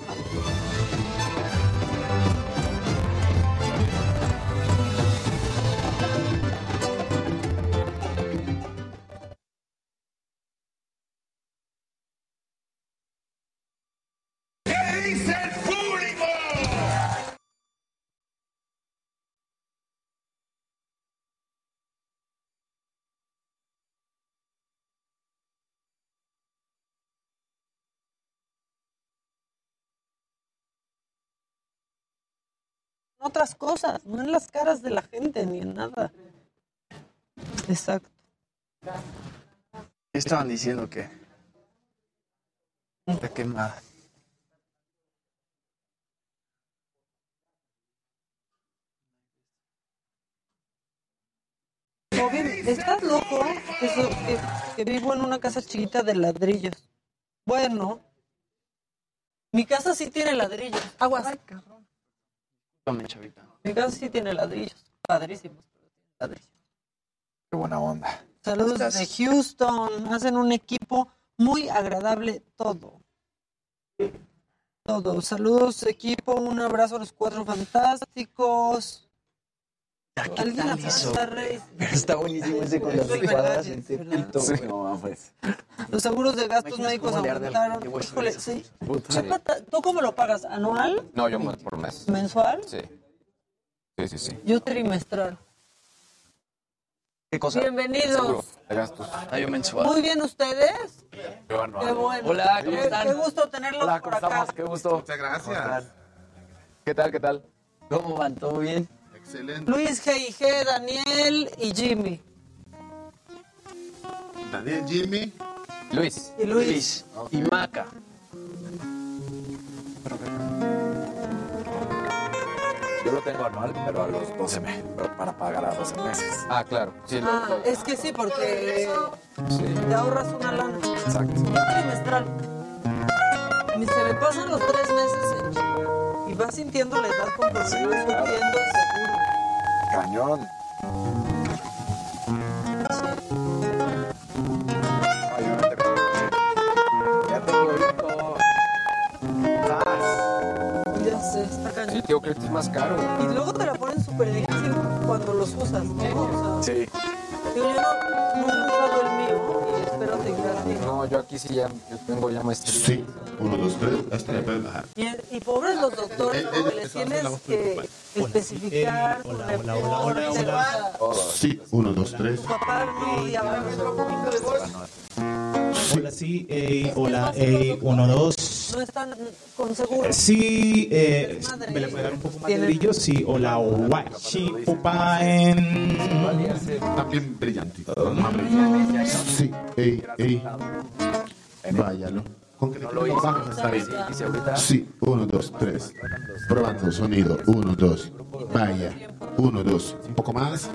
otras cosas, no en las caras de la gente ni en nada. Exacto. ¿Qué estaban diciendo que? Está quemada. ¿estás loco? Eso, que, que vivo en una casa chiquita de ladrillos. Bueno, mi casa sí tiene ladrillos. Aguas. Chavita. Mi casa sí tiene ladrillos. Padrísimos. ladrillos. Qué buena onda. Saludos desde Houston. Hacen un equipo muy agradable todo. Todo. Saludos equipo. Un abrazo a los cuatro fantásticos. ¿Alguien tal eso? abraza a Rey? Está buenísimo ese con las ¿verdad? en tepito. Sí, no mames. Los seguros de gastos médicos aumentaron. Híjole, sí. ¿Tú cómo lo pagas? ¿Anual? No, yo por mes. ¿Mensual? Sí. Sí, sí, sí. Yo trimestral. ¿Qué cosa? Bienvenidos. De gastos. Ah, yo mensual. Muy bien, ¿ustedes? Yo anual. Qué bueno. Hola, ¿cómo Qué- están? Qué gusto tenerlos Hola, por ¿cómo acá. estamos? Qué gusto. Muchas gracias. ¿Qué tal, qué tal? ¿Cómo van? ¿Todo bien? Excelente. Luis G.I.G., Daniel y Jimmy. Daniel, Jimmy. Luis. Y Luis. Y Maca. Yo lo tengo anual, pero a los 12 meses, para pagar a 12 meses. Ah, claro. Sí, lo- Ah, es que sí, porque te ahorras una lana. Exacto. Yo trimestral. Y se me pasan los tres meses. Y vas sintiendo la edad conforme Sí, vas claro. subiendo el seguro. Cañón. Obviamente, Ya tengo hijo. Ya sé, está Sí, cañón. tío, creo que es más caro. Y luego te la ponen súper difícil cuando los usas, ¿no? O sea, Sí. digo, yo no, no he usado el mío No, yo aquí sí ya yo tengo ya maestría. Sí. Uno, dos, tres. Hasta le puedes bajar. Y, y pobres los doctores, porque les tienes que especificar tu reporte, o sea, Sí. Uno, dos, tres. tu papá no, y ahora Hola, sí, eh, hola, eh, uno, dos. no están con seguro. Sí, eh, ¿me le puede dar un poco más de brillo? Sí, hola, guachi, pupa, en... También brillante. Sí. Ey, ey. Váyalo. ¿Con qué lo hice. Está bien. Sí. Uno, dos, tres. Probando sonido. Uno, dos. Vaya. Uno, dos. Un poco más.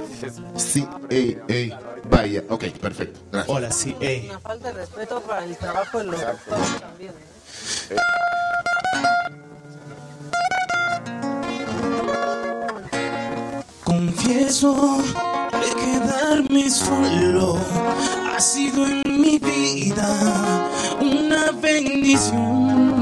Sí. Ey, ey. Vaya. Ok, perfecto. Gracias. Hola, sí, ey. Una falta de respeto para el trabajo de los doctores también. ¿eh? Confieso que quedarme solo ha sido en mi vida una bendición.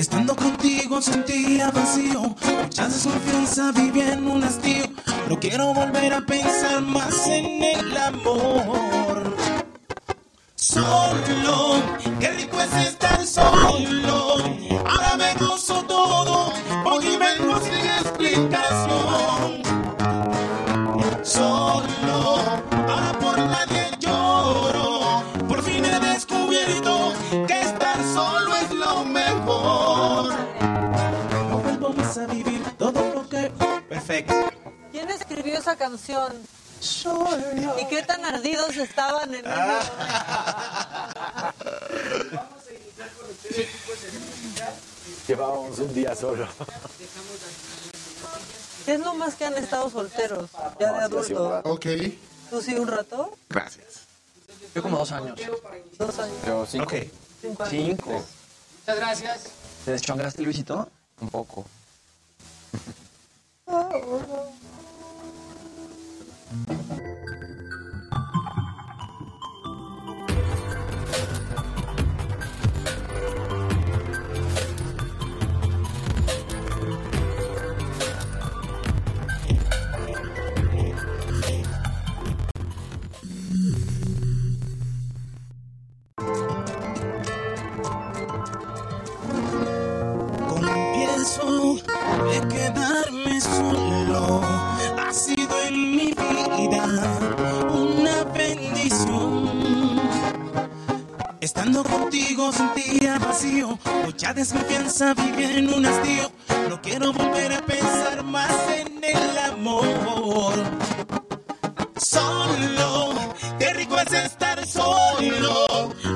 Estando contigo sentía vacío, mucha desconfianza vivía en un hastío. No quiero volver a pensar más en el amor. Solo, qué rico es estar solo. Ahora me gozo todo, hoy vengo sin explicación. Esa canción? ¿Y qué tan ardidos estaban en Llevábamos un día solo. ¿Qué es lo más que han estado solteros? Ya de adultos. Ok. ¿Tú sí un rato? Gracias. Yo como dos años. Dos años. Yo cinco. Ok. Cinco años. Cinco. Muchas gracias. ¿Te deschongaste, Luisito? Un poco. Confieso que quedarme desconfianza vive en un hastío. No quiero volver a pensar más en el amor. Solo, qué rico es estar solo.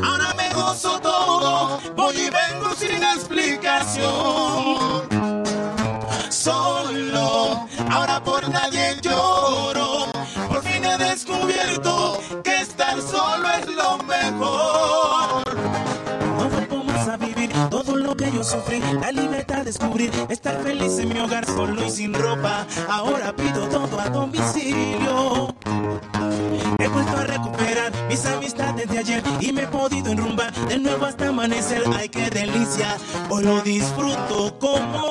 Ahora me gozo todo. Voy y vengo sin explicación. Solo, ahora por nadie descubrir, estar feliz en mi hogar solo y sin ropa. Ahora pido todo a domicilio. He vuelto a recuperar mis amistades de ayer y me he podido enrumbar de nuevo hasta amanecer. Ay, qué delicia, hoy lo disfruto como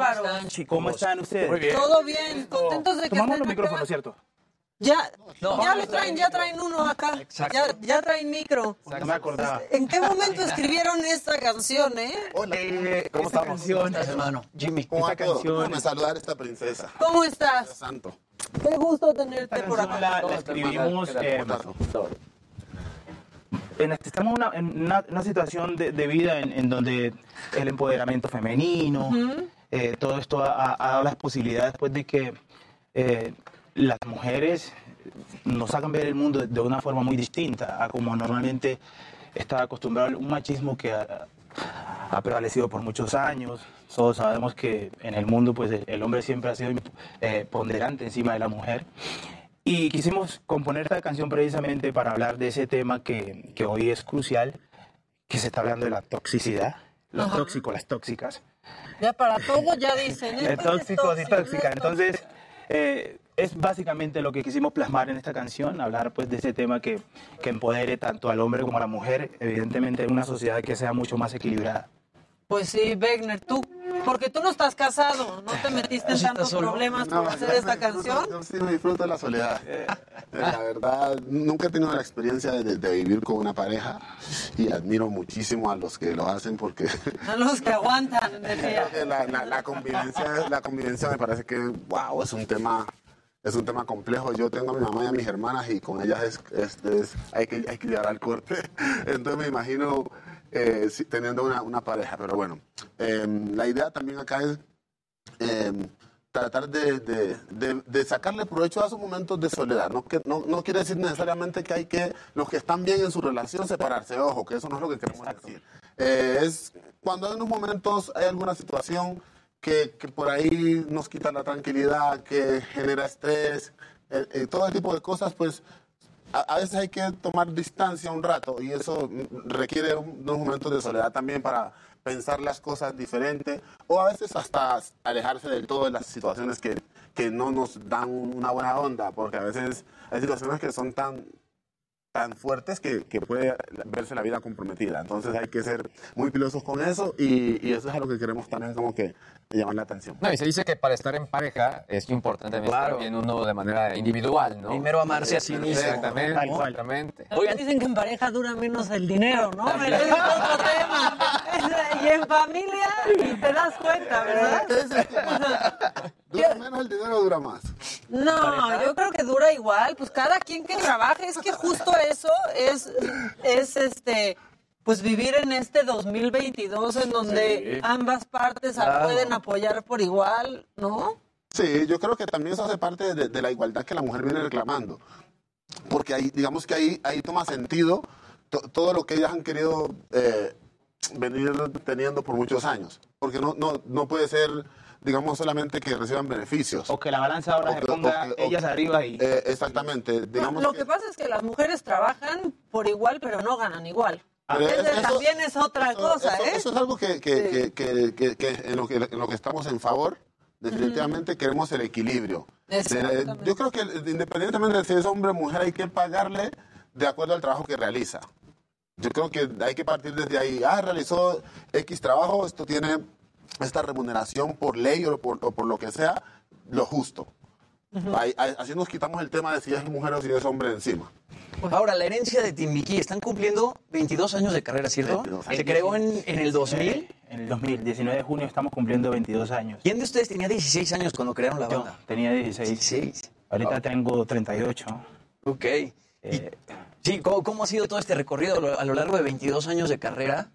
bárbaro! ¿Cómo están ustedes? Muy bien. Todo bien, contentos de que Tomamos estén los micrófonos, acá. ¿cierto? Ya, No, ya lo traen, ya traen uno acá. Exacto. Ya, ya traen micro. Me acordaba. ¿En qué momento escribieron esta canción, eh? Hola, ¿cómo esta estamos? canción. hermano? Jimmy. ¿Cómo Esta canción- saludar a esta princesa. ¿Cómo estás? Santo. Qué gusto tenerte por acá. la, la escribimos eh, en estamos una- en una, una situación de, de vida en, en donde el empoderamiento femenino. Eh, todo esto ha, ha dado las posibilidades pues, de que eh, las mujeres nos hagan ver el mundo de, una forma muy distinta a como normalmente está acostumbrado un machismo que ha, ha prevalecido por muchos años. Todos sabemos que en el mundo pues, el, el hombre siempre ha sido eh, ponderante encima de la mujer. Y quisimos componer esta canción precisamente para hablar de ese tema que, que hoy es crucial, que se está hablando de la toxicidad, los Ajá. tóxicos, las tóxicas. Ya para todo ya dicen. De es tóxicos y tóxicas. Entonces, eh, es básicamente lo que quisimos plasmar en esta canción, hablar pues de ese tema que, que empodere tanto al hombre como a la mujer, evidentemente en una sociedad que sea mucho más equilibrada. Pues sí, Wegner, tú, porque tú no estás casado, no te metiste en ¿Sí estás tantos problemas No, por hacer esta canción. Yo sí me disfruto de la soledad. La verdad, nunca he tenido la experiencia de, de vivir con una pareja y admiro muchísimo a los que lo hacen porque A los que aguantan, decía. la, la- la convivencia, la convivencia me parece que, wow, es un tema... Es un tema complejo. Yo tengo a mi mamá y a mis hermanas y con ellas es, es- es- hay, que, hay que llegar al corte. Entonces me imagino eh, teniendo una, una pareja. Pero bueno, eh, la idea también acá es eh, tratar de, de- de- de sacarle provecho a esos momentos de soledad. No, que, no, no quiere decir necesariamente que hay que, los que están bien en su relación, separarse. Ojo, que eso no es lo que queremos decir. Eh, es cuando en unos momentos hay alguna situación que, que por ahí nos quita la tranquilidad, que genera estrés, eh, eh, todo tipo de cosas, pues a, veces hay que tomar distancia un rato y eso requiere un- unos momentos de soledad también para pensar las cosas diferente o a veces hasta alejarse del todo de las situaciones que, que no nos dan una buena onda, porque a veces hay situaciones que son tan tan fuertes que, que puede verse la vida comprometida. Entonces hay que ser muy pilosos con eso y, y eso es algo que queremos también como que llamar la atención. No, y se dice que para estar en pareja es importante también estar bien uno de manera individual, ¿no? Primero amarse a sí mismo. Exactamente, Tal cual. exactamente. Oigan, dicen que en pareja dura menos el dinero, ¿no? Pero es otro tema. Y en familia y te das cuenta, ¿verdad? Dura menos el dinero, dura más. No, yo creo que dura igual, pues cada quien que trabaje, es que justo eso es, es este, pues vivir en este 2022 en donde Sí. ambas partes Claro. pueden apoyar por igual, ¿no? Sí, yo creo que también eso hace parte de, de la igualdad que la mujer viene reclamando. Porque ahí, digamos que ahí, ahí toma sentido to- todo lo que ellas han querido eh, venir teniendo por muchos años. Porque no, no, no puede ser, digamos, solamente que reciban beneficios. O que la balanza ahora O se que- ponga o que- o- ellas arriba y... Eh, exactamente. No, Digamos lo que pasa es que las mujeres trabajan por igual, pero no ganan igual. Pero Esa eso- también es otra cosa, eso, ¿eh? eso es algo que, que- que- que- que- que en, lo que, en lo que estamos en favor. Definitivamente queremos el equilibrio. Yo creo que independientemente de si es hombre o mujer, hay que pagarle de acuerdo al trabajo que realiza. Yo creo que hay que partir desde ahí. Ah, realizó X trabajo, esto tiene esta remuneración por ley o por, o por lo que sea, lo justo. Ahí- ahí- así nos quitamos el tema de si es mujer o si es hombre encima. Ahora, la herencia de Timbiquí, están cumpliendo 22 años de carrera, ¿cierto? Se creó en, en el 2000. En el 2000, 19 de junio estamos cumpliendo 22 años. ¿Quién de ustedes tenía 16 años cuando crearon la Yo banda? tenía 16. Ahorita tengo 38. Ok. Y- sí, ¿cómo, cómo ha sido todo este recorrido a lo- a lo largo de 22 años de carrera?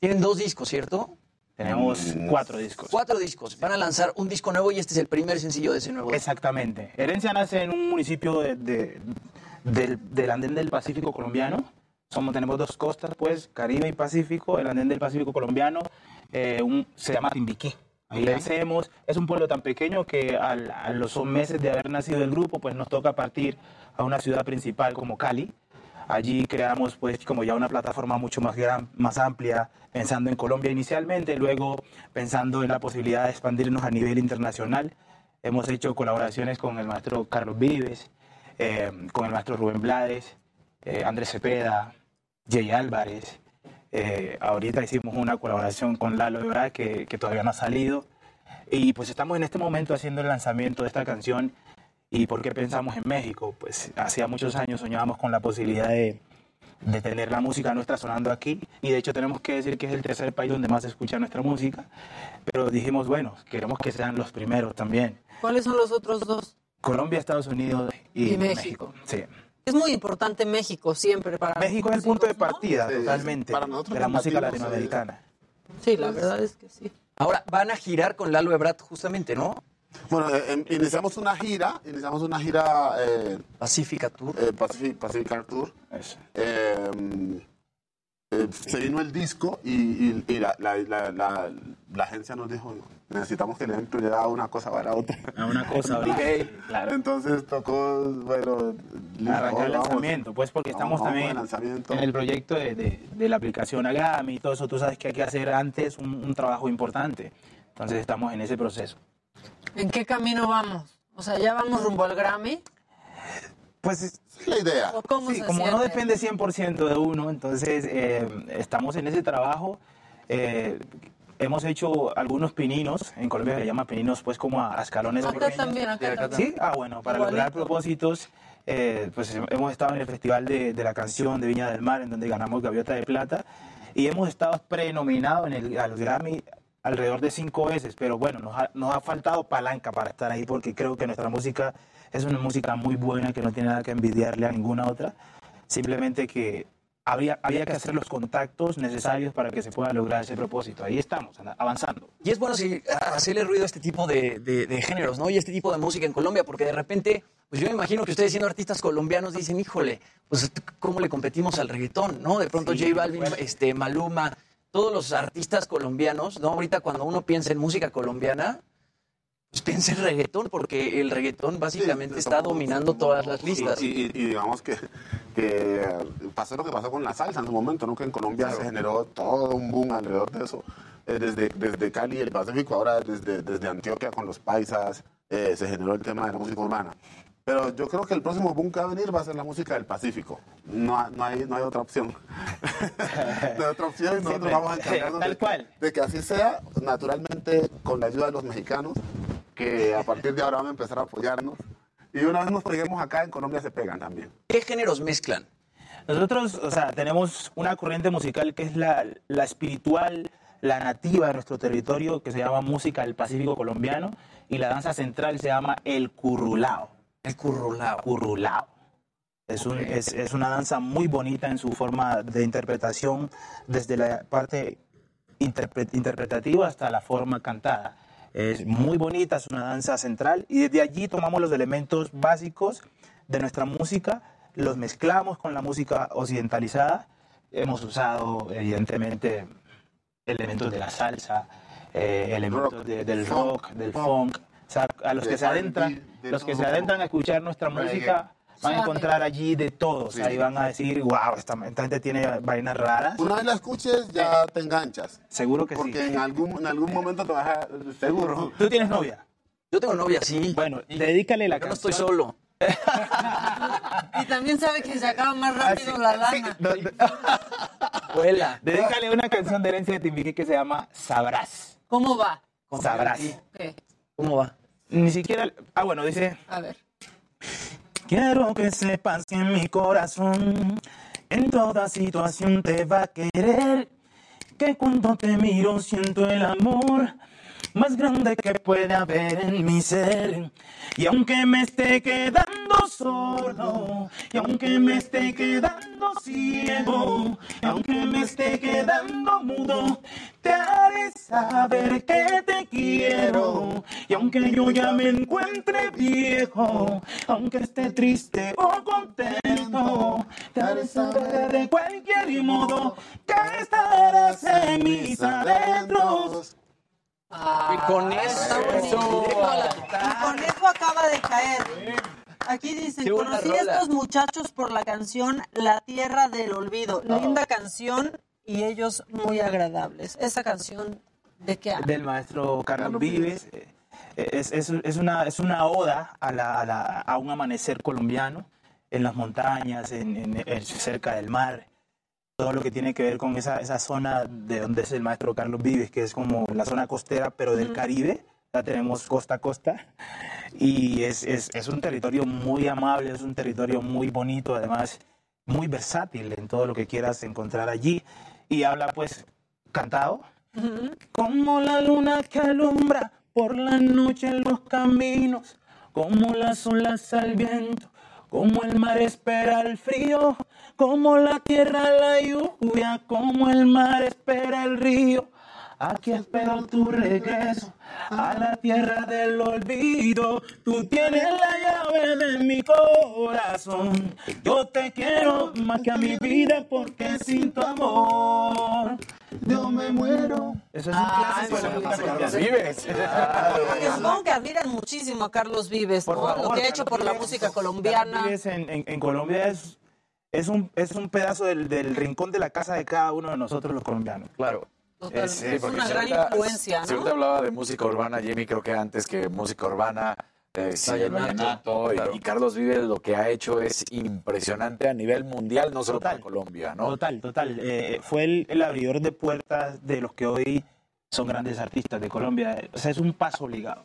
Tienen dos discos, ¿cierto? Tenemos cuatro discos. Cuatro discos. Van a lanzar un disco nuevo y este es el primer sencillo de ese nuevo disco. Exactamente. Herencia nace en un municipio de- de- del, del andén del Pacífico colombiano. Somos, tenemos dos costas, pues, Caribe y Pacífico. El andén del Pacífico colombiano eh, un- se llama Timbiquí. Ahí Ok. nacemos. Es un pueblo tan pequeño que al- a los meses de haber nacido el grupo, pues nos toca partir a una ciudad principal como Cali. Allí creamos pues como ya una plataforma mucho más gran, más amplia, pensando en Colombia inicialmente, luego pensando en la posibilidad de expandirnos a nivel internacional. Hemos hecho colaboraciones con el maestro Carlos Vives, eh, con el maestro Rubén Blades, eh, Andrés Cepeda, Jay Álvarez. Eh, ahorita hicimos una colaboración con Lalo Ebrard que, que todavía no ha salido. Y pues estamos en este momento haciendo el lanzamiento de esta canción. ¿Y por qué pensamos en México? Pues hacía muchos años soñábamos con la posibilidad de, de tener la música nuestra sonando aquí. Y de hecho tenemos que decir que es el tercer país donde más se escucha nuestra música. Pero dijimos, bueno, queremos que sean los primeros también. ¿Cuáles son los otros dos? Colombia, Estados Unidos y, Y México. México. Sí. Es muy importante México siempre para México es el punto de partida Sí, totalmente para nosotros de la música latinoamericana. Sí, la verdad es que sí. Ahora, van a girar con Lalo Ebrard justamente, ¿no? Bueno, eh, em- iniciamos una gira, iniciamos una gira... Eh, Pacifica Tour. Eh, Pacific, Pacific Tour. Eh, eh, se vino el disco y, y- y la, la- la- la- la agencia nos dijo, necesitamos que le den prioridad a una cosa para otra. A una cosa claro. Entonces tocó, bueno... Arrancar el lanzamiento, pues porque vamos, estamos vamos también en el proyecto de, de- de la aplicación a Grammy y todo eso, tú sabes que hay que hacer antes un, un trabajo importante. Entonces estamos en ese proceso. ¿En qué camino vamos? O sea, ya vamos rumbo al Grammy. Pues es la idea. ¿O cómo Sí, como no siente? depende 100% de uno, entonces eh, estamos en ese trabajo. eh, hemos hecho algunos pininos, en Colombia se llama pininos pues como a, a escalones Acá pequeños. también, acá también. Sí, ah bueno, para Igualito. lograr propósitos, eh, pues hemos estado en el Festival de, de la Canción de Viña del Mar, en donde ganamos Gaviota de Plata, y hemos estado prenominados en el, al Grammy alrededor de cinco veces, pero bueno, nos ha, nos ha faltado palanca para estar ahí, porque creo que nuestra música es una música muy buena, que no tiene nada que envidiarle a ninguna otra, simplemente que habría, había que hacer los contactos necesarios para que se pueda lograr ese propósito. Ahí estamos, avanzando. Y es bueno sí, hacerle ruido a este tipo de, de- de géneros, ¿no? Y este tipo de música en Colombia, porque de repente, pues yo me imagino que ustedes siendo artistas colombianos dicen, híjole, pues cómo le competimos al reggaetón, ¿no? De pronto Sí, J Balvin, este, Maluma, todos los artistas colombianos, ¿no? Ahorita cuando uno piensa en música colombiana, pues piensa en reggaetón, porque el reggaetón básicamente está dominando todas las listas. Y, y- y digamos que, que pasó lo que pasó con la salsa en su momento, ¿no? Que en Colombia se generó todo un boom alrededor de eso. Eh, desde, desde Cali el Pacífico, ahora desde, desde Antioquia con los paisas, eh, se generó el tema de la música urbana. Pero yo creo que el próximo boom que va a venir va a ser la música del Pacífico. No, no, hay, no hay otra opción. no hay otra opción y nosotros Siempre. vamos a encargarnos Tal de, cual. de que así sea, naturalmente con la ayuda de los mexicanos, que a partir de ahora van a empezar a apoyarnos. Y una vez nos peguemos acá, en Colombia se pegan también. ¿Qué géneros mezclan? Nosotros, o sea, tenemos una corriente musical que es la, la espiritual, la nativa de nuestro territorio, que se llama música del Pacífico colombiano, y la danza central se llama el currulao. El currulao. Currulao. Es, un- es, es una danza muy bonita en su forma de interpretación, desde la parte interpre- interpretativa hasta la forma cantada. Es muy bonita, es una danza central y desde allí tomamos los elementos básicos de nuestra música, los mezclamos con la música occidentalizada. Hemos usado, evidentemente, elementos de la salsa, eh, elementos de- del rock, del funk. O sea, a los que se adentran, los que se adentran a escuchar nuestra Reggae. música van a encontrar allí de todos. Sí. Ahí van a decir, wow, esta, esta gente tiene vainas raras. Una vez la escuches, ya te enganchas. Seguro que Porque sí. en algún, en algún momento te vas a... Seguro. ¿Tú tienes novia? Yo tengo novia, sí. Bueno, dedícale la Yo no estoy solo. Y también sabe que se acaba más rápido la lana. Vuela. Dedícale una canción de herencia de Timbiquí que se llama Sabrás. ¿Cómo va? Sabrás. ¿Cómo va? Ni siquiera. Ah, bueno, dice. A ver. Quiero que sepas que en mi corazón, en toda situación te va a querer. Que cuando te miro siento el amor más grande que puede haber en mi ser. Y aunque me esté quedando solo, y aunque me esté quedando ciego, y aunque me esté quedando mudo, te haré saber que te quiero. Y aunque yo ya me encuentre viejo, aunque esté triste o contento, te haré saber de cualquier modo que estarás en mis adentros. Y con eso. Conejo acaba de caer. Aquí dicen, conocí a estos muchachos por la canción La Tierra del Olvido. Linda canción y ellos muy agradables. Esa canción, ¿de qué habla? del maestro Carlos Vives. eh, Es, es- es una, es una oda a, la- a la- a un amanecer colombiano en las montañas, en, en- en- cerca del mar. Todo lo que tiene que ver con esa, esa zona de donde es el maestro Carlos Vives, que es como la zona costera, pero del Caribe. Ya tenemos costa a costa. Y es, es, es un territorio muy amable, es un territorio muy bonito, además muy versátil en todo lo que quieras encontrar allí. Y habla pues cantado, como la luna que alumbra por la noche en los caminos, como las olas al viento, como el mar espera el frío, como la tierra la lluvia, como el mar espera el río. Aquí espero tu regreso a la tierra del olvido. Tú tienes la llave de mi corazón. Yo te quiero más que a mi vida porque sin tu amor yo me muero. Eso es un Ah, clásico de la eso música es colombiana. Vives. Supongo que admiran muchísimo a Carlos Vives, ¿no? lo que ha hecho por la música colombiana. Vives en, en- en Colombia es, es, un, es un pedazo del, del rincón de la casa de cada uno de nosotros los colombianos. Claro. Sí, es porque una si gran ahorita- influencia, Si ¿no? ahorita hablaba de música urbana, Jimmy, creo que antes que música urbana, eh, sí, Vallenato, vallenato, y- claro. y, Carlos Vives lo que ha hecho es impresionante a nivel mundial, no solo Total. para Colombia, ¿no? Total, total. Eh, fue el, el abridor de puertas de los que hoy son grandes artistas de Colombia. O sea, es un paso obligado.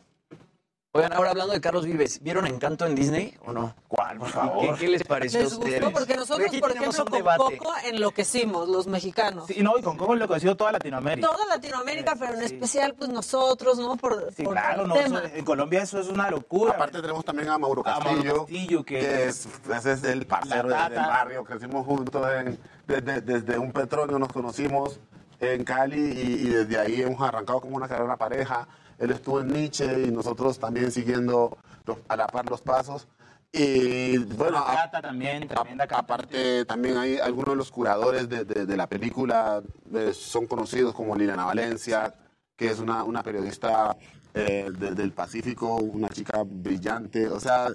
Oigan, ahora hablando de Carlos Vives, ¿vieron Encanto en Disney o no? ¿Cuál, por ¿Qué, favor? qué les pareció a Les ustedes? gustó porque nosotros, aquí por ejemplo, un con debate. Coco enloquecimos, los mexicanos. Sí, no, y con Coco enloqueció toda Latinoamérica. Toda Latinoamérica, pero en especial pues nosotros, ¿no? Por, Sí, por claro, no, tema. eso- en Colombia eso es una locura. Aparte tenemos también a Mauro A Mauro Castillo, Castillo, que- que es, ese es el parcero La del barrio, crecimos juntos en- desde, desde un petróleo nos conocimos en Cali y, y desde ahí hemos arrancado como una carrera pareja. Él estuvo en Nietzsche y nosotros también siguiendo los- a la par los pasos. Y bueno, a- también, Cata. aparte también hay algunos de los curadores de, de- de la película eh, son conocidos como Liliana Valencia, que es una, una periodista eh, de- del Pacífico, una chica brillante. O sea,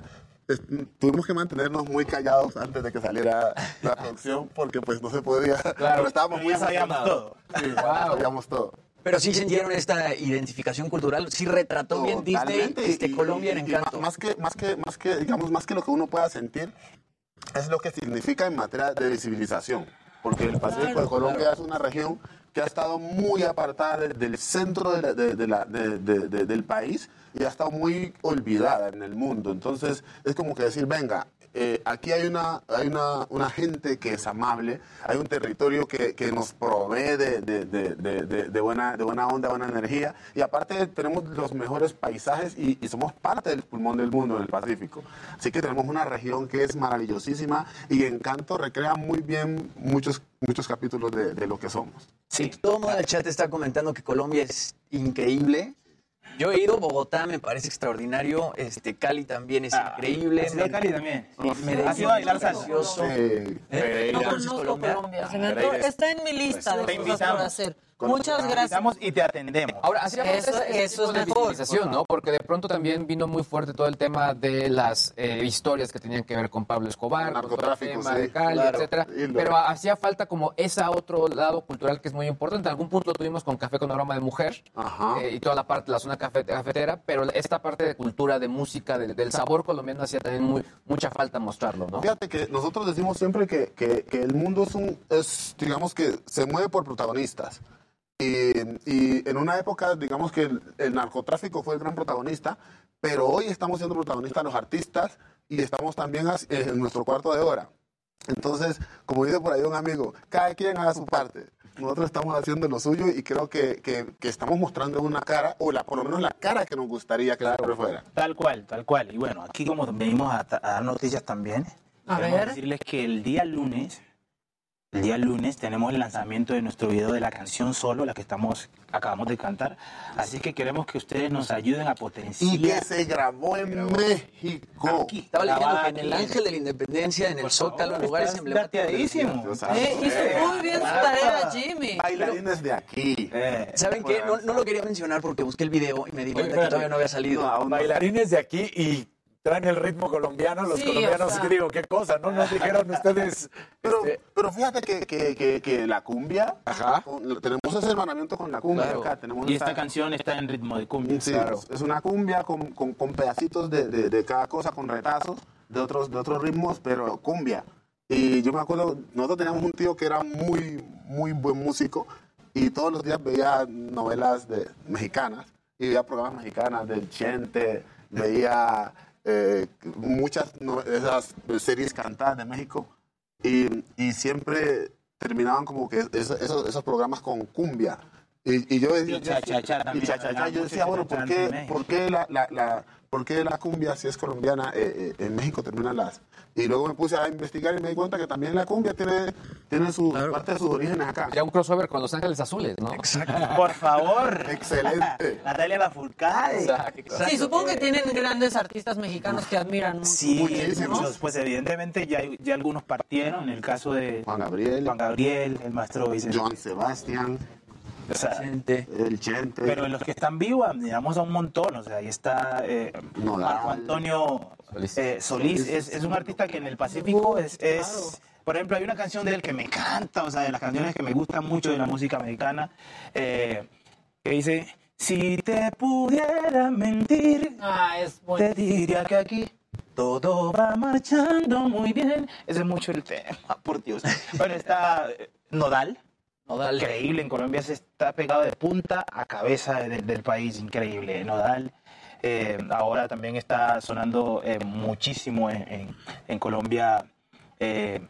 es- tuvimos que mantenernos muy callados antes de que saliera la producción porque pues no se podía. Pero estábamos muy ya sabíamos emocionados. Sí, ya sabíamos todo. Pero sí sintieron esta identificación cultural, sí retrató bien Disney este, Colombia en Encanto. más que, más que, más que, digamos, más que lo que uno pueda sentir, es lo que significa en materia de visibilización. Porque el Pacífico Claro, de Colombia claro. es una región que ha estado muy apartada de- del centro de la- de- la- de- de- de- del país y ha estado muy olvidada en el mundo. Entonces, es como que decir, venga, eh, aquí hay una, hay una, una gente que es amable, hay un territorio que, que nos provee de, de- de- de- buena, de buena onda, buena energía, y aparte tenemos los mejores paisajes y, somos parte del pulmón del mundo, del Pacífico. Así que tenemos una región que es maravillosísima y Encanto recrea muy bien muchos, muchos capítulos de, lo que somos. Sí, todo el chat está comentando que Colombia es increíble. Yo he ido, Bogotá me parece extraordinario, este Cali también es increíble. ¿has ido a Cali también? Sí, Sí, Medellín ¿has ido a bailar salsa? Sí, ¿Eh? Pereira. ¿No Conozco Colombia? Colombia, me está en mi lista de cosas por hacer. Con- Muchas gracias. Y te atendemos. Ahora, hacía falta Eso- ese eso es de mejor. ¿no? Porque de pronto también vino muy fuerte todo el tema de las eh, historias que tenían que ver con Pablo Escobar, con todo el Narcotráfico, tema sí, de Cali, claro. etcétera. Pero hacía falta como ese otro lado cultural que es muy importante. En algún punto lo tuvimos con Café con Aroma de Mujer Ajá. eh, y toda la parte, la zona cafe- cafetera, pero esta parte de cultura, de música, de- del sabor colombiano hacía también muy, mucha falta mostrarlo, ¿no? Fíjate que nosotros decimos siempre que, que- que el mundo es un, es, digamos que se mueve por protagonistas. Y, y en una época, digamos que el, el narcotráfico fue el gran protagonista, pero hoy estamos siendo protagonistas los artistas y estamos también eh, en nuestro cuarto de hora. Entonces, como dice por ahí un amigo, cada quien haga su parte. Nosotros estamos haciendo lo suyo y creo que, que- que estamos mostrando una cara, o la, por lo menos la cara que nos gustaría que siempre fuera. Tal cual, tal cual. Y bueno, aquí como venimos a, a dar noticias también, A ver. decirles que el día lunes, el día lunes tenemos el lanzamiento de nuestro video de la canción Solo, la que estamos acabamos de cantar. Así que queremos que ustedes nos ayuden a potenciar. Y que se grabó en México. Aquí, Estaba leyendo que en el. Ángel de la Independencia, en el Zócalo, en lugares emblemáticos. Eh, hizo muy bien su tarea, Jimmy. Bailarines de aquí. Eh, ¿Saben qué? No, no lo quería mencionar porque busqué el video y me di cuenta que todavía no había salido. Bailarines de aquí y traen el ritmo colombiano. Los Sí, colombianos, o sea. digo, qué cosa, ¿no? Nos dijeron ustedes. Pero, este, pero fíjate que, que, que, que la cumbia, Ajá. con- tenemos ese hermanamiento con la cumbia Claro. acá. Tenemos y esta esta- canción está en ritmo de cumbia. Sí, es una cumbia con, con, con pedacitos de, de, de cada cosa, con retazos de otros, de otros ritmos, pero cumbia. Y yo me acuerdo, nosotros teníamos un tío que era muy, muy buen músico y todos los días veía novelas de, mexicanas y veía programas mexicanas del Chente, veía eh, muchas de esas series cantadas de México y, y siempre terminaban como que eso- esos, esos programas con cumbia. Y, y yo decía, Y también, yo decía, bueno, ¿por qué. ¿por qué la, la, la- por qué la cumbia, si es colombiana, eh, eh, en México terminan las... Y luego me puse a investigar y me di cuenta que también la cumbia tiene, tiene su parte de sus orígenes acá. Sería un crossover con Los Ángeles Azules, ¿no? Por favor. Excelente. Natalia Lafourcade. Sí, supongo que tienen grandes artistas mexicanos que admiran mucho. Sí, Muchísimos. Pues evidentemente ya, ya algunos partieron. En el caso de Juan Gabriel, Juan Gabriel, el maestro Vicente. Joan Sebastián, O sea, Gente. el Chente. pero en los que están vivos, digamos, a un montón. O sea, ahí está eh, Nodal. Marco Antonio Solís. eh, Solís. Es, es un artista que en el Pacífico es, es- Por ejemplo, hay una canción de él que me encanta, o sea, de las canciones que me gustan mucho de la música americana, eh, que dice, si te pudiera mentir, Ah, es te diría que aquí todo va marchando muy bien. Ese es mucho el tema, por Dios. Bueno, está eh, Nodal. Nodal. Increíble, en Colombia se está pegado de punta a cabeza de- del país, increíble. Nodal. Eh, ahora también está sonando eh, muchísimo en, en- Colombia. eh,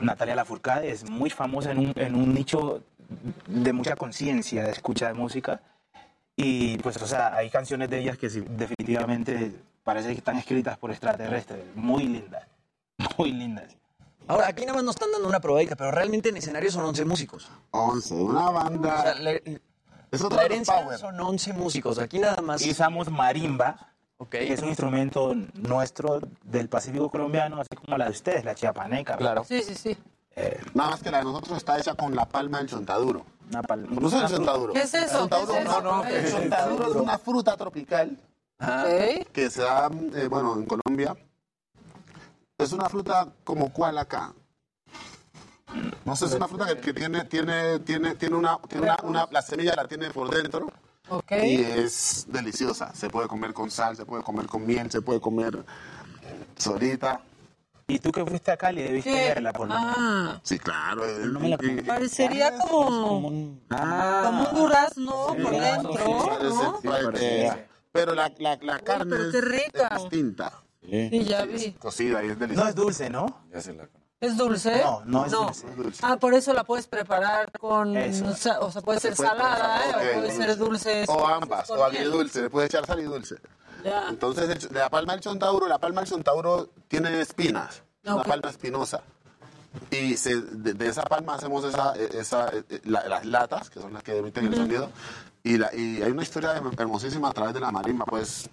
Natalia Lafourcade es muy famosa en un, en un nicho de mucha conciencia de escucha de música. Y pues, o sea, hay canciones de ellas que definitivamente parece que están escritas por extraterrestres. Muy lindas. Muy lindas. Ahora, aquí nada más nos están dando una probadita, pero realmente en escenario son 11 músicos. 11, una banda. O sea, la, Eso la herencia son 11 músicos. Aquí nada más. Y usamos marimba, que es un instrumento nuestro del Pacífico colombiano, así como la de ustedes, la chiapaneca. Claro. Sí, sí, sí. Nada más que la de nosotros está hecha con la palma del chontaduro. Una palma. ¿Conoces el chontaduro? ¿Qué es eso? El chontaduro, ¿Qué es eso? no, no, el chontaduro es una fruta tropical Ok. que se da, eh, bueno, en Colombia. Es una fruta como cuál acá. No sé, es una fruta que, que tiene, tiene, tiene, tiene una, tiene una, una- la semilla la tiene por dentro Ok. y es deliciosa. Se puede comer con sal, se puede comer con miel, se puede comer solita. Y tú que fuiste a Cali debiste ¿Qué? verla por. Ah, Sí, claro. eh, No me la y- y- parecería como, Ah, como un durazno por dentro, parece- ¿no? parece- pero la, la, la carne pero es, es distinta. Sí, ya vi. Cocida y es No deliciosa. es dulce, ¿no? ¿Es dulce? No, no es dulce. Ah, por eso la puedes preparar con, Eso. o sea, puede ser puede salada, ¿eh? o puede ser dulce. O ambas, o agridulce, le puedes echar sal y dulce. Ya. Entonces, la palma del chontauro, la palma del chontauro tiene espinas, una Ok. palma espinosa. Y se- de, de esa palma hacemos esa, esa, eh, la- las latas, que son las que emiten el sonido. Y, la, y hay una historia hermosísima a través de la marimba. Pues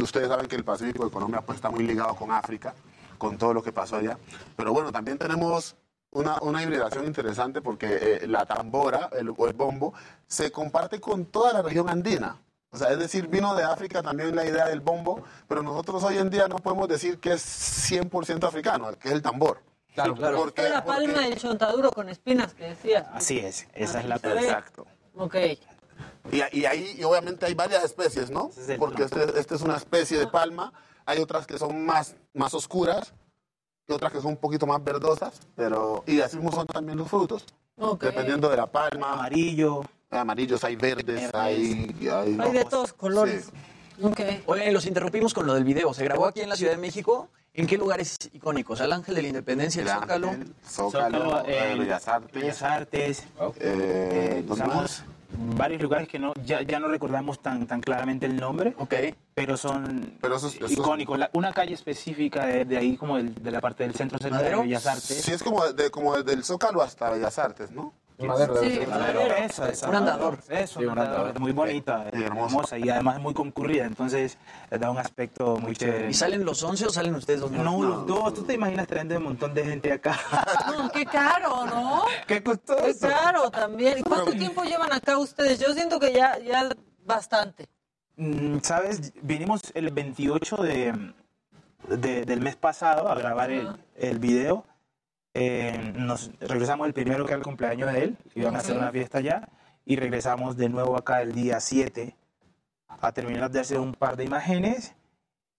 ustedes saben que el Pacífico de Colombia pues, está muy ligado con África, con todo lo que pasó allá. Pero bueno, también tenemos una, una hibridación interesante porque eh, la tambora el, o el bombo se comparte con toda la región andina. O sea, es decir, vino de África también la idea del bombo, pero nosotros hoy en día no podemos decir que es 100% africano, que es el tambor. Claro, claro. Porque, la palma del chontaduro con espinas que decías. Así es, esa es la Exacto. Ok. Y, y ahí y obviamente hay varias especies, ¿no? es Porque este, este es una especie de palma. Hay otras que son más, más oscuras y otras que son un poquito más verdosas. pero Y así mismo son también los frutos. Ok. Dependiendo de la palma. Amarillo. Hay amarillos, hay verdes, hay... Hay, Hay de todos colores. Sí. Ok. Oye, los interrumpimos con lo del video. Se grabó aquí en la Ciudad de México. ¿En qué lugares icónicos? Al Ángel de la Independencia, el El Zócalo. Ángel, Zócalo, Zócalo, eh, el- Bellas Artes. Bellas Artes. eh, ¿dónde usamos más? Varios lugares que no ya, ya no recordamos tan, tan claramente el nombre, Ok. pero son Pero esos- esos- icónicos. La- una calle específica de, de ahí, como del- de la parte del centro cerca de. Bellas Artes. Sí, es como, de, como desde el Zócalo hasta Bellas Artes, ¿no? Madero Sí, madero. Un andador. Eso, Sí, un andador. andador. Muy bonita, Sí, hermosa. hermosa y además muy concurrida. Entonces, le da un aspecto muy chévere. ¿Y salen los 11 o salen ustedes dos? No, los dos. ¿Tú te imaginas trayendo un montón de gente acá? No, qué caro, ¿no? ¡Qué costoso! Qué caro también. ¿Y cuánto tiempo llevan acá ustedes? Yo siento que ya, ya bastante. Mm, ¿Sabes? Vinimos el 28 de, de- del mes pasado a grabar el, el video. Eh, nos regresamos el primero que era el cumpleaños de él. Iban a hacer una fiesta allá. Y regresamos de nuevo acá el día 7 a terminar de hacer un par de imágenes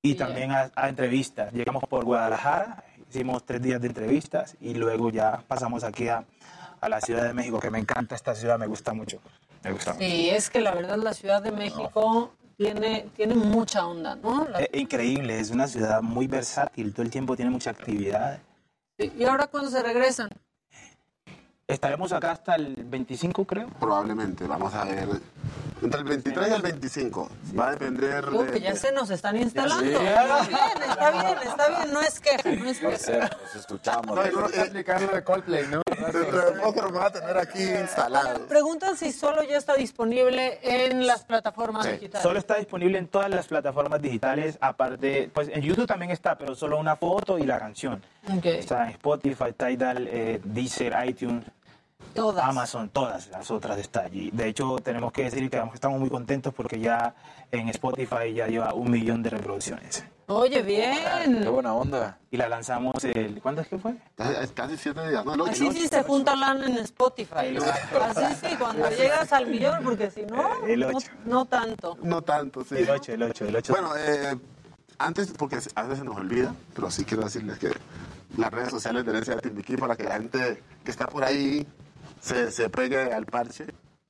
y también a, a entrevistas. Llegamos por Guadalajara, hicimos tres días de entrevistas y luego ya pasamos aquí a, a la Ciudad de México, que me encanta esta ciudad, me gusta mucho. Me gusta mucho. Sí, es que la verdad la Ciudad de México tiene, tiene mucha onda, ¿no? La- Eh, increíble, es una ciudad muy versátil, todo el tiempo tiene mucha actividad. ¿Y ahora cuándo se regresan? Estaremos acá hasta el 25, creo. Probablemente, vamos a ver. Entre el 23 y el 25. Va a depender Creo de... que ya se nos están instalando. Sí. Está bien, está bien, está bien, no es queja, no es No sé, nos escuchamos. No, no, Hay que aplicarlo de Coldplay, ¿no? Dentro de poco nos van a tener aquí instalados. Preguntan si solo ya está disponible en las plataformas digitales. Solo está disponible en todas las plataformas digitales, aparte, pues en YouTube también está, pero solo una foto y la canción. Ok. Está en Spotify, Tidal, eh, Deezer, iTunes, Todas. Amazon, todas las otras están allí. De hecho, tenemos que decir que estamos muy contentos porque ya en Spotify ya lleva un millón de reproducciones. Oye, Qué bien. buena onda. Y la lanzamos el... ¿Cuándo es que fue? Casi siete días, ¿no? El Así el sí se junta LAN en Spotify. Así sí, cuando llegas al millón, porque si no, El no, tanto. No tanto, sí. El 8, el 8, el 8. Bueno, eh, antes, porque a veces se nos olvida, pero sí quiero decirles que las redes sociales de Herencia de Timbiquí, para que la gente que está por ahí se, se pegue al parche,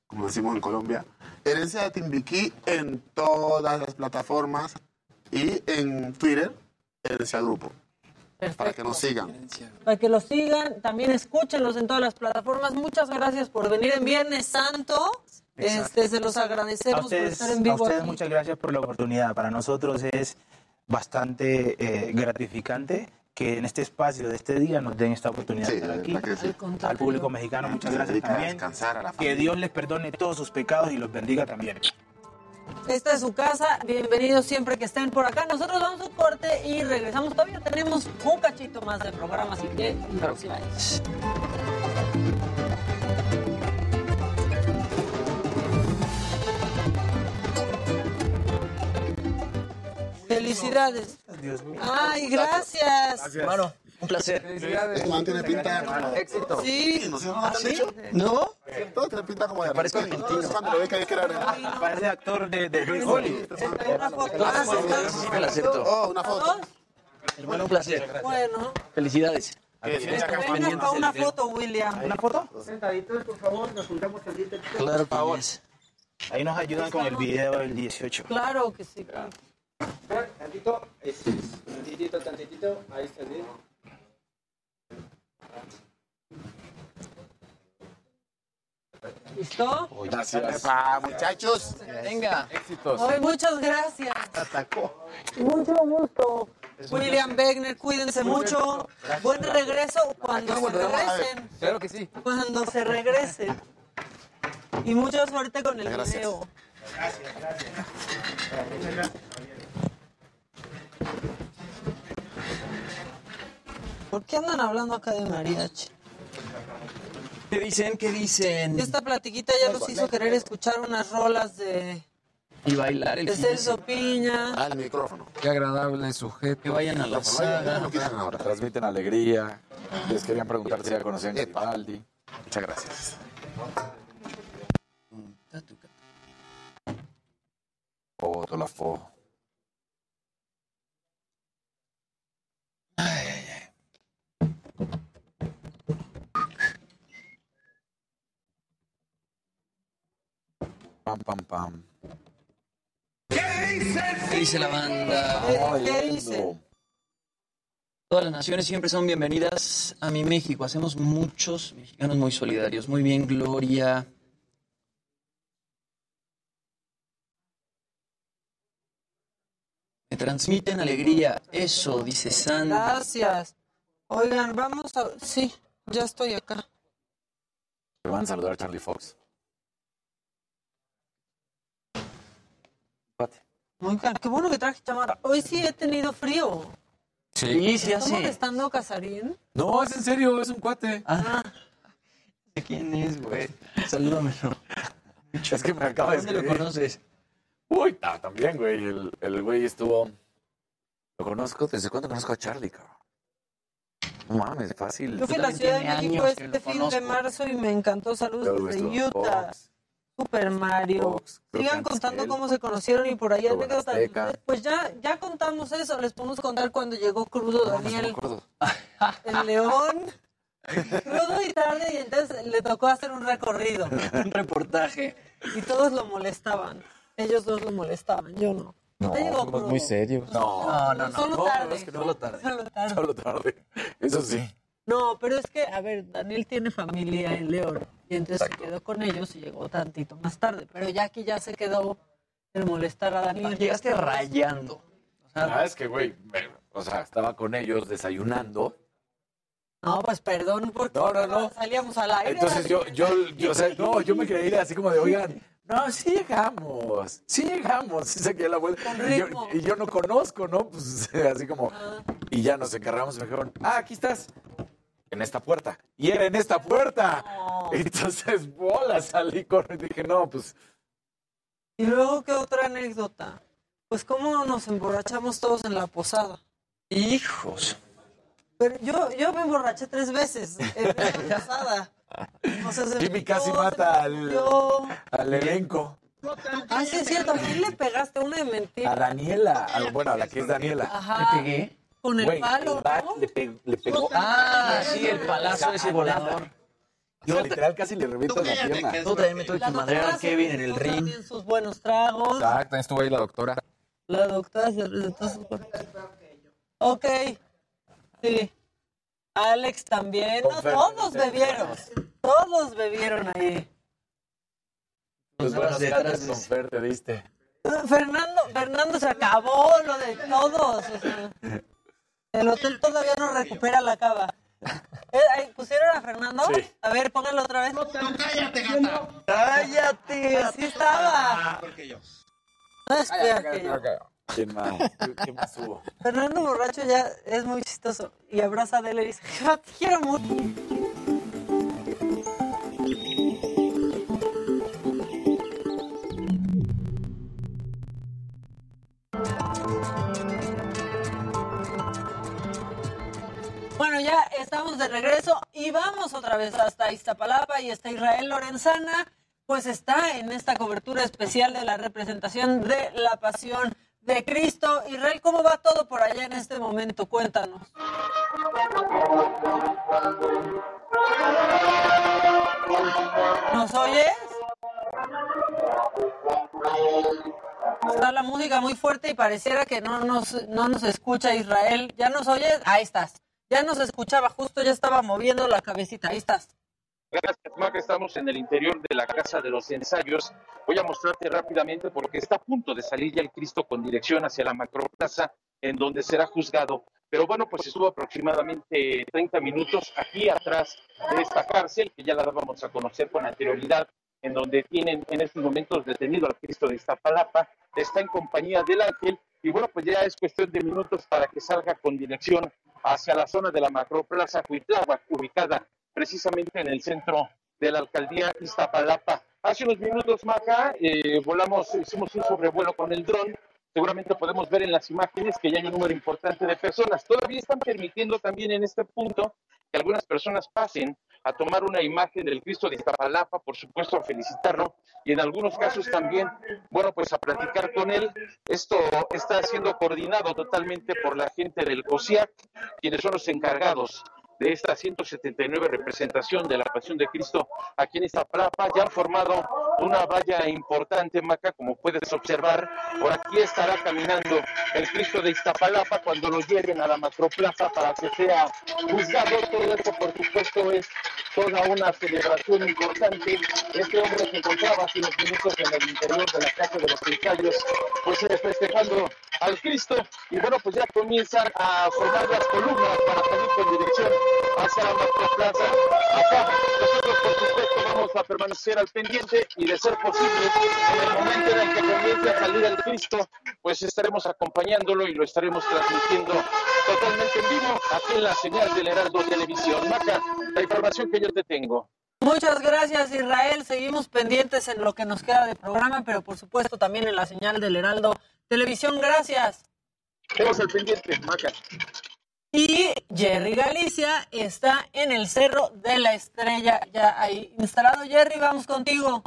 como decimos en Colombia, Herencia de Timbiquí en todas las plataformas y en Twitter, Herencia Grupo. Para que nos sigan. Para que los sigan, también escúchenlos en todas las plataformas. Muchas gracias por venir en Viernes Santo. Este, se los A agradecemos ustedes, por estar en a vivo ustedes aquí. muchas gracias por la oportunidad. Para nosotros es bastante eh, gratificante que en este espacio de este día nos den esta oportunidad de estar aquí. Al público mexicano, muchas gracias también. a Que. Dios les perdone todos sus pecados y los bendiga también. Esta es su casa. Bienvenidos siempre que estén por acá. Nosotros vamos a un corte y regresamos. Todavía tenemos un cachito más de programa, así que no se vayan. Felicidades. Dios mío. Ay, gracias. Hermano, un placer. Este man tiene pinta. Éxito. Sí. ¿No se ¿Ah? ¿No? Todo tiene pinta como de Parezco argentino. argentino. Cuando lo ve que hay que era Parece actor de, de Holly. Una foto. Sí, sí, me la acepto. Oh, una foto. Hermano, un placer. Bueno, Felicidades. venga para una foto, William. ¿Una foto? Sentaditos, por favor, nos juntamos tantito. Claro, por favor. Ahí nos ayudan con el video del 18. Claro que sí. Tantito, tantitito, tantitito, ahí está bien. ¿Listo? Gracias. Ah, muchachos. Venga. Éxitos. Ay, muchas gracias. Atacó. Mucho gusto. William Wegner, cuídense mucho. Buen regreso cuando se regresen. Claro que sí. Cuando se regresen. Y mucha suerte con el Gracias. video. ¿Por qué andan hablando acá de mariachi? ¿Qué dicen? ¿Qué dicen? Esta platiquita ya los hizo querer escuchar unas rolas de, Y bailar el de Celso Piña. Al micrófono. Qué agradable sujeto. Que vayan a la ahora. Transmiten alegría. Les querían preguntar si ya conocían. Garibaldi. Muchas gracias. Foto, la foto. Pam, pam, pam. ¿Qué dice la banda? Ay, ¿Qué dice? Todas las naciones siempre son bienvenidas a mi México. Hacemos muchos mexicanos muy solidarios. Muy bien, Gloria. Transmiten alegría. Eso, dice Sandra. Gracias. Oigan, vamos a... Sí, ya estoy acá. Me van a saludar a Charlie Fox. Oigan, qué bueno que traje chamarra. Hoy sí he tenido frío. Sí, sí ¿Está hace. molestando Casarín? No, es en serio, es un cuate. Ah, ¿de quién es, güey? Salúdamelo. Es que me acaba de ¿Dónde lo conoces? Uy, ta- también, güey. El, el güey estuvo. Lo conozco. ¿Desde cuándo conozco a Charlie, cabrón? No mames, fácil. Yo fui a la Ciudad de México este fin de marzo y me encantó. Saludos desde estuvo Utah. Fox, Super Mario. Fox, Sigan contando cómo se conocieron y por ahí anécdotas. Pues ya, ya contamos eso. Les podemos contar cuando llegó Crudo No, no me Daniel acuerdo. en León. Crudo y tarde y entonces le tocó hacer un recorrido. Un reportaje. Y todos lo molestaban. Ellos dos lo molestaban, yo no. No, somos muy serios. No, No, no, no. Solo no, tarde. es que no. Solo tarde. Solo tarde. Solo tarde. Eso sí. No, pero es que, a ver, Daniel tiene familia en León y entonces se quedó con ellos y llegó tantito más tarde. Pero ya aquí ya se quedó el molestar a Daniel. Llegaste rayando. O sea, Ah, es que, güey, me- o sea, estaba con ellos desayunando. No, pues perdón, porque No, no, no. salíamos al aire. Entonces yo, yo, yo, o sea, no, yo me quería ir así como de, oigan, no, sí llegamos, sí llegamos, sí saqué la vuelta. Y yo, ritmo. y yo no conozco, ¿no? Pues así como, y ya nos encargamos y me dijeron, ah, aquí estás, en esta puerta. Y era en esta puerta. Entonces, bola, salí corriendo y dije, no, pues, Y luego, ¿qué otra anécdota? Pues cómo nos emborrachamos todos en la posada. hijos. Pero yo, yo me emborraché tres veces en la posada. O sea, se Jimmy metió, casi mata al, al elenco. Ah, sí, es cierto. ¿A quién le pegaste una de mentira? A Daniela, a- bueno, a la que es Daniela. Ajá. ¿Le pegué? Con el Güey, palo, el bat ¿no? le, pe- le pegó. Ah, sí, el palazo ese volador. Yo literal casi le reviento la pierna. Tú también me tuve que La madrear a Kevin en el ring. también sus buenos tragos. Exacto, estuvo ahí la doctora. La doctora se presentó sus buenos Ok. Sí. Alex también. No, todos bebieron. Todos bebieron ahí. Tus buenos catas con Fer te diste. Fernando, Fernando se acabó lo de todos. o sea, el hotel todavía no recupera la cava. Eh, ¿Pusieron a Fernando? Sí. A ver, póngalo otra vez. cállate, gata. ¡Cállate! Así estaba. Porque yo. No es peor que yo. ¿Quién más? ¿Quién más hubo? Fernando borracho ya es muy chistoso. Y abraza a Adela y dice, "Ja, te quiero mucho. Bueno, ya estamos de regreso y vamos otra vez hasta Iztapalapa y está Israel Lorenzana, pues está en esta cobertura especial de la representación de la pasión de Cristo. Israel, ¿cómo va todo por allá en este momento? Cuéntanos. ¿Nos oyes? Está la música muy fuerte y pareciera que no nos, no nos escucha Israel. ¿Ya nos oyes? Ahí estás. Ya nos escuchaba, justo ya estaba moviendo la cabecita. Ahí estás. Gracias, Maca. Estamos en el interior de la Casa de los Ensayos. Voy a mostrarte rápidamente porque está a punto de salir ya el Cristo con dirección hacia la macroplaza en donde será juzgado. Pero bueno, pues estuvo aproximadamente 30 minutos aquí atrás de esta cárcel, que ya la dábamos a conocer con anterioridad, en donde tienen en estos momentos detenido al Cristo de Iztapalapa. Está en compañía del ángel y bueno, pues ya es cuestión de minutos para que salga con dirección hacia la zona de la macroplaza Cuitláhuac, ubicada precisamente en el centro de la alcaldía Iztapalapa. Hace unos minutos, Maca, eh, volamos, hicimos un sobrevuelo con el dron. Seguramente podemos ver en las imágenes que ya hay un número importante de personas. Todavía están permitiendo también en este punto que algunas personas pasen a tomar una imagen del Cristo de Iztapalapa, por supuesto, a felicitarlo y en algunos casos también, bueno, pues a platicar con él. Esto está siendo coordinado totalmente por la gente del COSIAC, quienes son los encargados de esta 179 representación de la Pasión de Cristo aquí en Iztapalapa. Ya han formado una valla importante, Maca, como puedes observar. Por aquí estará caminando el Cristo de Iztapalapa cuando lo lleven a la macroplaza para que sea juzgado. Todo esto, por supuesto, es toda una celebración importante. Este hombre se encontraba hace unos minutos en el interior de la Casa de los Ensayos, pues eh, festejando al Cristo. Y bueno, pues ya comienzan a formar las columnas para salir con dirección hacia la macroplaza. Acá nosotros, por supuesto, vamos a permanecer al pendiente y de ser posible, en el momento en el que comience a salir el Cristo, pues estaremos acompañándolo y lo estaremos transmitiendo totalmente en vivo aquí en la señal del Heraldo Televisión. Maca, la información que yo te tengo. Muchas gracias Israel. Seguimos pendientes en lo que nos queda de programa, pero por supuesto también en la señal del Heraldo Televisión. Gracias. Estamos al pendiente, Maca. Y Jerry Galicia está en el Cerro de la Estrella, ya ahí instalado. Jerry, vamos contigo.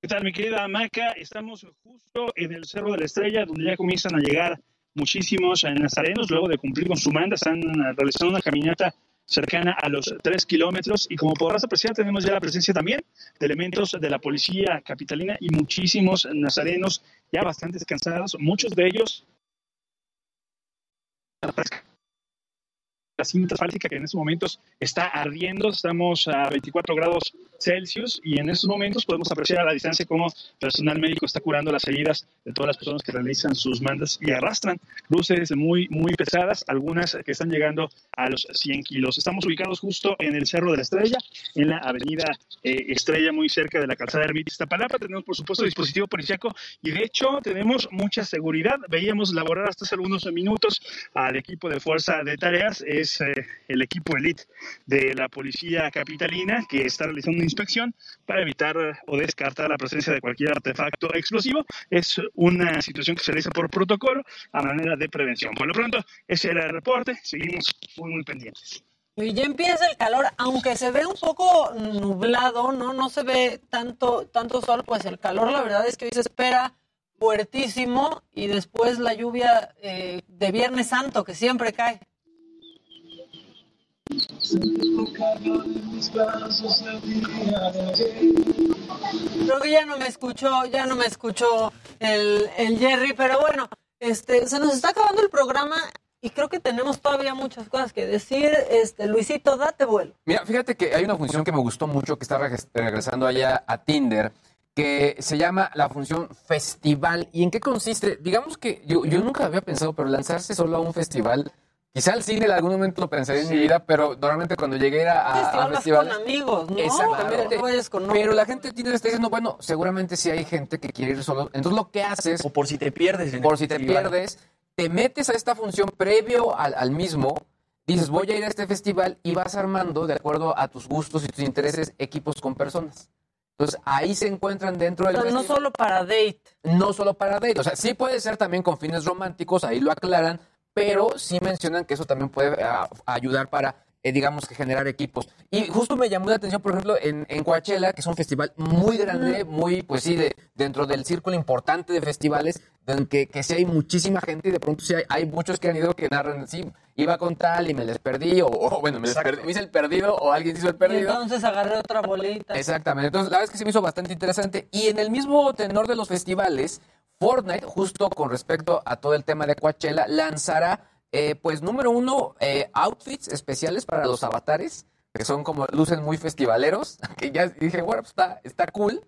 ¿Qué tal, mi querida Maca? Estamos justo en el Cerro de la Estrella, donde ya comienzan a llegar muchísimos nazarenos. Luego de cumplir con su manda, están realizando una caminata cercana a los tres kilómetros. Y como podrás apreciar, tenemos ya la presencia también de elementos de la policía capitalina y muchísimos nazarenos ya bastante cansados, muchos de ellos Let's la cinta asfáltica que en estos momentos está ardiendo. Estamos a 24 grados Celsius y en estos momentos podemos apreciar a la distancia cómo personal médico está curando las heridas de todas las personas que realizan sus mandas y arrastran cruces muy, muy pesadas, algunas que están llegando a los 100 kilos. Estamos ubicados justo en el Cerro de la Estrella, en la avenida eh, Estrella, muy cerca de la calzada Ermita Iztapalapa. Tenemos, por supuesto, dispositivo policiaco y de hecho tenemos mucha seguridad. Veíamos laborar hasta hace algunos minutos al equipo de fuerza de tareas. Eh, el equipo elite de la policía capitalina que está realizando una inspección para evitar o descartar la presencia de cualquier artefacto explosivo. Es una situación que se realiza por protocolo a manera de prevención. Por lo pronto, ese era el reporte. Seguimos muy, muy pendientes. Y ya empieza el calor, aunque se ve un poco nublado, no, no se ve tanto, tanto sol, pues el calor la verdad es que hoy se espera fuertísimo y después la lluvia eh, de Viernes Santo que siempre cae. Creo que ya no me escuchó, ya no me escuchó el, el Jerry, pero bueno, este, se nos está acabando el programa y creo que tenemos todavía muchas cosas que decir. Este, Luisito, date vuelo. Mira, fíjate que hay una función que me gustó mucho que está reg- regresando allá a Tinder que se llama la función festival. ¿Y en qué consiste? Digamos que yo, yo nunca había pensado, pero lanzarse solo a un festival, quizá al cine en algún momento lo pensaría en mi vida, pero normalmente cuando llegué a, a, a festivales... con amigos, ¿no? Exactamente. No vayas con Pero la gente Tinder está diciendo, bueno, seguramente sí hay gente que quiere ir solo. Entonces lo que haces... O por si te pierdes. en Por el si te pierdes, te metes a esta función previo al, al mismo, dices voy a ir a este festival y vas armando, de acuerdo a tus gustos y tus intereses, equipos con personas. Entonces ahí se encuentran dentro del sea, no solo para date. No solo para date, o sea, sí puede ser también con fines románticos, ahí lo aclaran, pero sí mencionan que eso también puede ah, ayudar para, eh, digamos, que generar equipos. Y justo me llamó la atención, por ejemplo, en, en Coachella, que es un festival muy grande, muy, pues sí, de, dentro del círculo importante de festivales, en que, que sí hay muchísima gente y de pronto sí hay, hay muchos que han ido que narran, sí, iba con tal y me les perdí, o, o, bueno, me, les perdí, me hice el perdido, o alguien se hizo el Y perdido. entonces agarré otra bolita. Exactamente. Entonces, la verdad es que se me hizo bastante interesante. Y en el mismo tenor de los festivales, Fortnite, justo con respecto a todo el tema de Coachella, lanzará, eh, pues, número uno, eh, outfits especiales para los avatares, que son como, lucen muy festivaleros, que ya dije, bueno, pues está, está cool.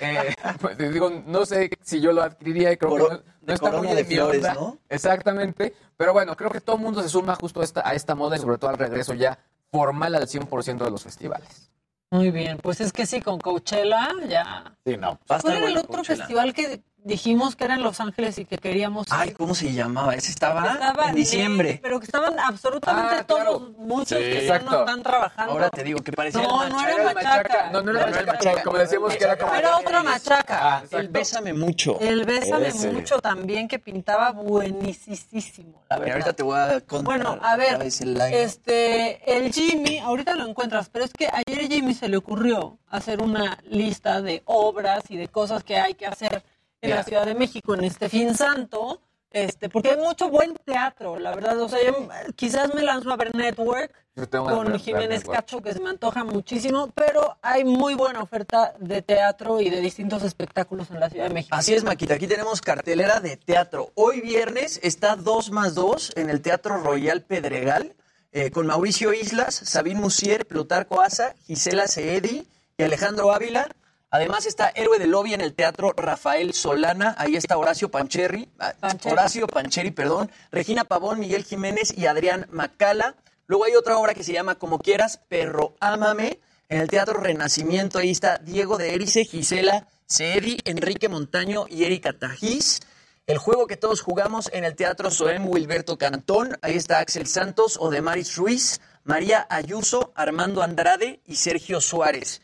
Eh, pues digo, no sé si yo lo adquiriría y creo que no, no está muy de de mi flores, onda. ¿no? Exactamente. Pero bueno, creo que todo el mundo se suma justo a esta, a esta moda y sobre todo al regreso ya formal al 100% de los festivales. Muy bien, pues es que sí, con Coachella ya. Sí, no. ¿Cuál era el otro Coachella. festival que dijimos que era en Los Ángeles y que queríamos ir? Ay, ¿cómo se llamaba? Ese estaba, Estaba en diciembre. Pero que estaban absolutamente Ah, claro. todos, muchos Sí, que ya no exacto. están trabajando. Ahora te digo que parecía No, el no machaca. era el machaca. No, no era No, no era el machaca. machaca. Como decíamos que era como... Era otra machaca. Ah, El Bésame Mucho. El Bésame Ese. Mucho también, que pintaba buenísimo, la verdad. ahorita te voy a contar. Bueno, a ver, el este, el Jimmy, ahorita lo encuentras, pero es que ayer Jimmy se le ocurrió hacer una lista de obras y de cosas que hay que hacer en la. Ciudad de México en este fin santo, este, porque hay mucho buen teatro, la verdad, o sea, yo quizás me lanzo a ver Network con ver Jiménez. Cacho, que se me antoja muchísimo, pero hay muy buena oferta de teatro y de distintos espectáculos en la Ciudad de México. Así es, Maquita. Aquí tenemos cartelera de teatro. Hoy viernes está 2 más 2 en el Teatro Royal Pedregal eh, con Mauricio Islas, Sabine Musier, Plutarco Asa, Gisela Seedi y Alejandro Ávila. Además está Héroe del Lobby en el Teatro Rafael Solana. Ahí está Horacio Pancherri, ah, Pancheri. Horacio Pancheri, perdón, Regina Pavón, Miguel Jiménez y Adrián Macala. Luego hay otra obra que se llama Como quieras, Perro Ámame. En el Teatro Renacimiento ahí está Diego de Erice, Gisela Seedi, Enrique Montaño y Erika Tajís. El juego que todos jugamos en el Teatro Soem Wilberto Cantón. Ahí está Axel Santos, Odemaris Ruiz, María Ayuso, Armando Andrade y Sergio Suárez.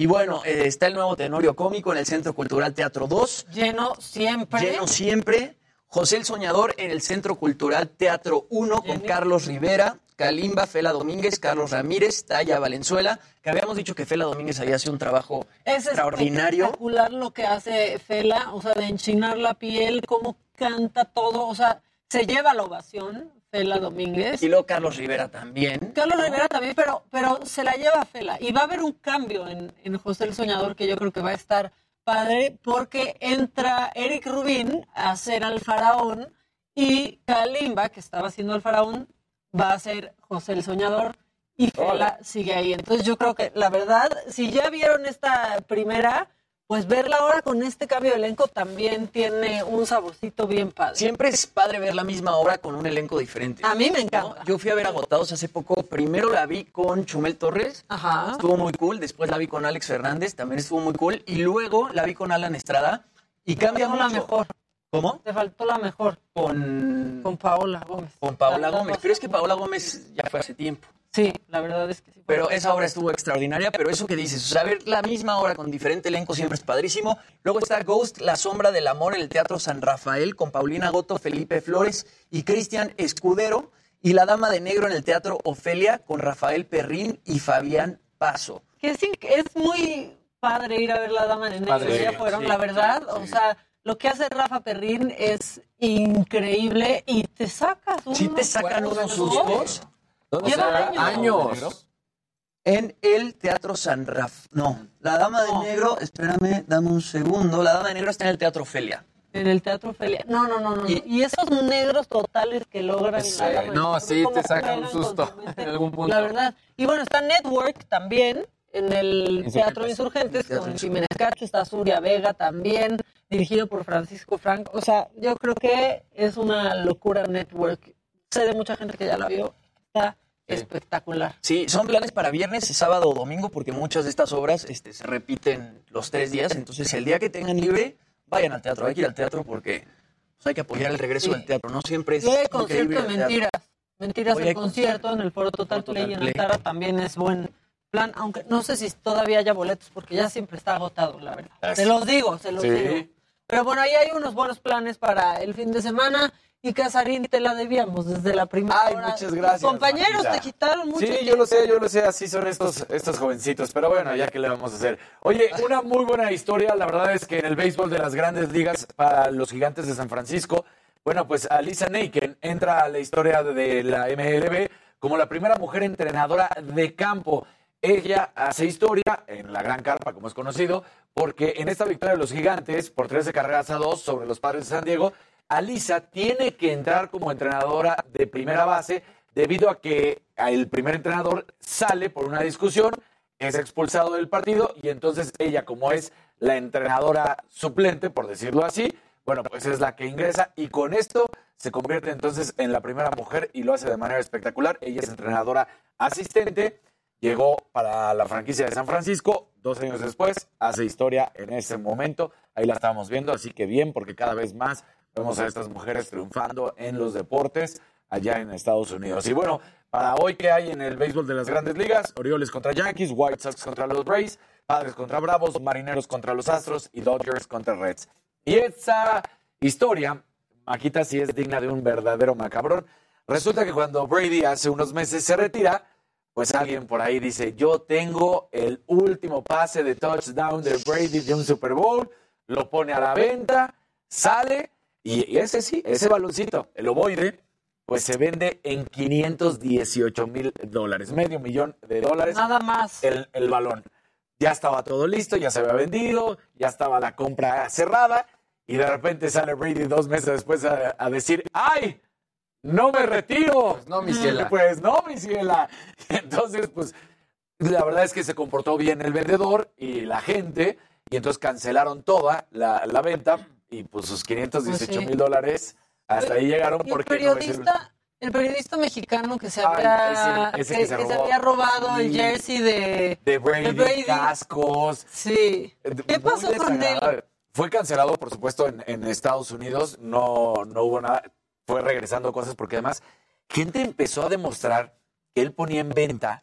Y bueno, eh, está el nuevo Tenorio Cómico en el Centro Cultural Teatro 2. Lleno siempre. Lleno siempre. José el Soñador en el Centro Cultural Teatro 1 con Carlos Rivera, Kalimba, Fela Domínguez, Carlos Ramírez, Taya Valenzuela, que habíamos dicho que Fela Domínguez ahí hace un trabajo Es extraordinario. espectacular lo que hace Fela, o sea, de enchinar la piel, cómo canta todo, o sea, se lleva la ovación Fela Domínguez. Y luego Carlos Rivera también. Carlos Rivera también, pero, pero se la lleva Fela. Y va a haber un cambio en, en José el Soñador que yo creo que va a estar padre porque entra Eric Rubín a ser al faraón y Kalimba, que estaba haciendo al faraón, va a ser José el Soñador y Fela sigue ahí. Entonces yo creo que la verdad, si ya vieron esta primera, pues verla ahora con este cambio de elenco también tiene un saborcito bien padre. Siempre es padre ver la misma obra con un elenco diferente. A mí me encanta. Yo fui a ver Agotados hace poco. Primero la vi con Chumel Torres. Ajá. Estuvo muy cool. Después la vi con Alex Fernández. También estuvo muy cool. Y luego la vi con Alan Estrada. Y cambia Faltó la mejor. ¿Cómo? Te faltó la mejor. Con, Con Paola Gómez. con Paola La- la Gómez. Pero es que Paola Gómez ya fue hace tiempo. Sí, la verdad es que sí. Pero esa obra estuvo extraordinaria, pero eso que dices, o sea, ver la misma obra con diferente elenco siempre es padrísimo. Luego está Ghost, La Sombra del Amor en el Teatro San Rafael con Paulina Goto, Felipe Flores y Cristian Escudero. Y La Dama de Negro en el Teatro Ofelia con Rafael Perrín y Fabián Paso. Que sí, que es muy padre ir a ver la dama de negro. Padre, ya fueron, sí, la verdad. O sea, lo que hace Rafa Perrín es increíble y te sacas unos Sí te sacan unos sustos. ¿Dónde Lleva años. años. en el Teatro San Raf. No, La Dama de Negro, espérame, dame un segundo. La Dama de Negro está en el Teatro Ofelia. En el Teatro Felia. No, no, no, no. Y, y esos negros totales que logran. Sí, no, sí, te saca un susto en algún punto. La verdad. Y bueno, está Network también en el Insurgentes. Teatro Insurgentes Teatro con. Jiménez Cacho, está Zuria Vega también, dirigido por Francisco Frank. O sea, yo creo que es una locura Network. Sé de mucha gente que ya la vio. Está espectacular. Sí, son planes para viernes, sábado o domingo, porque muchas de estas obras este, se repiten los tres días. Entonces, el día que tengan libre, vayan al teatro. Hay que ir al teatro porque pues, hay que apoyar el regreso Sí. del teatro. No siempre es Y increíble concierto de mentiras. Mentiras el hay concierto en el Foro Total Foro Play Total en. Antara también es buen plan, aunque no sé si todavía haya boletos porque ya siempre está agotado, la verdad. Se los digo, se los Sí. digo. Pero bueno, ahí hay unos buenos planes para el fin de semana y Casarín te la debíamos desde la primera Ay, hora. muchas gracias. Compañeros te quitaron mucho Sí, yo lo sé, yo lo sé, así son estos, estos jovencitos, pero bueno, ya que le vamos a hacer. Oye, una muy buena historia, la verdad es que en el béisbol de las grandes ligas para los gigantes de San Francisco, bueno, pues Alisa Neiken entra a la historia de la MLB como la primera mujer entrenadora de campo. Ella hace historia en la gran carpa, como es conocido, porque en esta victoria de los gigantes por 13 carreras a 2 sobre los padres de San Diego, Alisa tiene que entrar como entrenadora de primera base debido a que el primer entrenador sale por una discusión, es expulsado del partido y entonces ella, como es la entrenadora suplente, por decirlo así, bueno, pues es la que ingresa y con esto se convierte entonces en la primera mujer y lo hace de manera espectacular. Ella es entrenadora asistente, llegó para la franquicia de San Francisco, dos años después, hace historia en ese momento, ahí la estábamos viendo, así que bien, porque cada vez más vemos a estas mujeres triunfando en los deportes allá en Estados Unidos. Y bueno, para hoy que hay en el béisbol de las grandes ligas, Orioles contra Yankees, White Sox contra los Rays, Padres contra Bravos, Marineros contra los Astros y Dodgers contra Reds. Y esa historia, Maquita, sí es digna de un verdadero macabrón. Resulta que cuando Brady hace unos meses se retira, pues alguien por ahí dice, yo tengo el último pase de touchdown de Brady de un Super Bowl, lo pone a la venta, sale y ese sí, ese baloncito, el ovoide, pues se vende en 518 mil dólares, medio millón de dólares. Nada más. El, el balón. Ya estaba todo listo, ya se había vendido, ya estaba la compra cerrada y de repente sale Brady dos meses después a, a decir, ¡ay! No me retiro. Pues no, mi ciela. Pues no, mi ciela. Entonces, pues, la verdad es que se comportó bien el vendedor y la gente, y entonces cancelaron toda la, la venta, y pues sus 518 mil Pues sí. dólares hasta ahí llegaron porque no periodista, el periodista mexicano que se Ay, había, ese- ese que, que se que se robó. había robado el jersey de, de Brady, de Brady. cascos. Sí. ¿Qué Muy pasó con él? Fue cancelado, por supuesto, en, en Estados Unidos. No, no hubo nada. Fue regresando cosas porque además gente empezó a demostrar que él ponía en venta,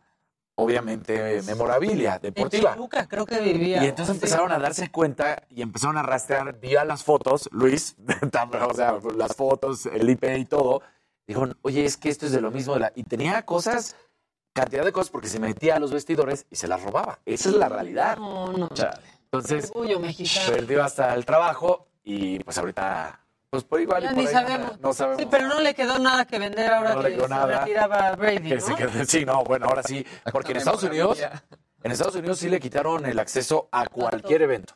obviamente, memorabilia En deportiva. Toluca creo que vivía. Y entonces Sí. empezaron a darse cuenta y empezaron a rastrear vía las fotos, Luis, o sea, las fotos, el IP y todo. Dijeron, oye, es que esto es de lo mismo. De la... Y tenía cosas, cantidad de cosas, porque se metía a los vestidores y se las robaba. Esa es la realidad. No, no. Entonces, perdió hasta el trabajo y pues ahorita, pues por igual y Ya por ni ahí sabemos. no sabemos. Sí, pero no le quedó nada que vender ahora No le que quedó se nada. retiraba Brady, ¿no? sí, no, bueno, ahora sí, porque en Estados Unidos, en Estados Unidos sí le quitaron el acceso a cualquier evento.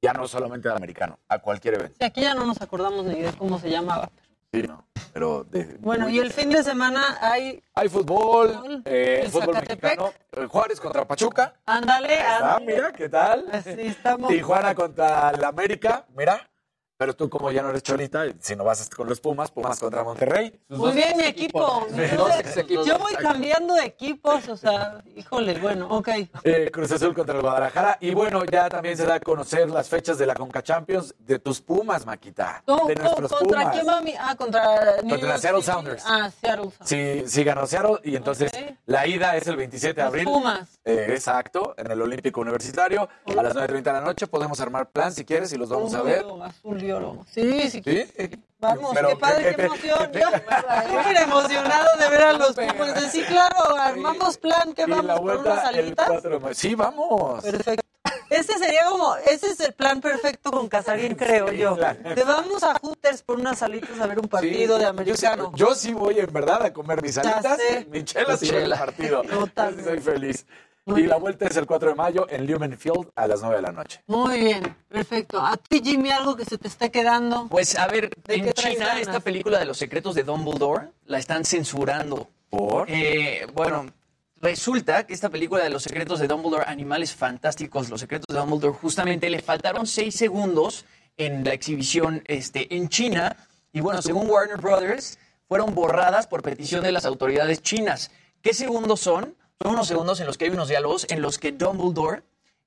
Ya no solamente al americano, a cualquier evento. Sí, aquí ya no nos acordamos ni de cómo se llamaba. Sí, no, pero de- Bueno, y el fin de semana hay... hay fútbol, eh, El fútbol mexicano, eh, Juárez contra Pachuca. Ándale, Ah, ándale. mira, ¿qué tal? Así estamos. Tijuana contra el América, mira. Pero tú como ya no eres cholita, si no vas con los Pumas, Pumas contra Monterrey. Muy bien, mi equipo. Yo voy cambiando de equipos, o sea, híjole, bueno, ok. Eh, Cruz Azul contra el Guadalajara. Y bueno, ya también se da a conocer las fechas de la Conca Champions de tus Pumas, Maquita. ¿Cómo- de nuestros ¿Contra Pumas. quién va mi...? Ah, contra... New Contra York Seattle City. Sounders. Ah, Seattle Sounders. Sí, sí ganó Seattle y entonces la ida es el 27 de Los abril. Pumas. Eh, exacto, en el Olímpico Universitario. A las 9.30 de la noche podemos armar plan si quieres y los vamos a ver. Oro, azul Sí, sí. ¿Sí? Vamos, Pero qué padre, que- qué que- emoción. Yo súper emocionado de ver a los Pumas. Sí, claro, armamos plan, ¿qué Y vamos? la ¿Por unas alitas? 4 de mayo. Sí, vamos. Perfecto. Ese sería como, ese es el plan perfecto con Casarín, creo yo. Te vamos a Hooters por unas alitas a ver un partido Sí, de americano. sí- Yo, sí voy en verdad a comer mis Ya alitas, sé. mi chela y ver el partido. Totalmente. Soy feliz. Y la vuelta es el 4 de mayo en Lumen Field a las 9 de la noche. Muy bien, perfecto. A ti, Jimmy, algo que se te esté quedando. Pues a ver, ¿De en China ganas? esta película de los secretos de Dumbledore la están censurando. ¿Por? Eh, bueno, resulta que esta película de los secretos de Dumbledore, Animales Fantásticos, los secretos de Dumbledore, justamente le faltaron seis segundos en la exhibición este, en China. Y bueno, según Warner Brothers, fueron borradas por petición de las autoridades chinas. ¿Qué segundos son? Son unos segundos en los que hay unos diálogos en los que Dumbledore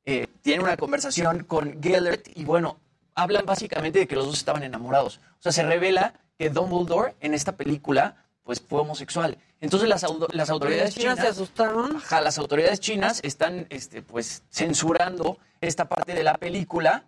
eh, tiene una conversación con Gellert y bueno, hablan básicamente de que los dos estaban enamorados. O sea, se revela que Dumbledore en esta película pues fue homosexual. Entonces las, au- las autoridades ¿Las chinas chinas se asustaron? Ajá, las autoridades chinas están este, pues, censurando esta parte de la película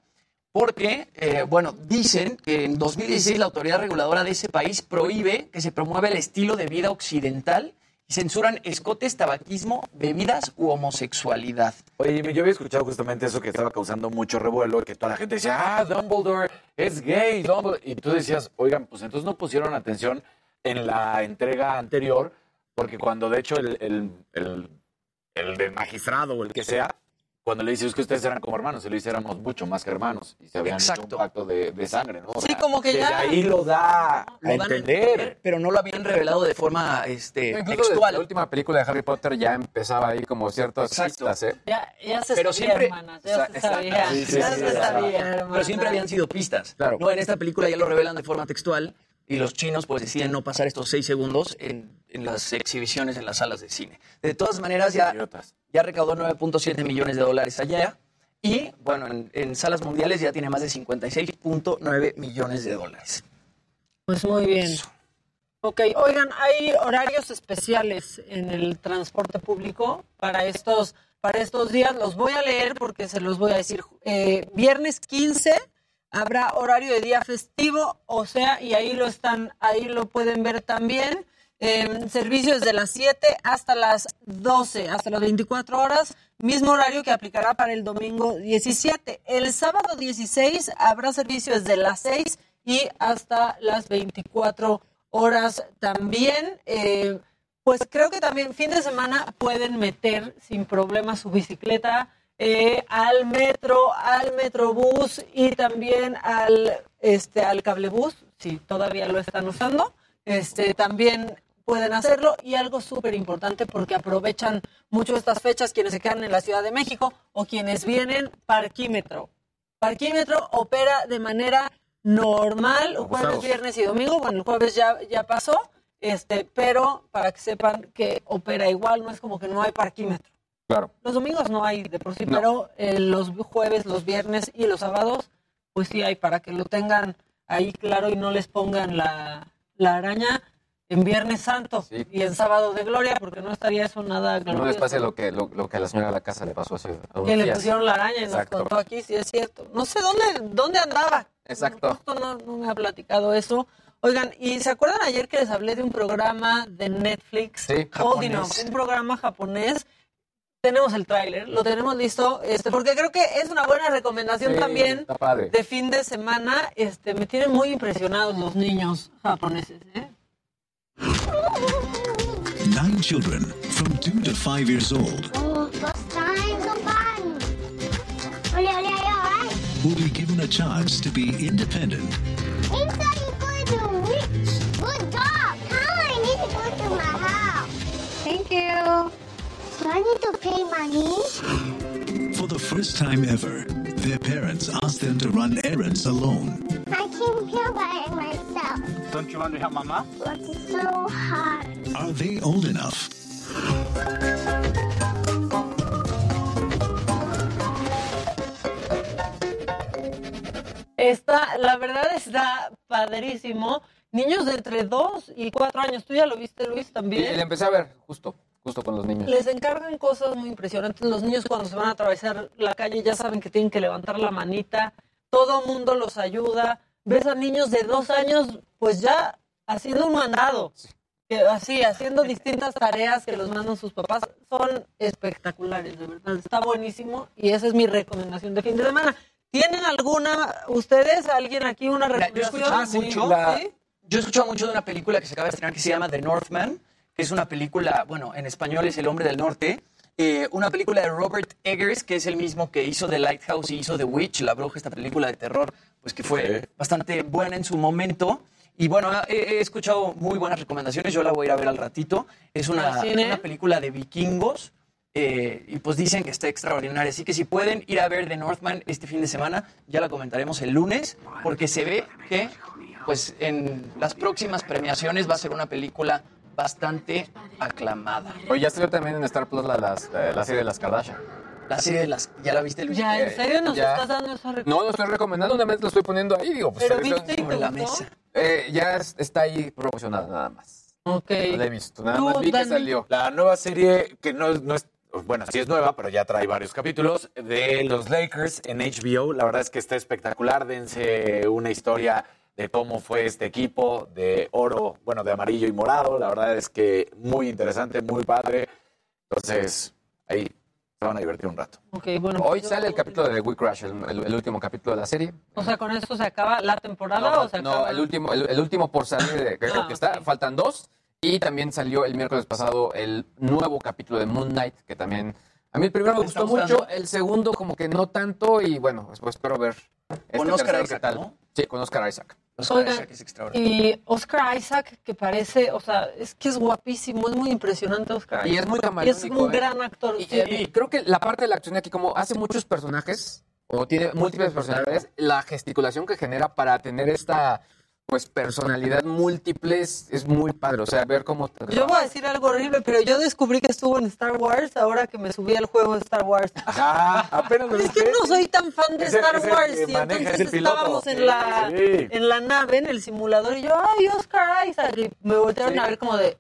porque, eh, bueno, dicen que en 2016 la autoridad reguladora de ese país prohíbe que se promueva el estilo de vida occidental censuran escotes, tabaquismo, bebidas u homosexualidad. Oye, yo había escuchado justamente eso que estaba causando mucho revuelo, que toda la gente decía, ah, Dumbledore es gay, Dumbledore. Y tú decías, oigan, pues entonces no pusieron atención en la entrega anterior, porque cuando de hecho el, el, el, el magistrado o el que sea, cuando le dice, es que ustedes eran como hermanos, se le dice, éramos mucho más que hermanos, y se habían hecho un pacto de, de sangre, ¿no? O Sí, sea, como que ya- ahí lo da a Lo dan a entender. Pero no lo habían revelado de forma este, Incluso textual. la última película de Harry Potter ya empezaba ahí como ciertas pistas, ¿eh? Ya, ya se Pero sabía, siempre- hermanas, ya se sabía. Sí, sí, ya sí, se sabía. Pero siempre habían sido pistas. Claro. No, en esta película ya lo revelan de forma textual y los chinos pues deciden no pasar estos seis segundos en, en las exhibiciones en las salas de cine. De todas maneras ya, ya recaudó 9.7 millones de dólares allá y bueno, en, en salas mundiales ya tiene más de 56.9 millones de dólares. Pues muy bien. Ok, oigan, hay horarios especiales en el transporte público para estos, para estos días. Los voy a leer porque se los voy a decir. Eh, viernes 15 habrá horario de día festivo, o sea, y ahí lo están, ahí lo pueden ver también. Eh, servicios de las 7 hasta las 12, hasta las 24 horas, mismo horario que aplicará para el domingo 17. El sábado 16 habrá servicios de las 6 y hasta las 24 horas también. Eh, pues creo que también fin de semana pueden meter sin problema su bicicleta eh, al metro, al metrobús y también al este al cablebús, si todavía lo están usando. Este también pueden hacerlo y algo súper importante porque aprovechan mucho estas fechas quienes se quedan en la Ciudad de México o quienes vienen parquímetro. Parquímetro opera de manera normal jueves, viernes y domingo. Bueno, el jueves ya, ya pasó, este, pero para que sepan que opera igual, no es como que no hay parquímetro. Claro. Los domingos no hay de por sí, pero eh, los jueves, los viernes y los sábados, pues sí hay para que lo tengan ahí claro y no les pongan la, la araña en Viernes Santo y en Sábado de Gloria, porque no estaría eso nada No les glorioso. pase lo que, lo, lo que a la señora de la casa le pasó unos Que le pusieron la araña y nos Exacto. contó aquí, si es cierto. No sé dónde, dónde andaba. Exacto. Justo no, no me ha platicado eso. Oigan, ¿y se acuerdan ayer que les hablé de un programa de Netflix? Sí, japonés. On, un programa japonés. Tenemos el tráiler, lo tenemos listo, este, porque creo que es una buena recomendación Sí, también de fin de semana. Este, me tienen muy impresionados los niños japoneses, ¿eh? Nine children from two to five years old Oh, will be given a chance to be independent. Good job. Now I need to go to my house. Thank you. Do I need to pay money? for the first time ever. Their parents ask them to run errands alone. I came here by myself, Don't you want to help Mama? but it's so hard. Are they old enough? Está, la verdad está padrísimo. Niños de entre 2 y 4 años, ¿tú ya lo viste, Luis, también? le empecé a ver justo, justo con los niños. Les encargan cosas muy impresionantes. Los niños cuando se van a atravesar la calle ya saben que tienen que levantar la manita. Todo mundo los ayuda. Ves a niños de dos años, pues ya haciendo un mandado. Que Así, haciendo distintas tareas que los mandan sus papás. Son espectaculares, de verdad. Está buenísimo y esa es mi recomendación de fin de semana. ¿Tienen alguna, ustedes, alguien aquí, una Mira, yo he recomendación? escuchado mucho, ¿Sí? yo he escuchado mucho de una película que se acaba de estrenar que se llama The Northman, que es una película, bueno, en español es El Hombre del Norte, eh, una película de Robert Eggers, que es el mismo que hizo The Lighthouse y hizo The Witch, La Bruja, esta película de terror, pues que fue bastante buena en su momento. Y bueno, he, he escuchado muy buenas recomendaciones, yo la voy a ir a ver al ratito. Es una, una película de vikingos. eh, y pues dicen que está extraordinaria. Así que si pueden ir a ver The Northman este fin de semana, ya la comentaremos el lunes, porque se ve que pues en las próximas premiaciones va a ser una película bastante aclamada. Oye, ya salió también en Star Plus la, las- eh, la serie de las Kardashian. La serie de las... ¿Ya la viste, Luis? Ya, ¿en serio nos ya. estás dando esa No, recomendación? lo estoy recomendando, una vez lo estoy poniendo ahí, digo, pues... Pero viste y te la gustó? mesa. Eh, ya es- está ahí promocionada nada más. Ok. No la he visto, nada Tú, más vi que salió. La nueva serie, que no, es- no es, bueno, sí es nueva, pero ya trae varios capítulos, de los Lakers en HBO. La verdad es que está espectacular. Dense una historia de cómo fue este equipo de oro, bueno, de amarillo y morado. La verdad es que muy interesante, muy padre. Entonces, ahí se van a divertir un rato. Ok, bueno. Hoy yo- sale el capítulo de The We Crash, el, el- el último capítulo de la serie. O sea, con eso se acaba la temporada o se no, acaba. el último, el, el último por salir, de- creo Ah, que está, faltan dos. Y también salió el miércoles pasado el nuevo capítulo de Moon Knight, que también... A mí el primero me ¿Te está gustó mucho, el segundo como que no tanto, y bueno, después espero ver este Con Oscar tercero, Isaac, ¿qué tal? ¿no? Sí, con Oscar Isaac. Oscar es. Y Oscar Isaac, que parece, o sea, es que es guapísimo, es muy impresionante Oscar Y Isaac. es muy Y es un ¿eh? gran actor. Y, sí. y creo que la parte de la acción aquí, como hace muchos personajes, o tiene múltiples personalidades, la gesticulación que genera para tener esta pues personalidad múltiples es muy padre. O sea, ver cómo... Yo voy a decir algo horrible, pero yo descubrí que estuvo en Star Wars ahora que me subí al juego de Star Wars. Ajá, apenas lo Es que no soy tan fan de Es Star el Wars y maneja, entonces estábamos en la, Sí. en la nave, en el simulador, y yo, ay, Oscar Isaac. Y me voltearon Sí. a ver como de,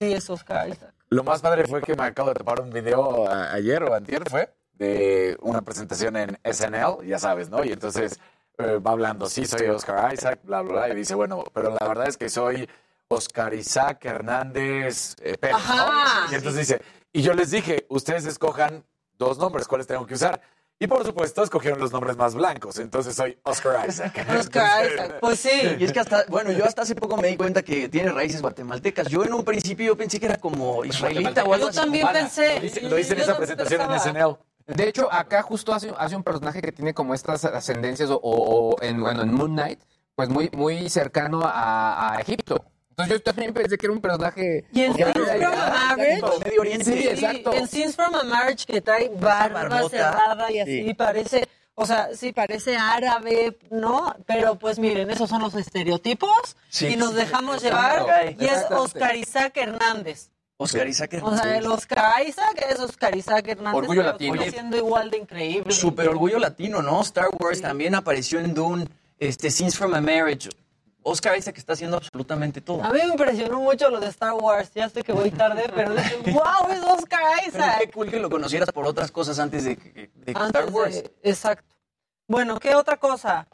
sí, es Oscar Isaac. Lo más padre fue que me acabo de topar un video ayer o antier, fue, de una presentación en SNL, ya sabes, ¿no? Y entonces eh, va hablando, sí, soy Oscar Isaac, bla, bla, bla, y dice, bueno, pero la verdad es que soy Oscar Isaac Hernández eh, Pérez, ¿no? Ajá. Y entonces dice, y yo les dije, ustedes escojan dos nombres, ¿cuáles tengo que usar? Y por supuesto, escogieron los nombres más blancos, entonces soy Oscar Isaac. Oscar Isaac, pues sí. Y es que hasta, bueno, yo hasta hace poco me di cuenta que tiene raíces guatemaltecas. Yo en un principio yo pensé que era como israelita o algo Yo también cubana. pensé. Lo hice, lo hice en esa presentación en. SNL. De hecho, acá justo hace, hace un personaje que tiene como estas ascendencias o, o- o en, bueno, en Moon Knight, pues muy, muy cercano a, a Egipto. Entonces yo también pensé que era un personaje... Y en que Scenes from a Marriage, exacto, Medio Oriente. Sí, Sí, exacto. En Scenes from a Marriage que trae barba cerrada y así Sí. parece, o sea, sí parece árabe, ¿no? Pero pues miren, esos son los estereotipos Sí, y nos sí, dejamos llevar y es. Oscar Isaac Hernández. Oscar Isaac. O sea, el Oscar Isaac es Oscar Isaac Hernández. Orgullo pero latino. sigue siendo igual de increíble. Super orgullo latino, ¿no? Star Wars también apareció en Dune, este, Scenes from a Marriage. Oscar Isaac está haciendo absolutamente todo. A mí me impresionó mucho lo de Star Wars. Ya sé que voy tarde, pero dije, wow, es Oscar Pero Isaac. qué cool que lo conocieras por otras cosas antes de, Antes Star Wars. de- exacto. Bueno, ¿qué otra cosa?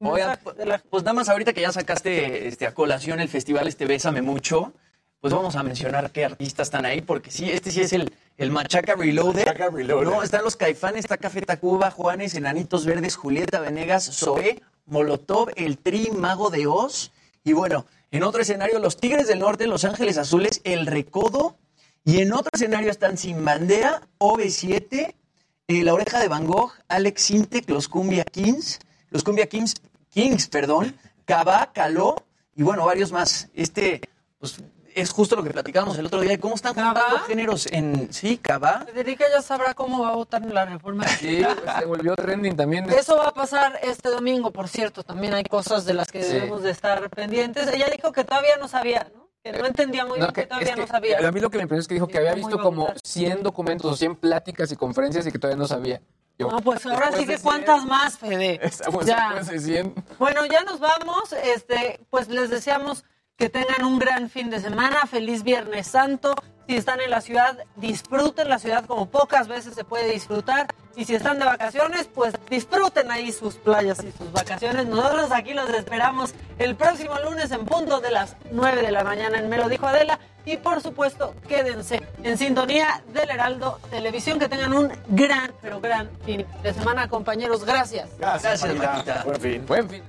La- pues nada más ahorita que ya sacaste este, a colación el festival este Bésame Mucho, pues vamos a mencionar qué artistas están ahí, porque sí, este sí es el, el Machaca Reloaded. Machaca Reloaded. No, están los Caifanes, está Café Tacuba, Juanes, Enanitos Verdes, Julieta Venegas, Zoé, Molotov, El Tri, Mago de Oz. Y bueno, en otro escenario, los Tigres del Norte, Los Ángeles Azules, El Recodo. Y en otro escenario están Sin Bandera, OV7, eh, La Oreja de Van Gogh, Alex Sintek, Los Cumbia Kings, Los Cumbia Kings, Kings, perdón, Cabá, Caló y bueno, varios más. Este, pues es justo lo que platicábamos el otro día de cómo están juntando ¿Cabá? géneros en, sí, Cabá. Federica ya sabrá cómo va a votar en la reforma. Sí, pues, se volvió trending también. Eso va a pasar este domingo, por cierto. También hay cosas de las que Sí. debemos de estar pendientes. Ella dijo que todavía no sabía, ¿no? Que no entendía muy No, bien, que, que- todavía es que no sabía. A mí lo que me impresionó es que dijo que había ¿Cómo visto como votar? 100 documentos o 100 pláticas y conferencias y que todavía no sabía. Yo, No, pues ahora sí que 100, cuántas más, Fede. Estamos Ya. después de 100. Bueno, ya nos vamos. Este, pues les deseamos que tengan un gran fin de semana. Feliz Viernes Santo. Si están en la ciudad, disfruten la ciudad como pocas veces se puede disfrutar. Y si están de vacaciones, pues disfruten ahí sus playas y sus vacaciones. Nosotros aquí los esperamos el próximo lunes en punto de las 9 de la mañana en Me lo dijo Adela. Y por supuesto, quédense en sintonía del Heraldo Televisión. Que tengan un gran, pero gran fin de semana, compañeros. Gracias. Gracias, Gracias. Buen fin. Buen fin.